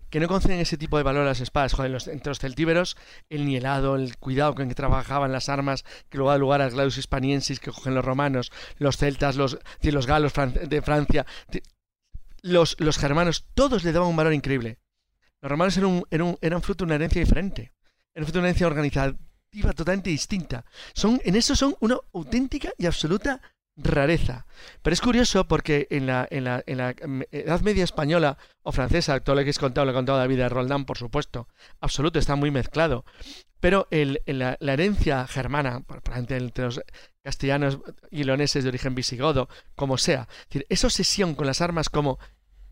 [SPEAKER 4] que no conceden ese tipo de valor a las espadas. Joder, los, entre los celtíberos, el nielado, el cuidado con que trabajaban las armas, que luego da lugar al gladius hispaniensis que cogen los romanos, los celtas, los, los galos de Francia, los, los germanos, todos le daban un valor increíble. Los romanos eran, un, eran, fruto de una herencia diferente. Eran fruto de una herencia organizativa totalmente distinta. Son, en eso son una auténtica y absoluta rareza. Pero es curioso porque en la, en la, en la mm, Edad Media española o francesa, todo lo que he contado, lo he contado David de Roldán, por supuesto, absoluto, está muy mezclado. Pero el, la, herencia germana, ejemplo, entre los castellanos y leoneses de origen visigodo, como sea, es decir, esa obsesión con las armas como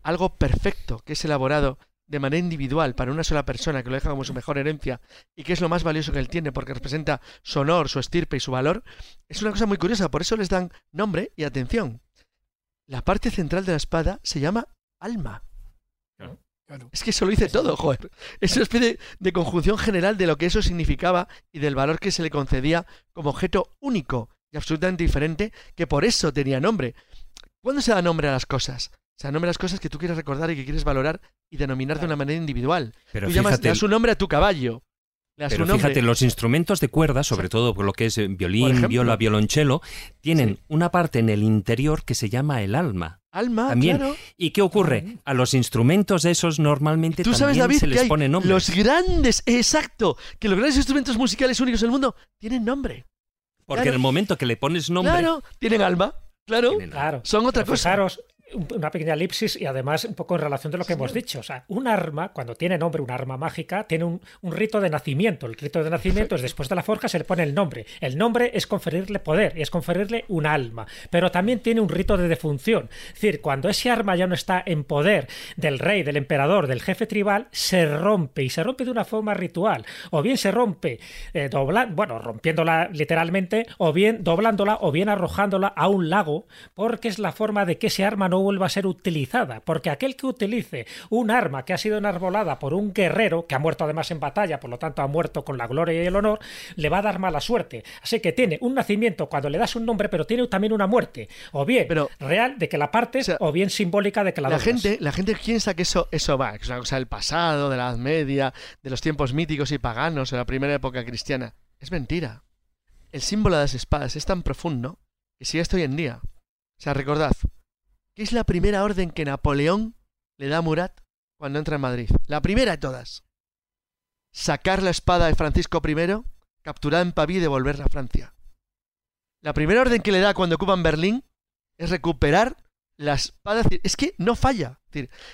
[SPEAKER 4] algo perfecto que es elaborado de manera individual para una sola persona que lo deja como su mejor herencia y que es lo más valioso que él tiene porque representa su honor, su estirpe y su valor, es una cosa muy curiosa, por eso les dan nombre y atención. La parte central de la espada se llama alma. Es que eso lo dice todo, joder. Es una especie de conjunción general de lo que eso significaba y del valor que se le concedía como objeto único y absolutamente diferente, que por eso tenía nombre. ¿Cuándo se da nombre a las cosas? Se da nombre a las cosas que tú quieres recordar y que quieres valorar y denominar de una manera individual.
[SPEAKER 5] Pero
[SPEAKER 4] tú llamas,
[SPEAKER 5] fíjate,
[SPEAKER 4] le das un nombre a tu caballo. Le das
[SPEAKER 5] Pero fíjate, los instrumentos de cuerda, sobre todo por lo que es eh, violín,
[SPEAKER 4] ejemplo.
[SPEAKER 5] viola, violonchelo, tienen una parte en el interior que se llama el alma.
[SPEAKER 4] Alma,
[SPEAKER 5] También.
[SPEAKER 4] claro.
[SPEAKER 5] ¿Y qué ocurre? A los instrumentos esos normalmente
[SPEAKER 4] Tú sabes,
[SPEAKER 5] también
[SPEAKER 4] David,
[SPEAKER 5] se les pone nombre.
[SPEAKER 4] los grandes, exacto, que los grandes instrumentos musicales únicos del mundo tienen nombre.
[SPEAKER 5] Porque
[SPEAKER 4] claro.
[SPEAKER 5] en el momento que le pones nombre,
[SPEAKER 4] Claro, tienen alma, claro.
[SPEAKER 5] tienen alma.
[SPEAKER 2] Claro.
[SPEAKER 4] Son otra cosa.
[SPEAKER 2] Fijaros, una pequeña elipsis y además un poco en relación de lo que hemos dicho. O sea, un arma, cuando tiene nombre, un arma mágica, tiene un, un rito de nacimiento. El rito de nacimiento es después de la forja se le pone el nombre. El nombre es conferirle poder y es conferirle un alma. Pero también tiene un rito de defunción. Es decir, cuando ese arma ya no está en poder del rey, del emperador, del jefe tribal, se rompe y se rompe de una forma ritual. O bien se rompe eh, dobla- bueno, rompiéndola literalmente, o bien doblándola, o bien arrojándola a un lago, porque es la forma de que ese arma no vuelva a ser utilizada. Porque aquel que utilice un arma que ha sido enarbolada por un guerrero, que ha muerto además en batalla, por lo tanto ha muerto con la gloria y el honor, le va a dar mala suerte. Así que tiene un nacimiento cuando le das un nombre, pero tiene también una muerte. O bien
[SPEAKER 4] Pero-
[SPEAKER 2] real de que la partes,
[SPEAKER 4] O sea,
[SPEAKER 2] o bien simbólica de que la,
[SPEAKER 4] La
[SPEAKER 2] doblas.
[SPEAKER 4] gente, la gente piensa que eso, eso va, que es una cosa del pasado, de la Edad Media, de los tiempos míticos y paganos, de la primera época cristiana. Es mentira. El símbolo de las espadas es tan profundo que sigue hasta hoy en día. O sea, recordad, ¿qué es la primera orden que Napoleón le da a Murat cuando entra en Madrid? La primera de todas. sacar la espada de Francisco I, capturada en Pavía y devolverla a Francia. La primera orden que le da cuando ocupan Berlín es recuperar la espada. Es, que no falla.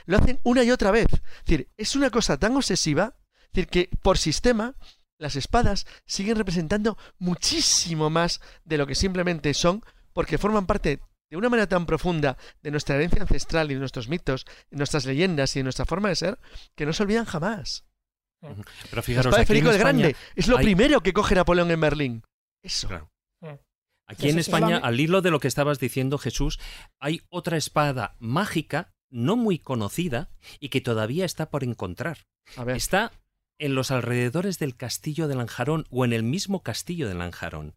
[SPEAKER 4] Lo hacen una y otra vez. Es una cosa tan obsesiva que por sistema las espadas siguen representando muchísimo más de lo que simplemente son, porque forman parte de una manera tan profunda de nuestra herencia ancestral y de nuestros mitos, de nuestras leyendas y de nuestra forma de ser, que no se olvidan jamás.
[SPEAKER 5] Pero fijaros, en
[SPEAKER 4] el
[SPEAKER 5] España
[SPEAKER 4] Grande es lo
[SPEAKER 5] hay-
[SPEAKER 4] primero que coge Napoleón en Berlín. Eso.
[SPEAKER 5] Claro. Aquí en España, al hilo de lo que estabas diciendo, Jesús, hay otra espada mágica, no muy conocida, y que todavía está por encontrar.
[SPEAKER 4] A ver.
[SPEAKER 5] Está en los alrededores del castillo de Lanjarón o en el mismo castillo de Lanjarón.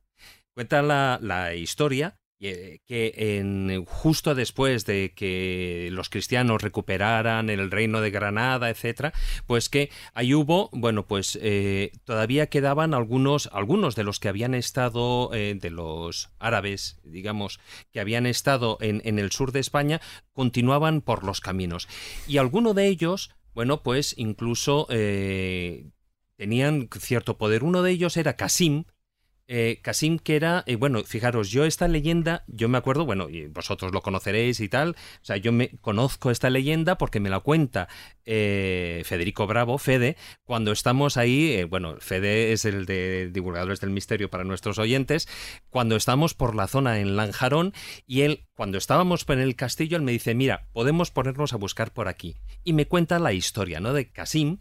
[SPEAKER 5] Cuenta la, la historia que en, justo después de que los cristianos recuperaran el reino de Granada, etcétera, pues que ahí hubo, bueno, pues eh, todavía quedaban algunos, algunos de los que habían estado, eh, de los árabes, digamos, que habían estado en, en el sur de España, continuaban por los caminos. Y alguno de ellos, bueno, pues incluso eh, tenían cierto poder. Uno de ellos era Casim, eh, Casim que era, eh, bueno, fijaros, yo esta leyenda, yo me acuerdo, bueno, y vosotros lo conoceréis y tal, o sea, yo me conozco esta leyenda porque me la cuenta eh, Federico Bravo, Fede, cuando estamos ahí, eh, bueno, Fede es el de Divulgadores del Misterio para nuestros oyentes, cuando estamos por la zona en Lanjarón y él, cuando estábamos en el castillo, él me dice, mira, podemos ponernos a buscar por aquí. Y me cuenta la historia, ¿no? De Casim,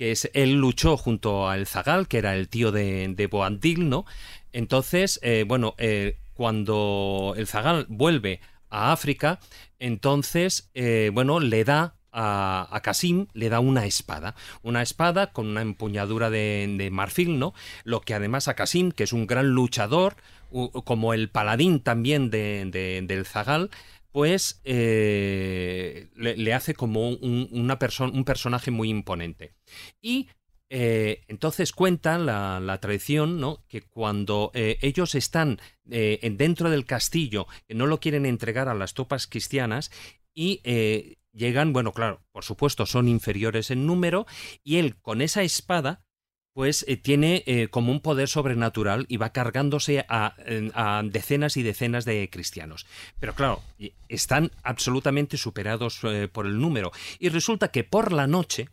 [SPEAKER 5] que es, él luchó junto al Zagal, que era el tío de, de Boabdil, ¿no? Entonces, eh, bueno, eh, cuando el Zagal vuelve a África, entonces, eh, bueno, le da a, a Casim, le da una espada. Una espada con una empuñadura de, de marfil, ¿no? Lo que además a Casim, que es un gran luchador, como el paladín también de- de- del Zagal, pues eh, le, hace como un, una un personaje muy imponente. Y eh, entonces cuenta la, tradición ¿no? que cuando eh, ellos están en- dentro del castillo, que no lo quieren entregar a las tropas cristianas, y llegan, bueno, claro, por supuesto son inferiores en número, y él con esa espada pues eh, tiene eh, como un poder sobrenatural y va cargándose a, decenas y decenas de cristianos. Pero claro, están absolutamente superados eh, por el número. Y resulta que por la noche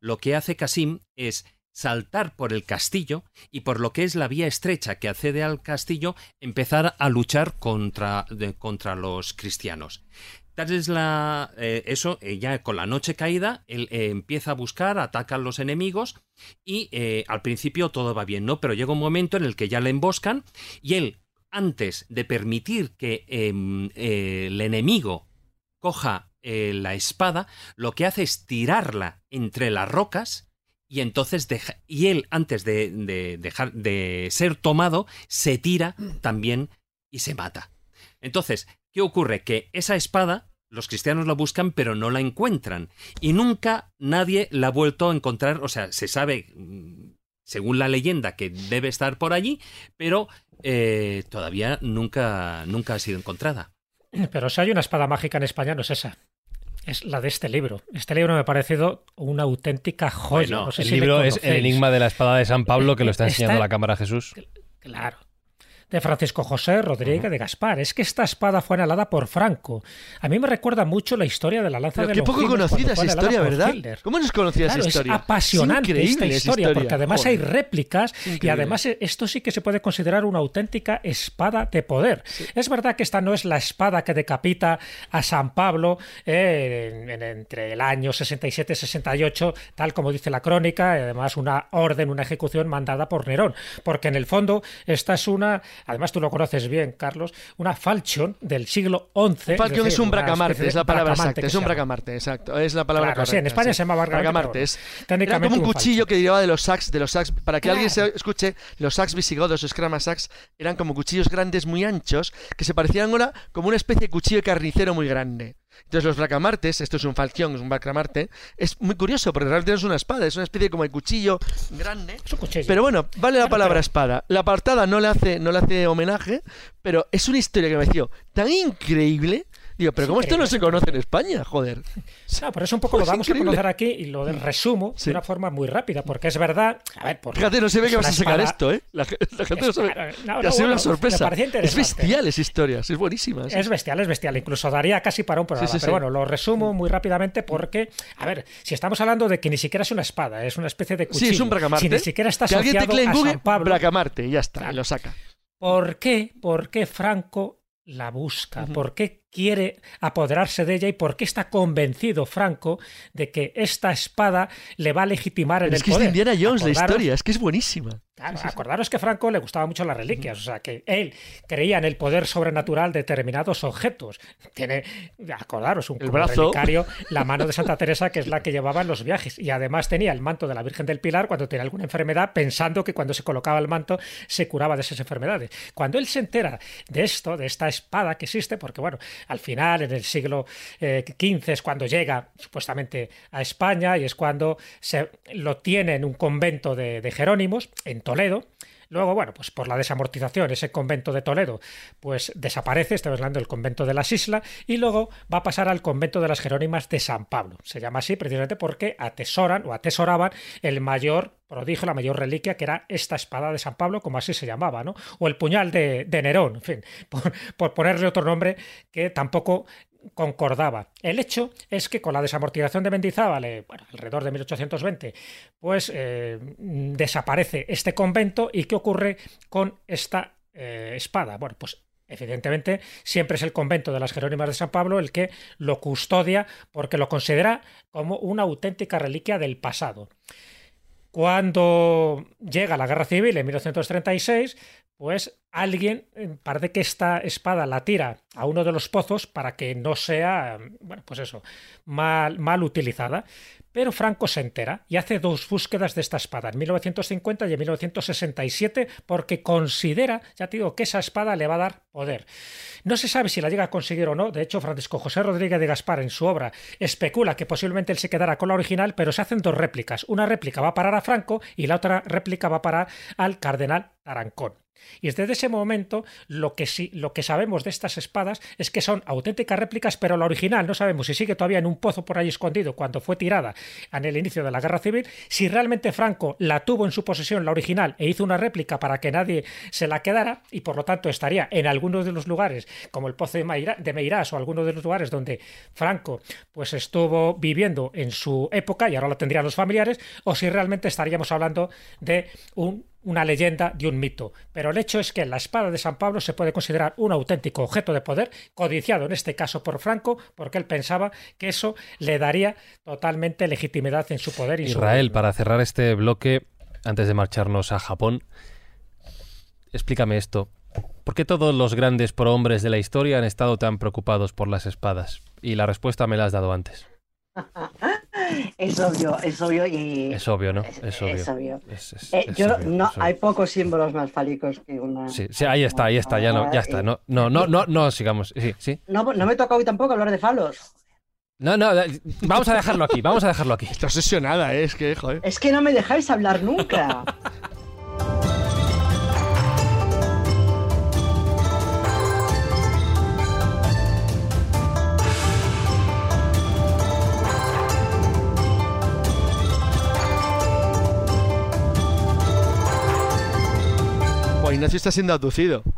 [SPEAKER 5] lo que hace Casim es saltar por el castillo y por lo que es la vía estrecha que accede al castillo empezar a luchar contra, contra los cristianos. Es la. eh, eso, eh, ya con la noche caída, él eh, empieza a buscar, ataca a los enemigos y al principio todo va bien, ¿no? Pero llega un momento en el que ya le emboscan y él, antes de permitir que em, el enemigo coja la espada, lo que hace es tirarla entre las rocas y entonces deja, y él antes de, de dejar de ser tomado se tira también y se mata. Entonces, ¿qué ocurre? Que esa espada los cristianos la buscan pero no la encuentran y nunca nadie la ha vuelto a encontrar, o sea, se sabe mm, según la leyenda que debe estar por allí, pero eh, todavía nunca nunca ha sido encontrada.
[SPEAKER 2] Pero si hay una espada mágica en España, no es esa. Es la de este libro. Este libro me ha parecido una auténtica joya.
[SPEAKER 1] Bueno,
[SPEAKER 2] No sé
[SPEAKER 1] el
[SPEAKER 2] si
[SPEAKER 1] libro es El enigma de la espada de San Pablo que lo está
[SPEAKER 2] Está-
[SPEAKER 1] enseñando la cámara Jesús.
[SPEAKER 2] Claro. De Francisco José Rodríguez de Gaspar. Es que esta espada fue anhelada por Franco. A mí me recuerda mucho la historia de la lanza
[SPEAKER 4] Pero
[SPEAKER 2] de
[SPEAKER 4] qué poco conocida esa historia, ¿verdad? ¿Cómo no es conocida
[SPEAKER 2] Claro,
[SPEAKER 4] esa
[SPEAKER 2] es
[SPEAKER 4] historia?
[SPEAKER 2] apasionante
[SPEAKER 4] Es
[SPEAKER 2] esta historia, porque además hay réplicas y además esto sí que se puede considerar una auténtica espada de poder. Es verdad que esta no es la espada que decapita a San Pablo eh, en- en- entre el año 67 y 68, tal como dice la crónica, y además una orden, una ejecución mandada por Nerón, porque en el fondo esta es una, además tú lo conoces bien, Carlos, una falchion del siglo XI.
[SPEAKER 4] Falcon es, un bracamarte, es la palabra exacta, es un bracamarte, exacto, es la palabra
[SPEAKER 2] Claro, sí,
[SPEAKER 4] correcta.
[SPEAKER 2] en España se llama bracamarte,
[SPEAKER 4] era como un
[SPEAKER 2] un
[SPEAKER 4] cuchillo que derivaba de los sacs, de los sacs, para que alguien se escuche, los sacs visigodos, los crama sacs, eran como cuchillos grandes muy anchos, que se parecían ahora como una especie de cuchillo de carnicero muy grande. Entonces los bracamartes, esto es un falchión, es un bracamarte, es muy curioso porque realmente no es una espada, es una especie como de cuchillo grande.
[SPEAKER 2] Es un cuchillo.
[SPEAKER 4] Pero bueno, vale la palabra espada. La apartada no le hace, no le hace homenaje, pero es una historia que me pareció tan increíble. Digo, pero ¿cómo esto no se conoce en España? Joder.
[SPEAKER 2] No, por eso un poco lo
[SPEAKER 4] Es
[SPEAKER 2] vamos
[SPEAKER 4] increíble.
[SPEAKER 2] a conocer aquí y lo resumo
[SPEAKER 4] Sí.
[SPEAKER 2] de una forma muy rápida, porque es verdad. A ver, por,
[SPEAKER 4] Fíjate, no se ve
[SPEAKER 2] es
[SPEAKER 4] que vas a sacar
[SPEAKER 2] espada-
[SPEAKER 4] esto, ¿eh? La, ge- la gente no
[SPEAKER 2] Es-
[SPEAKER 4] sabe.
[SPEAKER 2] no,
[SPEAKER 4] que ha
[SPEAKER 2] no,
[SPEAKER 4] sido una sorpresa. Es bestial esa historia, es buenísima.
[SPEAKER 2] Es bestial, es bestial. Incluso daría casi para un programa.
[SPEAKER 4] Sí, sí,
[SPEAKER 2] pero bueno, lo resumo muy rápidamente porque, a ver, si estamos hablando de que ni siquiera es una espada, es una especie de cuchillo.
[SPEAKER 4] Sí, es un bracamarte.
[SPEAKER 2] Si ni siquiera está
[SPEAKER 4] que alguien
[SPEAKER 2] asociado
[SPEAKER 4] en
[SPEAKER 2] a San Pablo.
[SPEAKER 4] bracamarte, y ya está, lo saca.
[SPEAKER 2] ¿Por qué? ¿Por qué Franco la busca? ¿Por qué quiere apoderarse de ella y por qué está convencido Franco de que esta espada le va a legitimar en
[SPEAKER 4] Pero
[SPEAKER 2] el
[SPEAKER 4] es que es de
[SPEAKER 2] poder?
[SPEAKER 4] Indiana Jones la historia, es que es buenísima.
[SPEAKER 2] Claro, acordaros que Franco le gustaban mucho las reliquias, o sea, que él creía en el poder sobrenatural de determinados objetos. Tiene, acordaros, un
[SPEAKER 4] El brazo.
[SPEAKER 2] relicario, la mano de Santa Teresa, que es la que llevaba en los viajes. Y además tenía el manto de la Virgen del Pilar cuando tenía alguna enfermedad, pensando que cuando se colocaba el manto se curaba de esas enfermedades. Cuando él se entera de esto, de esta espada que existe, porque bueno, al final, en el siglo eh, XV es cuando llega supuestamente a España y es cuando se lo tiene en un convento de, de Jerónimos, en Toledo. Luego, bueno, pues por la desamortización, ese convento de Toledo, pues desaparece, estamos hablando del convento de las Islas, y luego va a pasar al convento de las Jerónimas de San Pablo. Se llama así precisamente porque atesoran o atesoraban el mayor prodigio, la mayor reliquia, que era esta espada de San Pablo, como así se llamaba, ¿no? O el puñal de, de Nerón, en fin, por, por ponerle otro nombre que tampoco concordaba. El hecho es que con la desamortización de Mendizábal, eh, bueno, alrededor de 1820, pues eh, desaparece este convento y ¿qué ocurre con esta eh, espada? Bueno, pues evidentemente siempre es el convento de las Jerónimas de San Pablo el que lo custodia porque lo considera como una auténtica reliquia del pasado. Cuando llega la guerra civil en 1936, pues alguien parece que esta espada la tira a uno de los pozos para que no sea, bueno, pues eso, mal, mal utilizada. Pero Franco se entera y hace dos búsquedas de esta espada, en 1950 y en 1967, porque considera, ya te digo, que esa espada le va a dar poder. No se sabe si la llega a conseguir o no. De hecho, Francisco José Rodríguez de Gaspar en su obra especula que posiblemente él se quedara con la original, pero se hacen dos réplicas. Una réplica va a parar a Franco y la otra réplica va a parar al cardenal Tarancón. Y desde ese momento lo que, sí, lo que sabemos de estas espadas es que son auténticas réplicas, pero la original no sabemos si sigue todavía en un pozo por ahí escondido cuando fue tirada en el inicio de la Guerra Civil, si realmente Franco la tuvo en su posesión, la original, e hizo una réplica para que nadie se la quedara, y por lo tanto estaría en algunos de los lugares, como el pozo de, Meirás o algunos de los lugares donde Franco pues estuvo viviendo en su época y ahora la tendrían los familiares, o si realmente estaríamos hablando de un una leyenda de un mito. Pero el hecho es que la espada de San Pablo se puede considerar un auténtico objeto de poder, codiciado en este caso por Franco, porque él pensaba que eso le daría totalmente legitimidad en su poder. Y su
[SPEAKER 1] Israel, para cerrar este bloque, antes de marcharnos a Japón, explícame esto. ¿Por qué todos los grandes prohombres de la historia han estado tan preocupados por las espadas? Y la respuesta me la has dado antes.
[SPEAKER 9] Es obvio, es obvio y...
[SPEAKER 1] Es obvio, ¿no?
[SPEAKER 9] Es,
[SPEAKER 1] Es obvio.
[SPEAKER 9] es obvio.
[SPEAKER 1] Es- es-
[SPEAKER 9] Eh,
[SPEAKER 1] es
[SPEAKER 9] yo,
[SPEAKER 1] obvio,
[SPEAKER 9] no,
[SPEAKER 1] es obvio.
[SPEAKER 9] hay pocos símbolos más fálicos que una...
[SPEAKER 1] Sí, sí, ahí está, ahí está, ya no, ya está. No, no, no, no, no sigamos. Sí, sí.
[SPEAKER 9] No, no me toca hoy tampoco hablar de falos.
[SPEAKER 1] No, no, eh, vamos a dejarlo aquí, vamos a dejarlo aquí.
[SPEAKER 4] Está obsesionada, ¿eh? es que, joder.
[SPEAKER 9] Es que no me dejáis hablar nunca.
[SPEAKER 4] Ignacio está siendo abducido.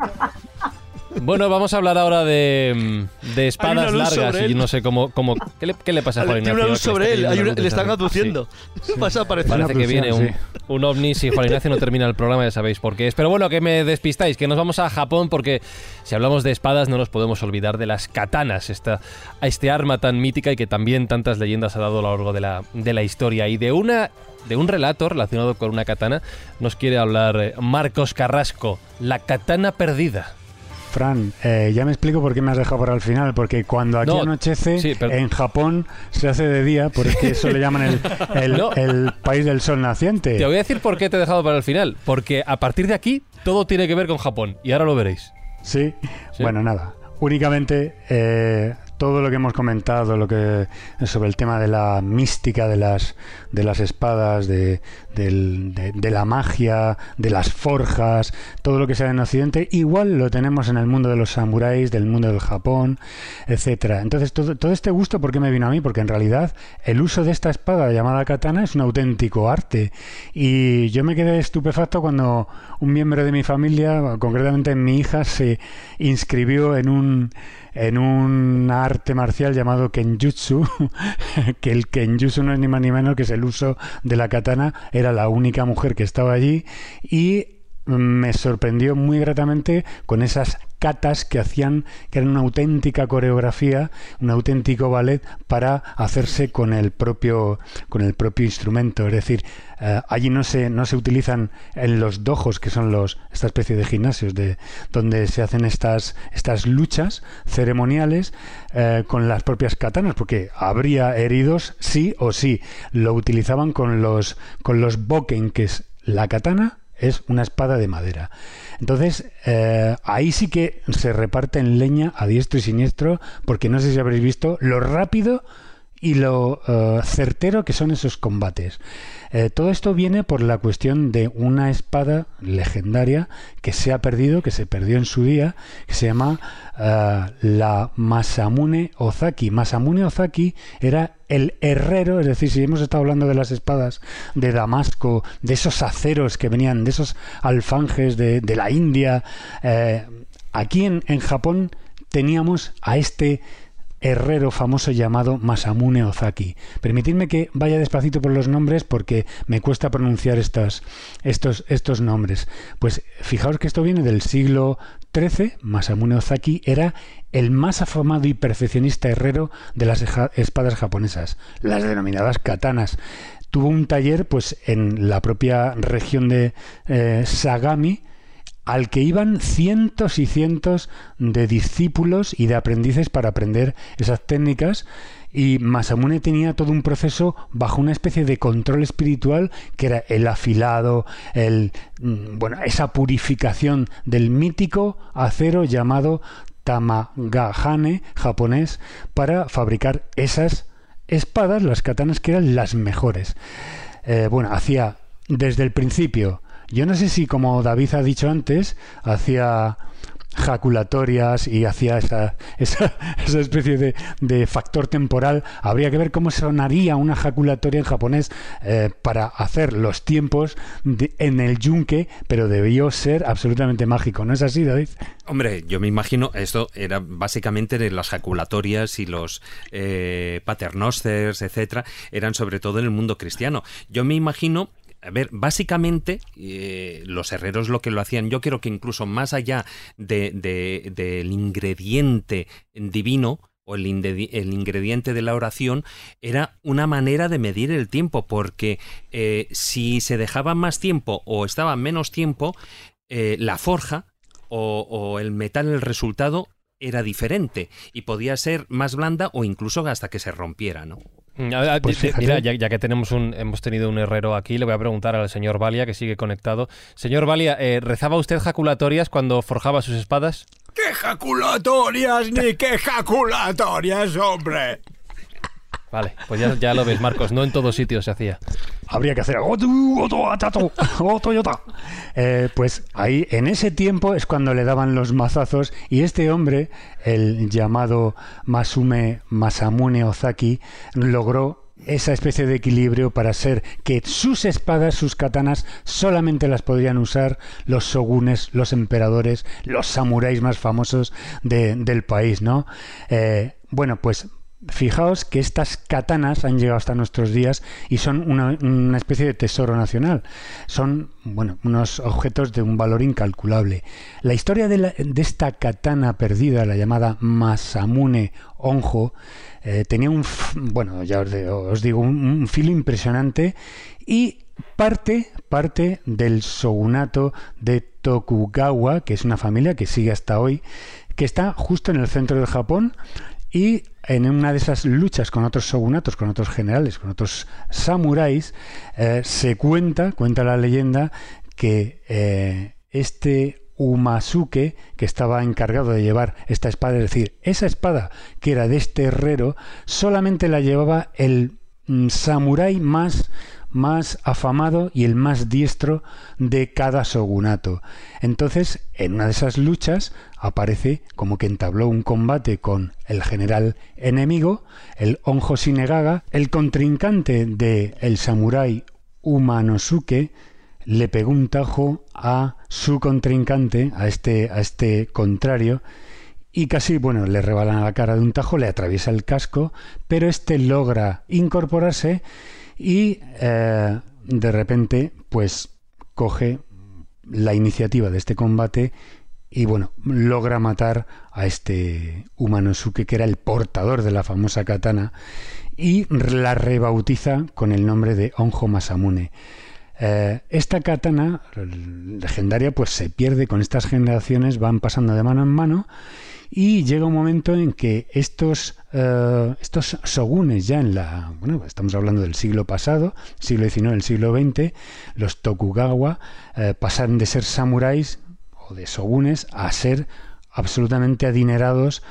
[SPEAKER 1] Bueno, vamos a hablar ahora de, mm, de espadas largas y no sé cómo, cómo ¿qué, le, qué le pasa a Juan
[SPEAKER 4] Tiene
[SPEAKER 1] Ignacio?
[SPEAKER 4] una luz sobre él,
[SPEAKER 1] una
[SPEAKER 4] le están
[SPEAKER 1] esa- sí.
[SPEAKER 4] abduciendo. Vas a aparecer.
[SPEAKER 1] Parece que viene un, un ovni si Juan Ignacio no termina el programa, ya sabéis por qué es. Pero bueno, que me despistáis, que nos vamos a Japón porque si hablamos de espadas no nos podemos olvidar de las katanas, esta, este arma tan mítica y que también tantas leyendas ha dado a lo largo de la, de la historia. Y de una de un relato relacionado con una katana nos quiere hablar eh, Marcos Carrasco, la katana perdida.
[SPEAKER 6] Fran, eh, ya me explico por qué me has dejado para el final, porque cuando aquí
[SPEAKER 1] No,
[SPEAKER 6] anochece,
[SPEAKER 1] sí, pero-
[SPEAKER 6] en Japón se hace de día, porque eso le llaman el, el-
[SPEAKER 1] No.
[SPEAKER 6] el país del sol naciente.
[SPEAKER 1] Te voy a decir por qué te he dejado para el final. Porque a partir de aquí todo tiene que ver con Japón. Y ahora lo veréis.
[SPEAKER 6] Sí,
[SPEAKER 1] Sí.
[SPEAKER 6] bueno, nada. Únicamente eh, todo lo que hemos comentado, lo que sobre el tema de la mística de las de las espadas, de, de, la magia, de las forjas, todo lo que sea en Occidente, igual lo tenemos en el mundo de los samuráis, del mundo del Japón, etcétera. Entonces todo, todo este gusto, ¿por qué me vino a mí? Porque en realidad el uso de esta espada llamada katana es un auténtico arte y yo me quedé estupefacto cuando un miembro de mi familia, concretamente mi hija, se inscribió en un en un arte marcial llamado Kenjutsu, que el Kenjutsu no es ni más ni menos que es el uso de la katana, era la única mujer que estaba allí y me sorprendió muy gratamente con esas catas que hacían, que eran una auténtica coreografía, un auténtico ballet para hacerse con el propio, con el propio instrumento. Es decir, eh, allí no se, no se utilizan en los dojos, que son los, esta especie de gimnasios de, donde se hacen estas, estas luchas ceremoniales eh, con las propias katanas, porque habría heridos sí o sí. Lo utilizaban con los, con los boken, que es la katana es una espada de madera. Entonces, eh, ahí sí que se reparten leña a diestro y siniestro, porque no sé si habréis visto lo rápido y lo eh, certero que son esos combates. Eh, todo esto viene por la cuestión de una espada legendaria que se ha perdido, que se perdió en su día, que se llama eh, la Masamune Ozaki. Masamune Ozaki era el herrero, es decir, si hemos estado hablando de las espadas de Damasco, de esos aceros que venían, de esos alfanjes de, la India, eh, aquí en, en Japón teníamos a este herrero famoso llamado Masamune Ozaki. Permitidme que vaya despacito por los nombres porque me cuesta pronunciar estos, estos, estos nombres. Pues fijaos que esto viene del siglo XIII. Masamune Ozaki era el más afamado y perfeccionista herrero de las espadas japonesas, las denominadas katanas. Tuvo un taller pues en la propia región de eh, Sagami, al que iban cientos y cientos de discípulos y de aprendices para aprender esas técnicas y Masamune tenía todo un proceso bajo una especie de control espiritual que era el afilado, el mm, bueno, esa purificación del mítico acero llamado tamagahane japonés para fabricar esas espadas, las katanas que eran las mejores. Eh, bueno, hacía desde el principio yo no sé si, como David ha dicho antes, hacía jaculatorias y hacía esa, esa, especie de, factor temporal. Habría que ver cómo sonaría una jaculatoria en japonés eh, para hacer los tiempos en el yunque, pero debió ser absolutamente mágico. ¿No es así, David?
[SPEAKER 5] Hombre, yo me imagino, esto era básicamente de las jaculatorias y los eh, paternosters, etcétera, eran sobre todo en el mundo cristiano. Yo me imagino a ver, básicamente eh, los herreros lo que lo hacían, yo creo que incluso más allá del de, ingrediente divino, o el, el, ingrediente de la oración era una manera de medir el tiempo, porque eh, si se dejaba más tiempo o estaba menos tiempo, eh, la forja o, o, el metal, el resultado era diferente y podía ser más blanda o incluso hasta que se rompiera, ¿no?
[SPEAKER 1] Mm, pues mira, ya, que tenemos un, hemos tenido un herrero aquí, le voy a preguntar al señor Valia, que sigue conectado. Señor Valia, eh, ¿rezaba usted jaculatorias cuando forjaba sus espadas?
[SPEAKER 10] ¿Qué jaculatorias ni qué jaculatorias, hombre?
[SPEAKER 1] Vale, pues ya, ya, lo ves, Marcos, no en todos sitios se hacía.
[SPEAKER 6] Habría que hacer eh, pues ahí, en ese tiempo es cuando le daban los mazazos y este hombre, el llamado Masume Masamune Ozaki, logró esa especie de equilibrio para ser que sus espadas, sus katanas, solamente las podrían usar los shogunes, los emperadores, los samuráis más famosos del país, ¿no? Eh, bueno, pues Fijaos que estas katanas han llegado hasta nuestros días y son una, especie de tesoro nacional. Son, bueno, unos objetos de un valor incalculable. La historia de, esta katana perdida, la llamada Masamune Onjo, eh, tenía un, bueno, ya os, digo, un, filo impresionante y parte, parte del shogunato de Tokugawa, que es una familia que sigue hasta hoy, que está justo en el centro del Japón y en una de esas luchas con otros shogunatos, con otros generales, con otros samuráis, eh, se cuenta, cuenta la leyenda, que eh, este Umasuke, que estaba encargado de llevar esta espada, es decir, esa espada que era de este herrero, solamente la llevaba el mm, samurái más más afamado y el más diestro de cada shogunato. Entonces, en una de esas luchas aparece como que entabló un combate con el general enemigo, el Onjo Shinegaga, el contrincante de el samurái Umanosuke, le pegó un tajo a su contrincante, a este, a este contrario, y casi, bueno, le rebalan la cara de un tajo, le atraviesa el casco, pero este logra incorporarse y eh, de repente, pues coge la iniciativa de este combate y bueno, logra matar a este Humanosuke que era el portador de la famosa katana y la rebautiza con el nombre de Onjo Masamune. Eh, esta katana legendaria pues se pierde con estas generaciones, van pasando de mano en mano y llega un momento en que estos, uh, estos shogunes ya en la, bueno, estamos hablando del siglo pasado, siglo XIX, el siglo XX, los Tokugawa uh, pasan de ser samuráis o de shogunes a ser absolutamente adinerados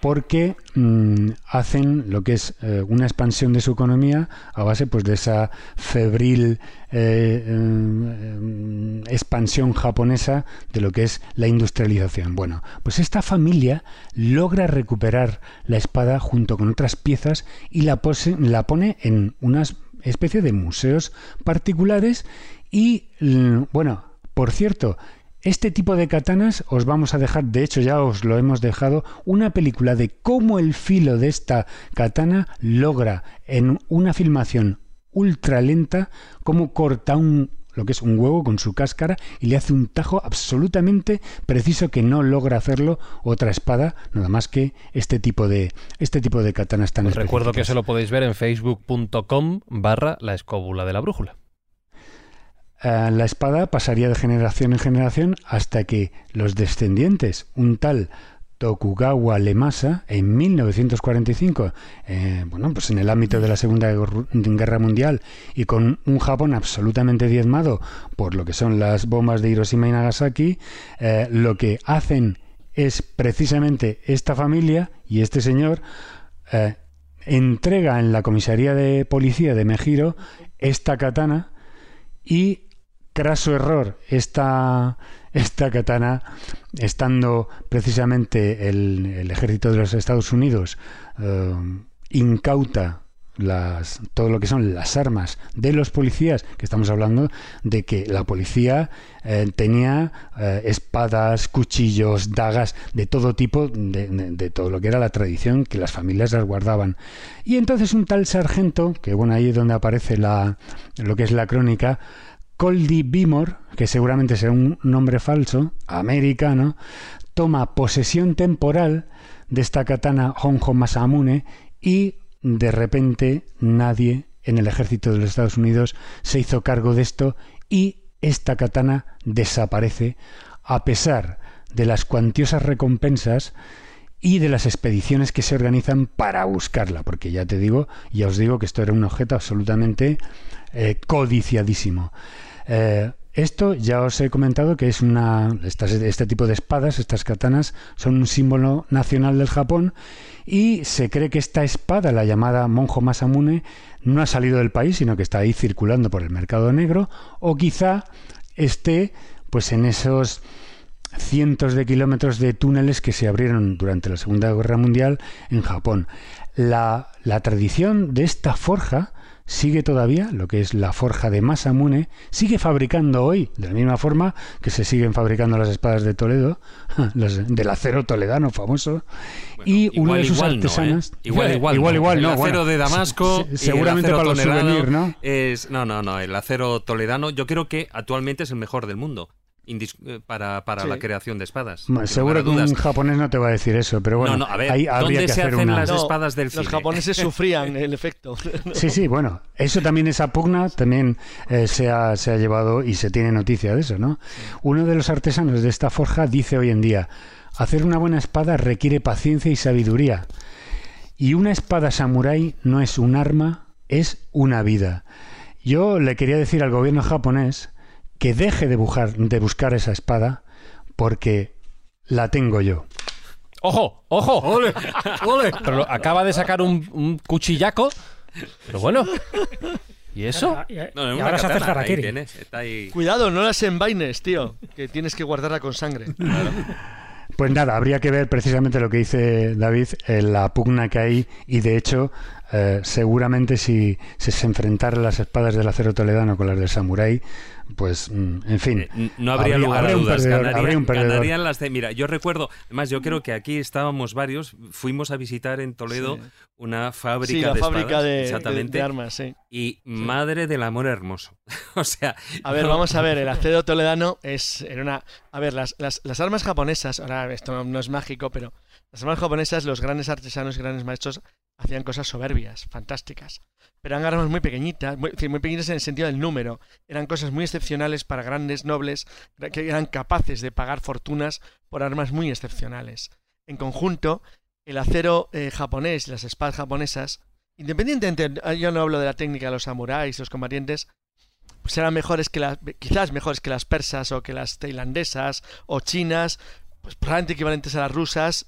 [SPEAKER 6] porque mm, hacen lo que es eh, una expansión de su economía a base pues de esa febril eh, em, expansión japonesa de lo que es la industrialización. Bueno, pues esta familia logra recuperar la espada junto con otras piezas y la, la pone en una especie de museos particulares y mm, bueno, por cierto, este tipo de katanas os vamos a dejar, de hecho ya os lo hemos dejado, una película de cómo el filo de esta katana logra en una filmación ultra lenta cómo corta un lo que es un huevo con su cáscara y le hace un tajo absolutamente preciso que no logra hacerlo otra espada, nada más que este tipo de este tipo de katanas tan
[SPEAKER 1] Os recuerdo que eso lo podéis ver en facebook.com barra la escóbula de la brújula.
[SPEAKER 6] Eh, la espada pasaría de generación en generación hasta que los descendientes, un tal Tokugawa Lemasa, en 1945, eh, bueno, pues en el ámbito de la Segunda Guerra Mundial y con un Japón absolutamente diezmado por lo que son las bombas de Hiroshima y Nagasaki, eh, lo que hacen es precisamente esta familia y este señor entrega en la comisaría de policía de Mejiro esta katana y craso error esta, esta katana, estando precisamente el, ejército de los Estados Unidos eh, incauta las, todo lo que son las armas de los policías, que estamos hablando de que la policía eh, tenía eh, espadas, cuchillos, dagas, de todo tipo, de, de, todo lo que era la tradición que las familias las guardaban. Y entonces un tal sargento, que bueno, ahí es donde aparece la, lo que es la crónica, Coldy Bimor, que seguramente será un nombre falso, americano, toma posesión temporal de esta katana Honjo Masamune y de repente nadie en el ejército de los Estados Unidos se hizo cargo de esto y esta katana desaparece a pesar de las cuantiosas recompensas y de las expediciones que se organizan para buscarla, porque ya te digo, ya os digo que esto era un objeto absolutamente eh, codiciadísimo. Eh, esto ya os he comentado que es una este tipo de espadas, estas katanas, son un símbolo nacional del Japón y se cree que esta espada, la llamada Monjo Masamune, no ha salido del país, sino que está ahí circulando por el mercado negro o quizá esté pues en esos cientos de kilómetros de túneles que se abrieron durante la Segunda Guerra Mundial en Japón. La, la tradición de esta forja sigue todavía, lo que es la forja de Masamune, sigue fabricando hoy, de la misma forma que se siguen fabricando las espadas de Toledo, del acero toledano famoso, y uno de sus artesanas...
[SPEAKER 5] Igual, igual, igual, igual, El acero de Damasco,
[SPEAKER 6] seguramente para los souvenirs, ¿no?
[SPEAKER 5] Es, no, no, no, el acero toledano yo creo que actualmente es el mejor del mundo. Eh, para, para la creación de espadas.
[SPEAKER 6] seguro que un japonés no te va a decir eso, pero bueno,
[SPEAKER 5] a ver, ¿dónde se hacen las espadas del cine?
[SPEAKER 4] Los japoneses sufrían el efecto.
[SPEAKER 6] Sí, sí, bueno, eso también, esa pugna también eh, se, ha, se ha llevado y se tiene noticia de eso, ¿no? Uno de los artesanos de esta forja dice hoy en día, hacer una buena espada requiere paciencia y sabiduría. Y una espada samurái no es un arma, es una vida. Yo le quería decir al gobierno japonés que deje de, buscar, de buscar esa espada porque la tengo yo.
[SPEAKER 1] ¡Ojo! ¡Ojo!
[SPEAKER 10] ¡Ole! ¡Ole!
[SPEAKER 1] Pero lo- acaba de sacar un, un cuchillaco. Pero bueno. ¿Y eso?
[SPEAKER 5] No, en
[SPEAKER 2] y
[SPEAKER 5] una
[SPEAKER 2] ahora se hace
[SPEAKER 5] katana, ahí
[SPEAKER 2] harakiri.
[SPEAKER 5] tienes, está ahí.
[SPEAKER 4] Cuidado, no las envaines, tío. Que tienes que guardarla con sangre.
[SPEAKER 6] Pues nada, habría que ver precisamente lo que dice David, eh, la pugna que hay y de hecho eh, seguramente si, si se enfrentaran las espadas del acero toledano con las del samurái, pues mm, en fin.
[SPEAKER 5] Eh, No habría, lugar
[SPEAKER 6] habría
[SPEAKER 5] a
[SPEAKER 6] un
[SPEAKER 5] dudas.
[SPEAKER 6] perdedor, habría un perdedor.
[SPEAKER 5] ganarían las de. Mira, yo recuerdo, además, yo creo que aquí estábamos varios. Fuimos a visitar en Toledo
[SPEAKER 4] Sí.
[SPEAKER 5] una fábrica
[SPEAKER 4] Sí, la
[SPEAKER 5] de
[SPEAKER 4] fábrica
[SPEAKER 5] espadas,
[SPEAKER 4] de, de-
[SPEAKER 5] exactamente.
[SPEAKER 4] de armas, sí.
[SPEAKER 5] Y madre del amor hermoso. o sea.
[SPEAKER 4] A ver,
[SPEAKER 5] no-
[SPEAKER 4] vamos a ver, el acero toledano es en una... A ver, las, las, las armas japonesas, ahora esto no, no es mágico, pero las armas japonesas, los grandes artesanos y grandes maestros hacían cosas soberbias, fantásticas. Pero eran armas muy pequeñitas, muy, muy pequeñitas en el sentido del número. Eran cosas muy excepcionales para grandes nobles que eran capaces de pagar fortunas por armas muy excepcionales. En conjunto, el acero eh, japonés y las espadas japonesas, independientemente, eh, yo no hablo de la técnica de los samuráis, los combatientes, pues eran mejores que las, quizás mejores que las persas o que las tailandesas o chinas, pues probablemente equivalentes a las rusas,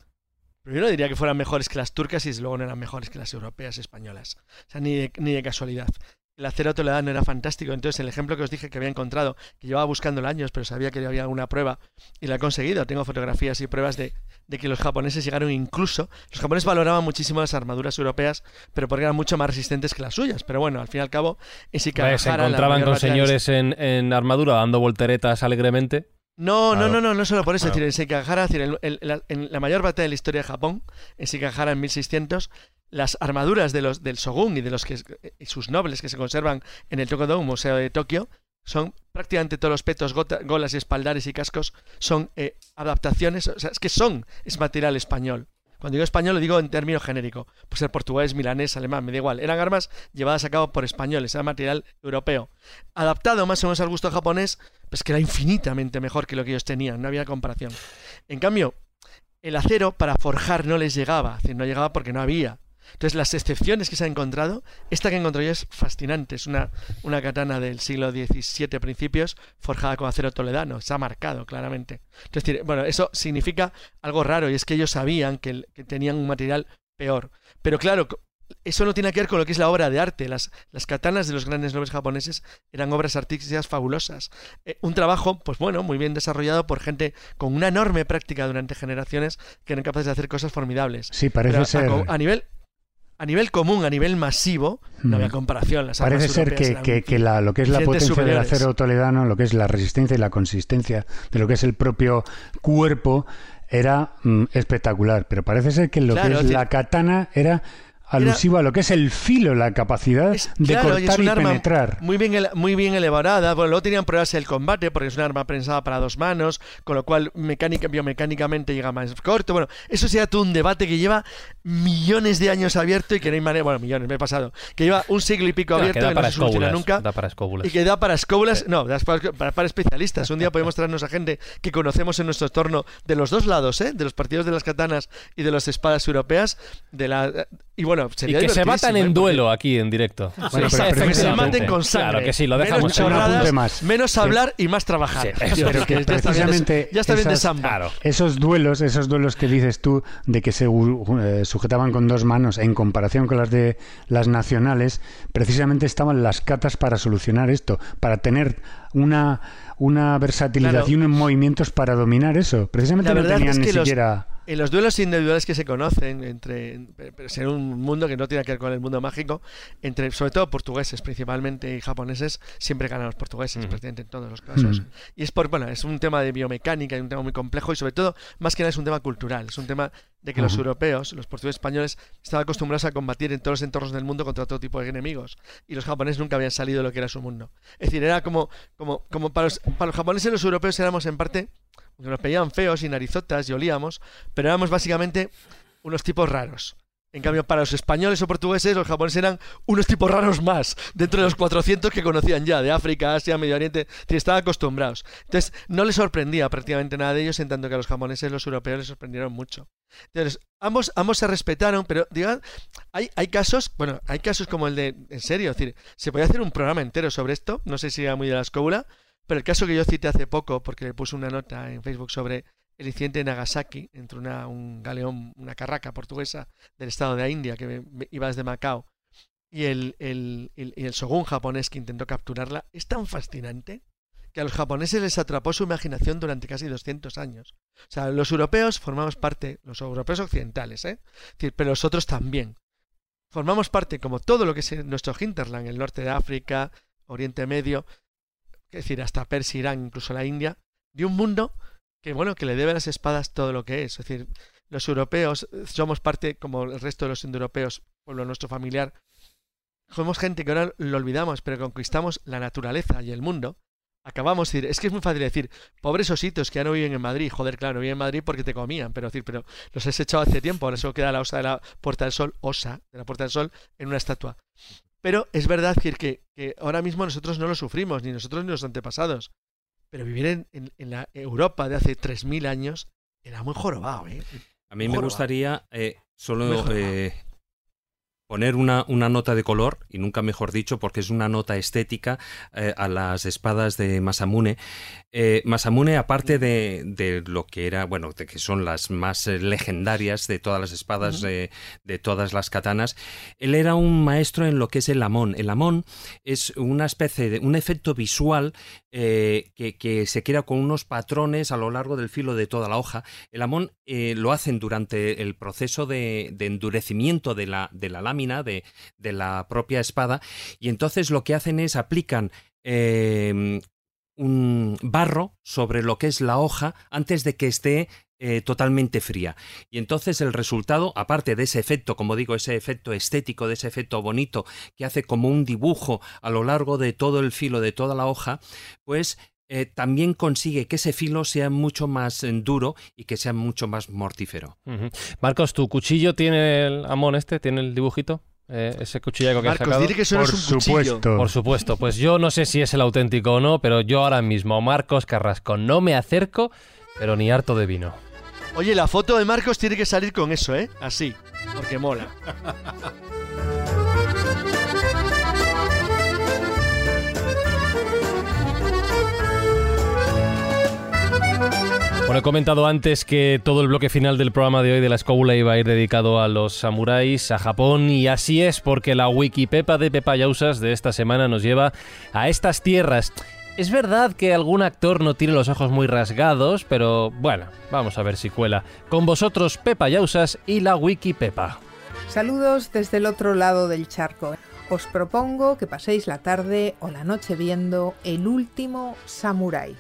[SPEAKER 4] pero yo no diría que fueran mejores que las turcas y luego no eran mejores que las europeas y españolas. O sea, ni de, ni de casualidad. El acero toledano era fantástico, entonces el ejemplo que os dije que había encontrado, que llevaba buscándolo años, pero sabía que había alguna prueba y la he conseguido. Tengo fotografías y pruebas de, de que los japoneses llegaron incluso. Los japoneses valoraban muchísimo las armaduras europeas, pero porque eran mucho más resistentes que las suyas. Pero bueno, al fin y al cabo, en
[SPEAKER 1] Pues se encontraban con señores en, en armadura dando volteretas alegremente.
[SPEAKER 4] No,
[SPEAKER 1] Claro.
[SPEAKER 4] no, no, no, no solo por eso. Es decir, en Sekigahara, es decir, en, en la, en la mayor batalla de la historia de Japón, en Sekigahara en 1600, las armaduras de los, del Shogun y de los que y sus nobles que se conservan en el Tokodon Museo de Tokio son prácticamente todos los petos, gota- golas y espaldares y cascos son eh, adaptaciones, o sea, es que son, es material español. Cuando digo español lo digo en término genérico, pues ser portugués, milanés, alemán, me da igual. Eran armas llevadas a cabo por españoles, era material europeo. Adaptado más o menos al gusto japonés, pues que era infinitamente mejor que lo que ellos tenían, no había comparación. En cambio, el acero para forjar no les llegaba, es decir, no llegaba porque no había. Entonces, las excepciones que se han encontrado, esta que encontré yo es fascinante. Es una, una katana del siglo XVII principios, forjada con acero toledano. Se ha marcado claramente. Es decir, bueno, eso significa algo raro y es que ellos sabían que, tenían un material peor. Pero claro, eso no tiene que ver con lo que es la obra de arte. Las, las katanas de los grandes nobles japoneses eran obras artísticas fabulosas. Eh, un trabajo, pues bueno, muy bien desarrollado por gente con una enorme práctica durante generaciones que eran capaces de hacer cosas formidables.
[SPEAKER 6] Sí, parece
[SPEAKER 4] Pero
[SPEAKER 6] ser.
[SPEAKER 4] a, nivel a nivel común, a nivel masivo, no había
[SPEAKER 6] Mm.
[SPEAKER 4] comparación. Las
[SPEAKER 6] Parece ser que, que- que la- lo que es la potencia del acero toledano, lo que es la resistencia y la consistencia de lo que es el propio cuerpo, era mm, espectacular. Pero parece ser que lo
[SPEAKER 4] Claro,
[SPEAKER 6] que es la katana era alusivo a lo que es el filo, la capacidad de
[SPEAKER 4] Claro, y es
[SPEAKER 6] cortar y
[SPEAKER 4] arma
[SPEAKER 6] penetrar.
[SPEAKER 4] Muy bien, muy bien elaborada. Bueno, luego tenían pruebas el combate, porque es un arma pensada para dos manos, con lo cual mecánica, biomecánicamente llega más corto. Bueno, eso sería todo un debate que lleva millones de años abierto y que no hay manera. Bueno, millones, me he pasado. Que lleva un siglo y pico
[SPEAKER 1] No, que
[SPEAKER 4] abierto
[SPEAKER 1] da
[SPEAKER 4] que no se
[SPEAKER 1] escóbulas,
[SPEAKER 4] nunca.
[SPEAKER 1] da para escóbulas.
[SPEAKER 4] Y que da para escóbulas, no, da para, para- para especialistas. Un día podemos traernos a gente que conocemos en nuestro entorno de los dos lados, ¿eh? de los partidos de las katanas y de las espadas europeas. De la, y bueno,
[SPEAKER 1] Y
[SPEAKER 4] sería
[SPEAKER 1] que se matan
[SPEAKER 4] divertidísimo,
[SPEAKER 1] en
[SPEAKER 4] ¿eh?
[SPEAKER 1] duelo aquí en directo.
[SPEAKER 6] Bueno,
[SPEAKER 1] Sí,
[SPEAKER 6] pero- pero
[SPEAKER 4] que se maten con sangre.
[SPEAKER 1] Claro que sí, lo
[SPEAKER 4] menos
[SPEAKER 1] dejamos
[SPEAKER 4] chorradas,
[SPEAKER 6] apunte más.
[SPEAKER 4] menos hablar y más trabajar.
[SPEAKER 1] Sí,
[SPEAKER 6] pero que
[SPEAKER 4] ya está bien de-
[SPEAKER 6] precisamente
[SPEAKER 4] ya está bien de
[SPEAKER 6] esas-
[SPEAKER 4] samba.
[SPEAKER 1] Claro.
[SPEAKER 6] Esos duelos, esos duelos que dices tú de que se uh, sujetaban con dos manos en comparación con las de las nacionales, precisamente estaban las catas para solucionar esto, para tener una, una versatilidad
[SPEAKER 4] Claro.
[SPEAKER 6] y unos movimientos para dominar eso. Precisamente
[SPEAKER 4] La
[SPEAKER 6] no tenían
[SPEAKER 4] es
[SPEAKER 6] ni
[SPEAKER 4] que los-
[SPEAKER 6] siquiera...
[SPEAKER 4] En los duelos individuales que se conocen, entre pero es en un mundo que no tiene que ver con el mundo mágico, entre sobre todo portugueses principalmente y japoneses, siempre ganan los portugueses, prácticamente en todos los casos.
[SPEAKER 6] Mm.
[SPEAKER 4] Y es por, bueno, es un tema de biomecánica y un tema muy complejo y sobre todo, más que nada es un tema cultural, es un tema de que los
[SPEAKER 6] Ujú.
[SPEAKER 4] europeos, los portugueses españoles, estaban acostumbrados a combatir en todos los entornos del mundo contra todo tipo de enemigos y los japoneses nunca habían salido de lo que era su mundo. Es decir, era como, como, como para, los, para japoneses y los europeos éramos en parte, nos pedían feos y narizotas y olíamos, pero éramos básicamente unos tipos raros. En cambio, para los españoles o portugueses, los japoneses eran unos tipos raros más, dentro de los 400 que conocían ya, de África, Asia, Medio Oriente, que estaban acostumbrados. Entonces, no les sorprendía prácticamente nada de ellos, en tanto que a los japoneses y los europeos les sorprendieron mucho. Entonces, ambos, ambos se respetaron, pero digan, hay, hay casos, bueno, hay casos como el de, en serio, decir, se podía hacer un programa entero sobre esto, no sé si era muy de la escóbula, Pero el caso que yo cité hace poco, porque le puse una nota en Facebook sobre el incidente de Nagasaki entre una, un galeón, una carraca portuguesa del estado de India que iba desde Macao y el, el, el, el shogun japonés que intentó capturarla, es tan fascinante que a los japoneses les atrapó su imaginación durante casi 200 años. O sea, los europeos formamos parte, los europeos occidentales, ¿eh? pero los otros también. Formamos parte, como todo lo que es nuestro hinterland, el norte de África, Oriente Medio, es decir, hasta Persia, Irán, incluso la India, de un mundo que, bueno, que le debe a las espadas todo lo que es. Es decir, los europeos somos parte, como el resto de los indoeuropeos, pueblo nuestro familiar, somos gente que ahora lo olvidamos, pero conquistamos la naturaleza y el mundo acabamos de decir, es que es muy fácil decir, pobres ositos que ya no viven en Madrid, joder, claro, no viven en Madrid porque te comían, pero decir, pero los has echado hace tiempo, ahora solo queda la osa de la Puerta del Sol, osa de la Puerta del Sol, en una estatua. Pero es verdad decir que, que ahora mismo nosotros no lo sufrimos, ni nosotros ni los antepasados. Pero vivir en, en, la Europa de hace 3.000 años era muy jorobado, ¿eh?
[SPEAKER 5] A mí me gustaría eh, solo poner una, una, nota de color, y nunca mejor dicho, porque es una nota estética eh, a las espadas de Masamune. Eh, Masamune, aparte de, de, lo que era, bueno, de que son las más eh, legendarias de todas las espadas, de, de, todas las katanas, él era un maestro en lo que es el amón. El amón es una especie de un efecto visual que, que, se crea con unos patrones a lo largo del filo de toda la hoja. El amón lo hacen durante el proceso de, endurecimiento de la, lámina de, la propia espada y entonces lo que hacen es aplican em, un barro sobre lo que es la hoja antes de que esté eh, totalmente fría. Y entonces el resultado, aparte de ese efecto, como digo, ese efecto estético, de ese efecto bonito que hace como un dibujo a lo largo de todo el filo de toda la hoja, pues eh, también consigue que ese filo sea mucho más eh, duro y que sea mucho más mortífero.
[SPEAKER 1] Marcos, ¿tu cuchillo tiene el amón este? ¿Tiene el dibujito? Eh, ese cuchillo que has sacado.
[SPEAKER 4] que eso Por es un supuesto.
[SPEAKER 1] Por supuesto. Pues yo no sé si es el auténtico o no, pero yo ahora mismo, Marcos Carrasco, no me acerco, pero ni harto de vino.
[SPEAKER 4] Oye, la foto de Marcos tiene que salir con eso, ¿eh? Así, porque mola.
[SPEAKER 1] Bueno, he comentado antes que todo el bloque final del programa de hoy de la escóbula iba a ir dedicado a los samuráis, a Japón, y así es porque la Wikipepa de Pepa Yausas de esta semana nos lleva a estas tierras. Es verdad que algún actor no tiene los ojos muy rasgados, pero bueno, vamos a ver si cuela. Con vosotros, Pepa Yausas y la Wikipepa.
[SPEAKER 11] Saludos desde el otro lado del charco. Os propongo que paséis la tarde o la noche viendo El último samurái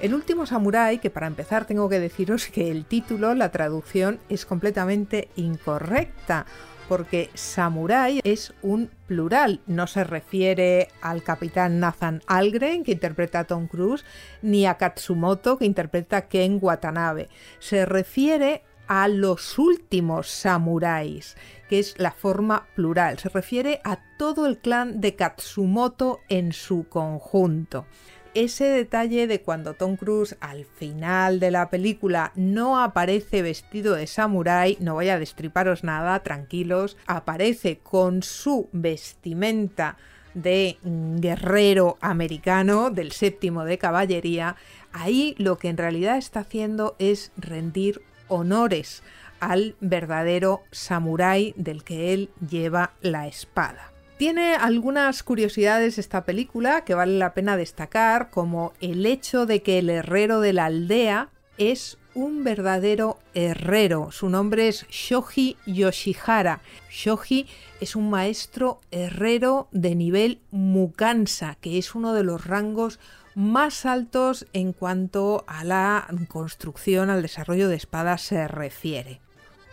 [SPEAKER 11] el último samurái, que para empezar tengo que deciros que el título, la traducción, es completamente incorrecta porque samurái es un plural, no se refiere al capitán Nathan Algren que interpreta a Tom Cruise, ni a Katsumoto que interpreta a Ken Watanabe, se refiere a los últimos samuráis, que es la forma plural, se refiere a todo el clan de Katsumoto en su conjunto ese detalle de cuando Tom Cruise al final de la película no aparece vestido de samurái, no voy a destriparos nada, tranquilos, aparece con su vestimenta de guerrero americano del séptimo de caballería, ahí lo que en realidad está haciendo es rendir honores al verdadero samurái del que él lleva la espada. Tiene algunas curiosidades esta película que vale la pena destacar, como el hecho de que el herrero de la aldea es un verdadero herrero. Su nombre es Shoji Yoshihara. Shoji es un maestro herrero de nivel Mukansa, que es uno de los rangos más altos en cuanto a la construcción, al desarrollo de espadas se refiere.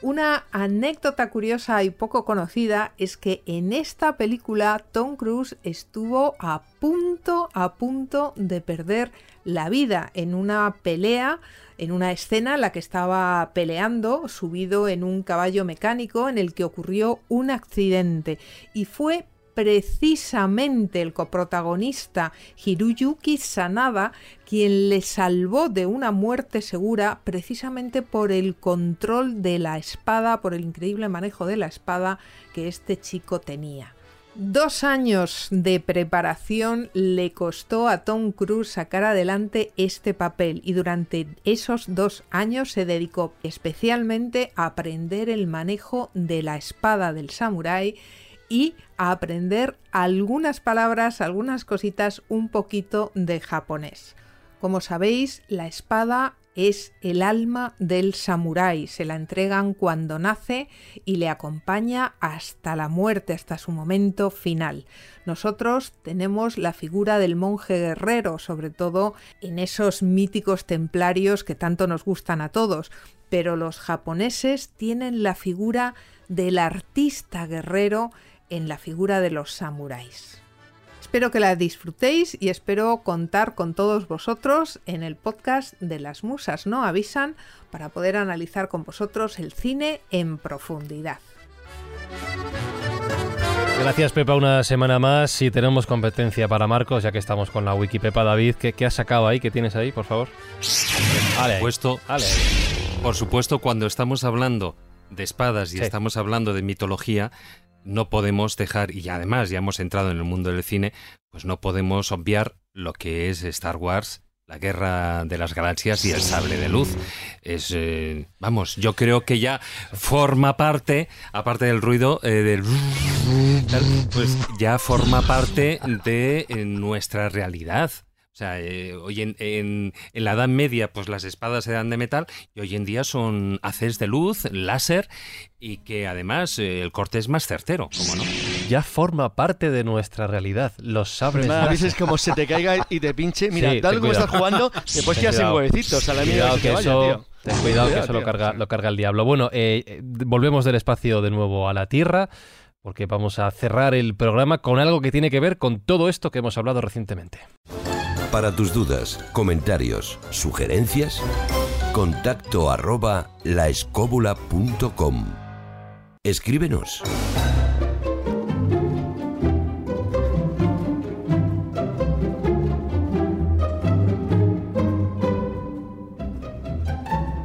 [SPEAKER 11] Una anécdota curiosa y poco conocida es que en esta película Tom Cruise estuvo a punto, a punto de perder la vida en una pelea, en una escena en la que estaba peleando, subido en un caballo mecánico en el que ocurrió un accidente. Y fue precisamente el coprotagonista Hiruyuki Sanada quien le salvó de una muerte segura precisamente por el control de la espada, por el increíble manejo de la espada que este chico tenía. Dos años de preparación le costó a Tom Cruise sacar adelante este papel y durante esos dos años se dedicó especialmente a aprender el manejo de la espada del samurái y a aprender algunas palabras, algunas cositas un poquito de japonés. Como sabéis, la espada es el alma del samurái. Se la entregan cuando nace y le acompaña hasta la muerte, hasta su momento final. Nosotros tenemos la figura del monje guerrero, sobre todo en esos míticos templarios que tanto nos gustan a todos, pero los japoneses tienen la figura del artista guerrero en la figura de los samuráis. Espero que la disfrutéis y espero contar con todos vosotros en el podcast de las musas no avisan para poder analizar con vosotros el cine en profundidad.
[SPEAKER 1] Gracias Pepa una semana más y tenemos competencia para Marcos ya que estamos con la Wikipepa David. ¿Qué, has sacado ahí? ¿Qué tienes ahí, por favor?
[SPEAKER 5] Por supuesto, por supuesto cuando estamos hablando de espadas y estamos hablando de mitología, no podemos dejar, y además ya hemos entrado en el mundo del cine, pues no podemos obviar lo que es Star Wars, la guerra de las galaxias y el sable de luz. Es, eh, vamos, yo creo que ya forma parte, aparte del ruido, eh, del... Pues ya forma parte de eh, nuestra realidad. O sea, hoy en, la Edad Media, pues las espadas eran de metal y hoy en día son haces de luz, láser y que además eh, el corte es más certero, ¿cómo no?
[SPEAKER 1] Ya forma parte de nuestra realidad, los sables
[SPEAKER 4] Nada, es como se te caiga y te pinche. Mira, tal como estás jugando, después quedas sin huevecitos a la
[SPEAKER 1] mierda que, eso, Ten cuidado que eso lo carga, lo carga el diablo. Bueno, eh, eh, volvemos del espacio de nuevo a la Tierra, porque vamos a cerrar el programa con algo que tiene que ver con todo esto que hemos hablado recientemente.
[SPEAKER 7] Para tus dudas, comentarios, sugerencias, contacto arroba laescóbula.com. Escríbenos.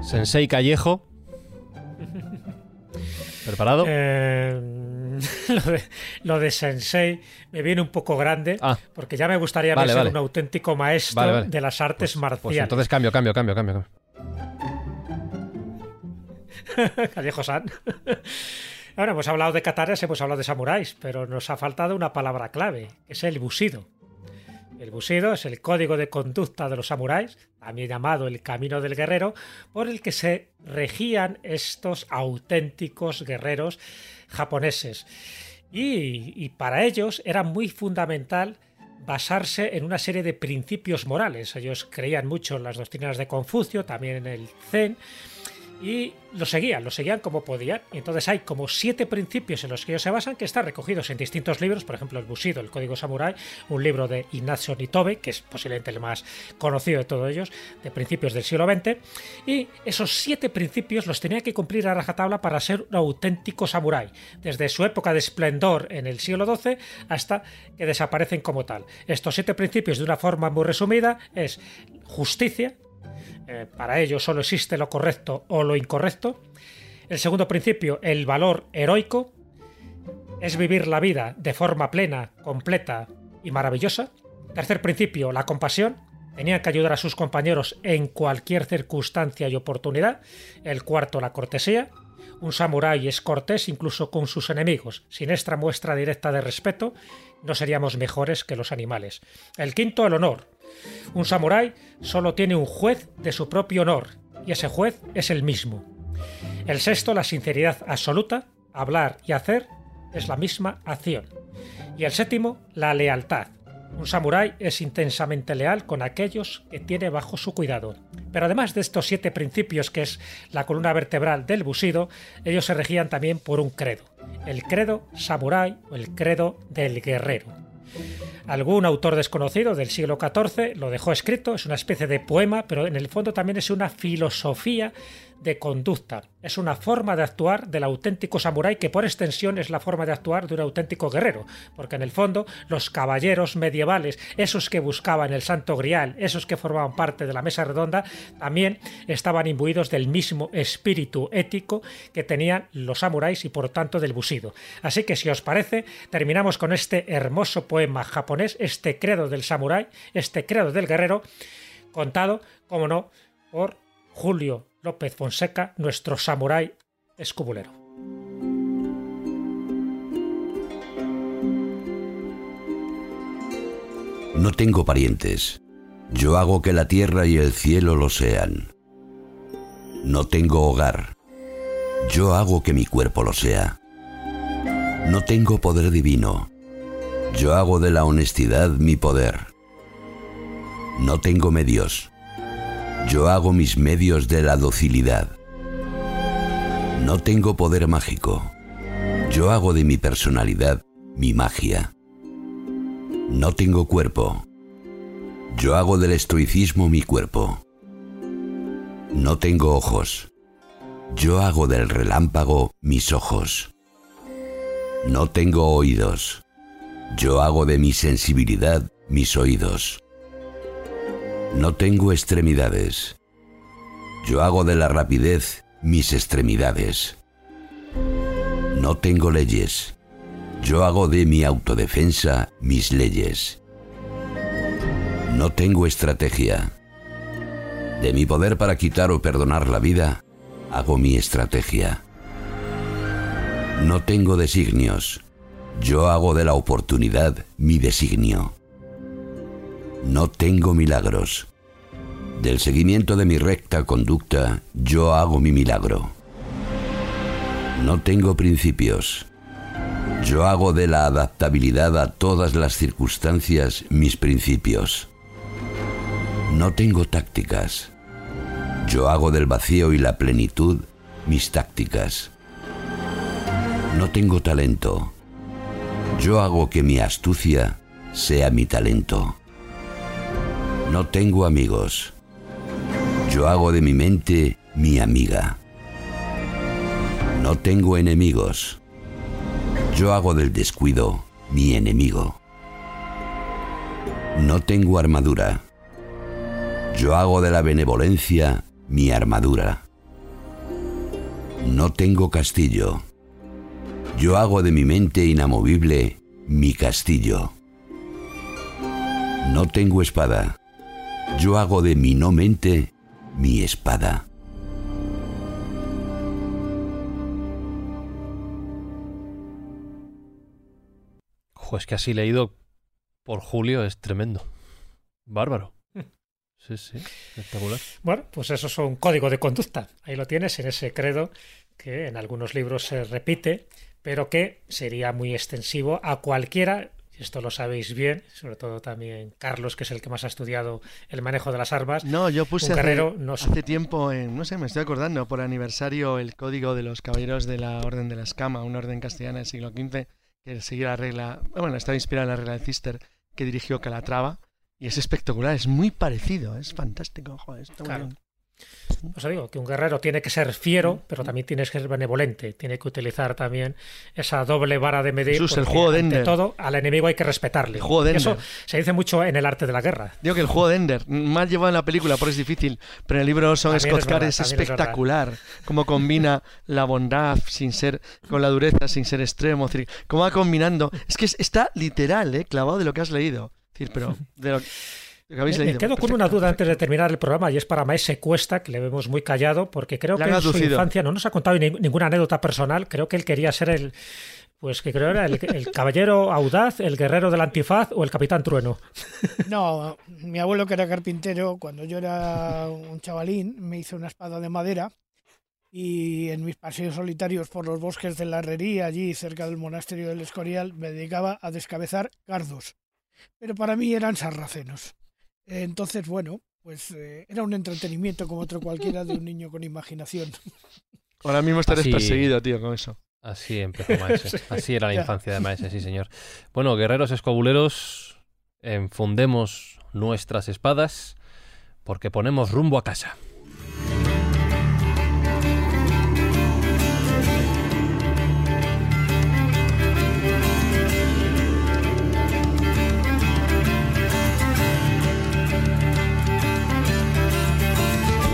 [SPEAKER 1] Sensei Callejo. ¿Preparado?
[SPEAKER 2] Eh, lo, de, Sensei me viene un poco grande, ah. porque ya me gustaría ser un auténtico maestro de las artes pues, pues marciales.
[SPEAKER 1] entonces cambio, cambio, cambio, cambio.
[SPEAKER 2] Callejo-san. Ahora hemos hablado de katanas, hemos hablado de samuráis, pero nos ha faltado una palabra clave, que es el busido. El busido es el código de conducta de los samuráis, también llamado el camino del guerrero, por el que se regían estos auténticos guerreros japoneses. Y, y para ellos era muy fundamental basarse en una serie de principios morales. Ellos creían mucho en las doctrinas de Confucio, también en el Zen, y lo seguían, lo seguían como podían. Y entonces hay como siete principios en los que ellos se basan que están recogidos en distintos libros, por ejemplo, el Bushido, el Código Samurai, un libro de Ignacio Nitobe, que es posiblemente el más conocido de todos ellos, de principios del siglo XX. Y esos siete principios los tenía que cumplir a rajatabla para ser un auténtico samurái, desde su época de esplendor en el siglo XII hasta que desaparecen como tal. Estos siete principios, de una forma muy resumida, es justicia, eh, para ello solo existe lo correcto o lo incorrecto. El segundo principio, el valor heroico, es vivir la vida de forma plena, completa y maravillosa. Tercer principio, la compasión. Tenían que ayudar a sus compañeros en cualquier circunstancia y oportunidad. El cuarto, la cortesía. Un samurái es cortés incluso con sus enemigos. Sin esta muestra directa de respeto, no seríamos mejores que los animales. El quinto, el honor. Un samurái solo tiene un juez de su propio honor, y ese juez es el mismo. El sexto, la sinceridad absoluta, hablar y hacer es la misma acción. Y el séptimo, la lealtad. Un samurái es intensamente leal con aquellos que tiene bajo su cuidado. Pero además de estos siete principios, que es la columna vertebral del busido, ellos se regían también por un credo. El credo samurái o el credo del guerrero. Algún autor desconocido del siglo XIV lo dejó escrito, es una especie de poema, pero en el fondo también es una filosofía de conducta. Es una forma de actuar del auténtico samurái que por extensión es la forma de actuar de un auténtico guerrero, porque en el fondo los caballeros medievales, esos que buscaban el santo grial, esos que formaban parte de la mesa redonda, también estaban imbuidos del mismo espíritu ético que tenían los samuráis y por tanto del busido. Así que si os parece, terminamos con este hermoso poema japonés, este credo del samurái, este credo del guerrero, contado, como no, por Julio López Fonseca, nuestro samurái escobulero.
[SPEAKER 7] No tengo parientes. Yo hago que la tierra y el cielo lo sean. No tengo hogar. Yo hago que mi cuerpo lo sea. No tengo poder divino. Yo hago de la honestidad mi poder. No tengo medios. Yo hago mis medios de la docilidad. No tengo poder mágico. Yo hago de mi personalidad mi magia. No tengo cuerpo. Yo hago del estoicismo mi cuerpo. No tengo ojos. Yo hago del relámpago mis ojos. No tengo oídos. Yo hago de mi sensibilidad mis oídos. No tengo extremidades. Yo hago de la rapidez mis extremidades. No tengo leyes. Yo hago de mi autodefensa mis leyes. No tengo estrategia. De mi poder para quitar o perdonar la vida, hago mi estrategia. No tengo designios. Yo hago de la oportunidad mi designio. No tengo milagros. Del seguimiento de mi recta conducta, yo hago mi milagro. No tengo principios. Yo hago de la adaptabilidad a todas las circunstancias mis principios. No tengo tácticas. Yo hago del vacío y la plenitud mis tácticas. No tengo talento. Yo hago que mi astucia sea mi talento. No tengo amigos. Yo hago de mi mente mi amiga. No tengo enemigos. Yo hago del descuido mi enemigo. No tengo armadura. Yo hago de la benevolencia mi armadura. No tengo castillo. Yo hago de mi mente inamovible mi castillo. No tengo espada. Yo hago de mi no mente mi espada.
[SPEAKER 1] Jo, es que así leído por Julio es tremendo. Bárbaro. Sí, sí, espectacular.
[SPEAKER 2] Bueno, pues eso es un código de conducta. Ahí lo tienes en ese credo que en algunos libros se repite, pero que sería muy extensivo a cualquiera esto lo sabéis bien, sobre todo también Carlos, que es el que más ha estudiado el manejo de las armas.
[SPEAKER 4] No, yo puse hace, tiempo, en, no sé, me estoy acordando, por aniversario el código de los caballeros de la Orden de la Escama, una orden castellana del siglo XV, que seguía la regla, bueno, estaba inspirada en la regla de Cister, que dirigió Calatrava, y es espectacular, es muy parecido, es fantástico, joder, está claro.
[SPEAKER 2] Os digo que un guerrero tiene que ser fiero, pero también tiene que ser benevolente. Tiene que utilizar también esa doble vara de medir.
[SPEAKER 4] el juego de Ender.
[SPEAKER 2] todo, al enemigo hay que respetarle. Eso se dice mucho en el arte de la guerra.
[SPEAKER 4] Digo que el juego de Ender, mal llevado en la película, por es difícil, pero en el libro son Scott es, espectacular. cómo combina la bondad sin ser, con la dureza sin ser extremo. Cómo va combinando. Es que está literal, ¿eh? clavado de lo que has leído. pero de lo
[SPEAKER 2] me, quedo con una duda antes de terminar el programa y es para Maese Cuesta, que le vemos muy callado, porque creo que en su infancia no nos ha contado ninguna anécdota personal. Creo que él quería ser el, pues que creo era el, el, caballero audaz, el guerrero del antifaz o el capitán trueno.
[SPEAKER 3] No, mi abuelo que era carpintero, cuando yo era un chavalín, me hizo una espada de madera y en mis paseos solitarios por los bosques de la Herrería, allí cerca del monasterio del Escorial, me dedicaba a descabezar cardos. Pero para mí eran sarracenos. Entonces, bueno, pues eh, era un entretenimiento como otro cualquiera de un niño con imaginación.
[SPEAKER 4] Ahora mismo estaréis perseguido, tío, con eso.
[SPEAKER 1] Así empezó Maese. Así era la infancia de Maese, sí, señor. Bueno, guerreros escobuleros, enfundemos nuestras espadas porque ponemos rumbo a casa.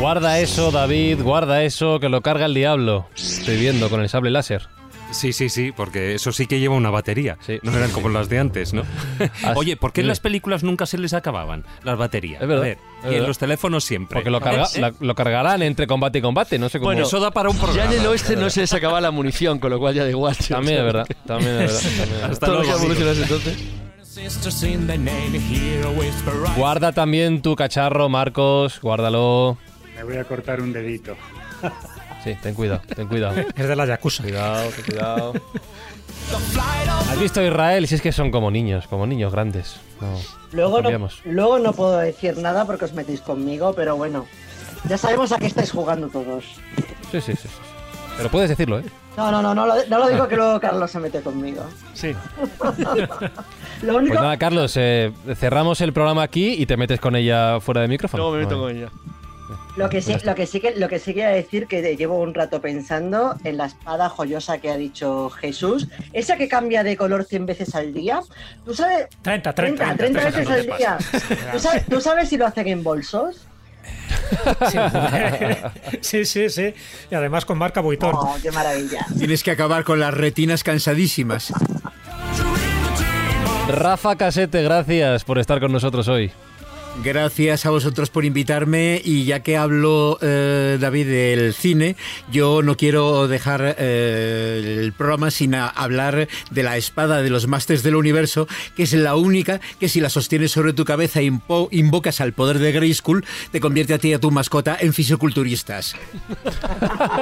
[SPEAKER 1] Guarda eso, David, guarda eso, que lo carga el diablo. Estoy viendo con el sable láser.
[SPEAKER 5] Sí, sí, sí, porque eso sí que lleva una batería. No eran como las de antes, ¿no? Oye, ¿por qué en las películas nunca se les acababan las baterías?
[SPEAKER 1] Es verdad,
[SPEAKER 5] A ver,
[SPEAKER 1] es
[SPEAKER 5] y en los teléfonos siempre.
[SPEAKER 1] Porque lo, carga-
[SPEAKER 5] ¿Eh?
[SPEAKER 1] la- lo cargarán entre combate y combate, no sé cómo.
[SPEAKER 4] Bueno,
[SPEAKER 5] Eso da para un
[SPEAKER 4] Ya
[SPEAKER 5] programa.
[SPEAKER 4] en el oeste no se les acaba la munición, con lo cual ya da igual.
[SPEAKER 1] También es verdad, también es verdad. también es verdad.
[SPEAKER 5] Hasta luego,
[SPEAKER 4] entonces.
[SPEAKER 1] Guarda también tu cacharro, Marcos, guárdalo.
[SPEAKER 6] Me voy a cortar un dedito.
[SPEAKER 1] Sí, ten cuidado, ten cuidado.
[SPEAKER 2] Es de la Yakuza.
[SPEAKER 1] Cuidado, cuidado. ¿Has visto Israel? Si es que son como niños, como niños grandes. No,
[SPEAKER 9] Luego no, luego no puedo decir nada porque os metéis conmigo, pero bueno, ya sabemos a qué estáis jugando todos.
[SPEAKER 1] Sí, sí, sí, sí. Pero puedes decirlo, ¿eh?
[SPEAKER 9] No, no, no, no, lo- no lo digo que luego Carlos se mete conmigo.
[SPEAKER 4] Sí.
[SPEAKER 9] Lo único,
[SPEAKER 1] Pues nada, Carlos, eh, cerramos el programa aquí y te metes con ella fuera de micrófono.
[SPEAKER 4] Luego me meto
[SPEAKER 1] No,
[SPEAKER 4] con ella.
[SPEAKER 9] Lo que sí,
[SPEAKER 1] ya está.
[SPEAKER 9] lo que sí que lo que sí quería decir que llevo un rato pensando en la espada joyosa que ha dicho Jesús, esa que cambia de color 100 veces al día. ¿Tú sabes?
[SPEAKER 2] 30,
[SPEAKER 9] 30, 30 veces al día. ¿Tú sabes, tú sabes si lo hacen en bolsos?
[SPEAKER 2] Sí, sí, sí. Y además con marca Vuitton.
[SPEAKER 9] Oh, qué maravilla.
[SPEAKER 8] Tienes que acabar con las retinas cansadísimas.
[SPEAKER 1] Rafa Casete, gracias por estar con nosotros hoy.
[SPEAKER 8] Gracias a vosotros por invitarme y ya que hablo, eh, David, del cine, yo no quiero dejar eh, el programa sin hablar de la espada de los Masters del Universo, que es la única que si la sostienes sobre tu cabeza e invocas al poder de Grayskull, te convierte a ti y a tu mascota en fisioculturistas.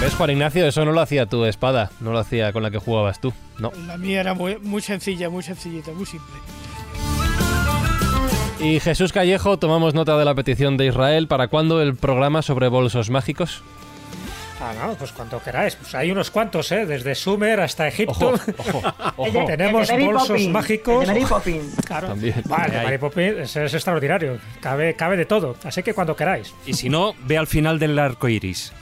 [SPEAKER 1] ¿Ves, Juan Ignacio? Eso no lo hacía tu espada, no lo hacía con la que jugabas tú. No.
[SPEAKER 3] La mía era muy, muy sencilla, muy sencillita, muy simple.
[SPEAKER 1] Y Jesús Callejo, tomamos nota de la petición de Israel. ¿Para cuándo el programa sobre bolsos mágicos?
[SPEAKER 2] Ah, no, pues cuando queráis. Pues hay unos cuantos, ¿eh? Desde Sumer hasta Egipto.
[SPEAKER 1] Ojo, ojo, ojo.
[SPEAKER 2] Tenemos
[SPEAKER 9] el de Mary
[SPEAKER 2] bolsos
[SPEAKER 9] Poppins,
[SPEAKER 2] mágicos.
[SPEAKER 9] el de Mary Poppins.
[SPEAKER 2] Claro.
[SPEAKER 1] También.
[SPEAKER 2] Vale. Mary Poppins es, es extraordinario. Cabe, cabe de todo. Así que cuando queráis.
[SPEAKER 5] Y si no, ve al final del arco iris.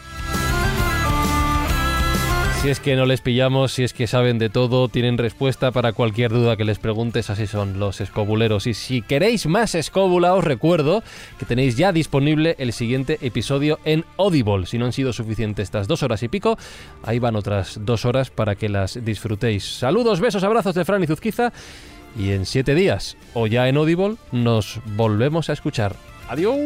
[SPEAKER 1] Si es que no les pillamos, si es que saben de todo, tienen respuesta para cualquier duda que les preguntes, así son los escobuleros. Y si queréis más escóbula, os recuerdo que tenéis ya disponible el siguiente episodio en Audible. Si no han sido suficientes estas dos horas y pico, ahí van otras dos horas para que las disfrutéis. Saludos, besos, abrazos de Fran y Zuzquiza. Y en siete días, o ya en Audible, nos volvemos a escuchar. Adiós.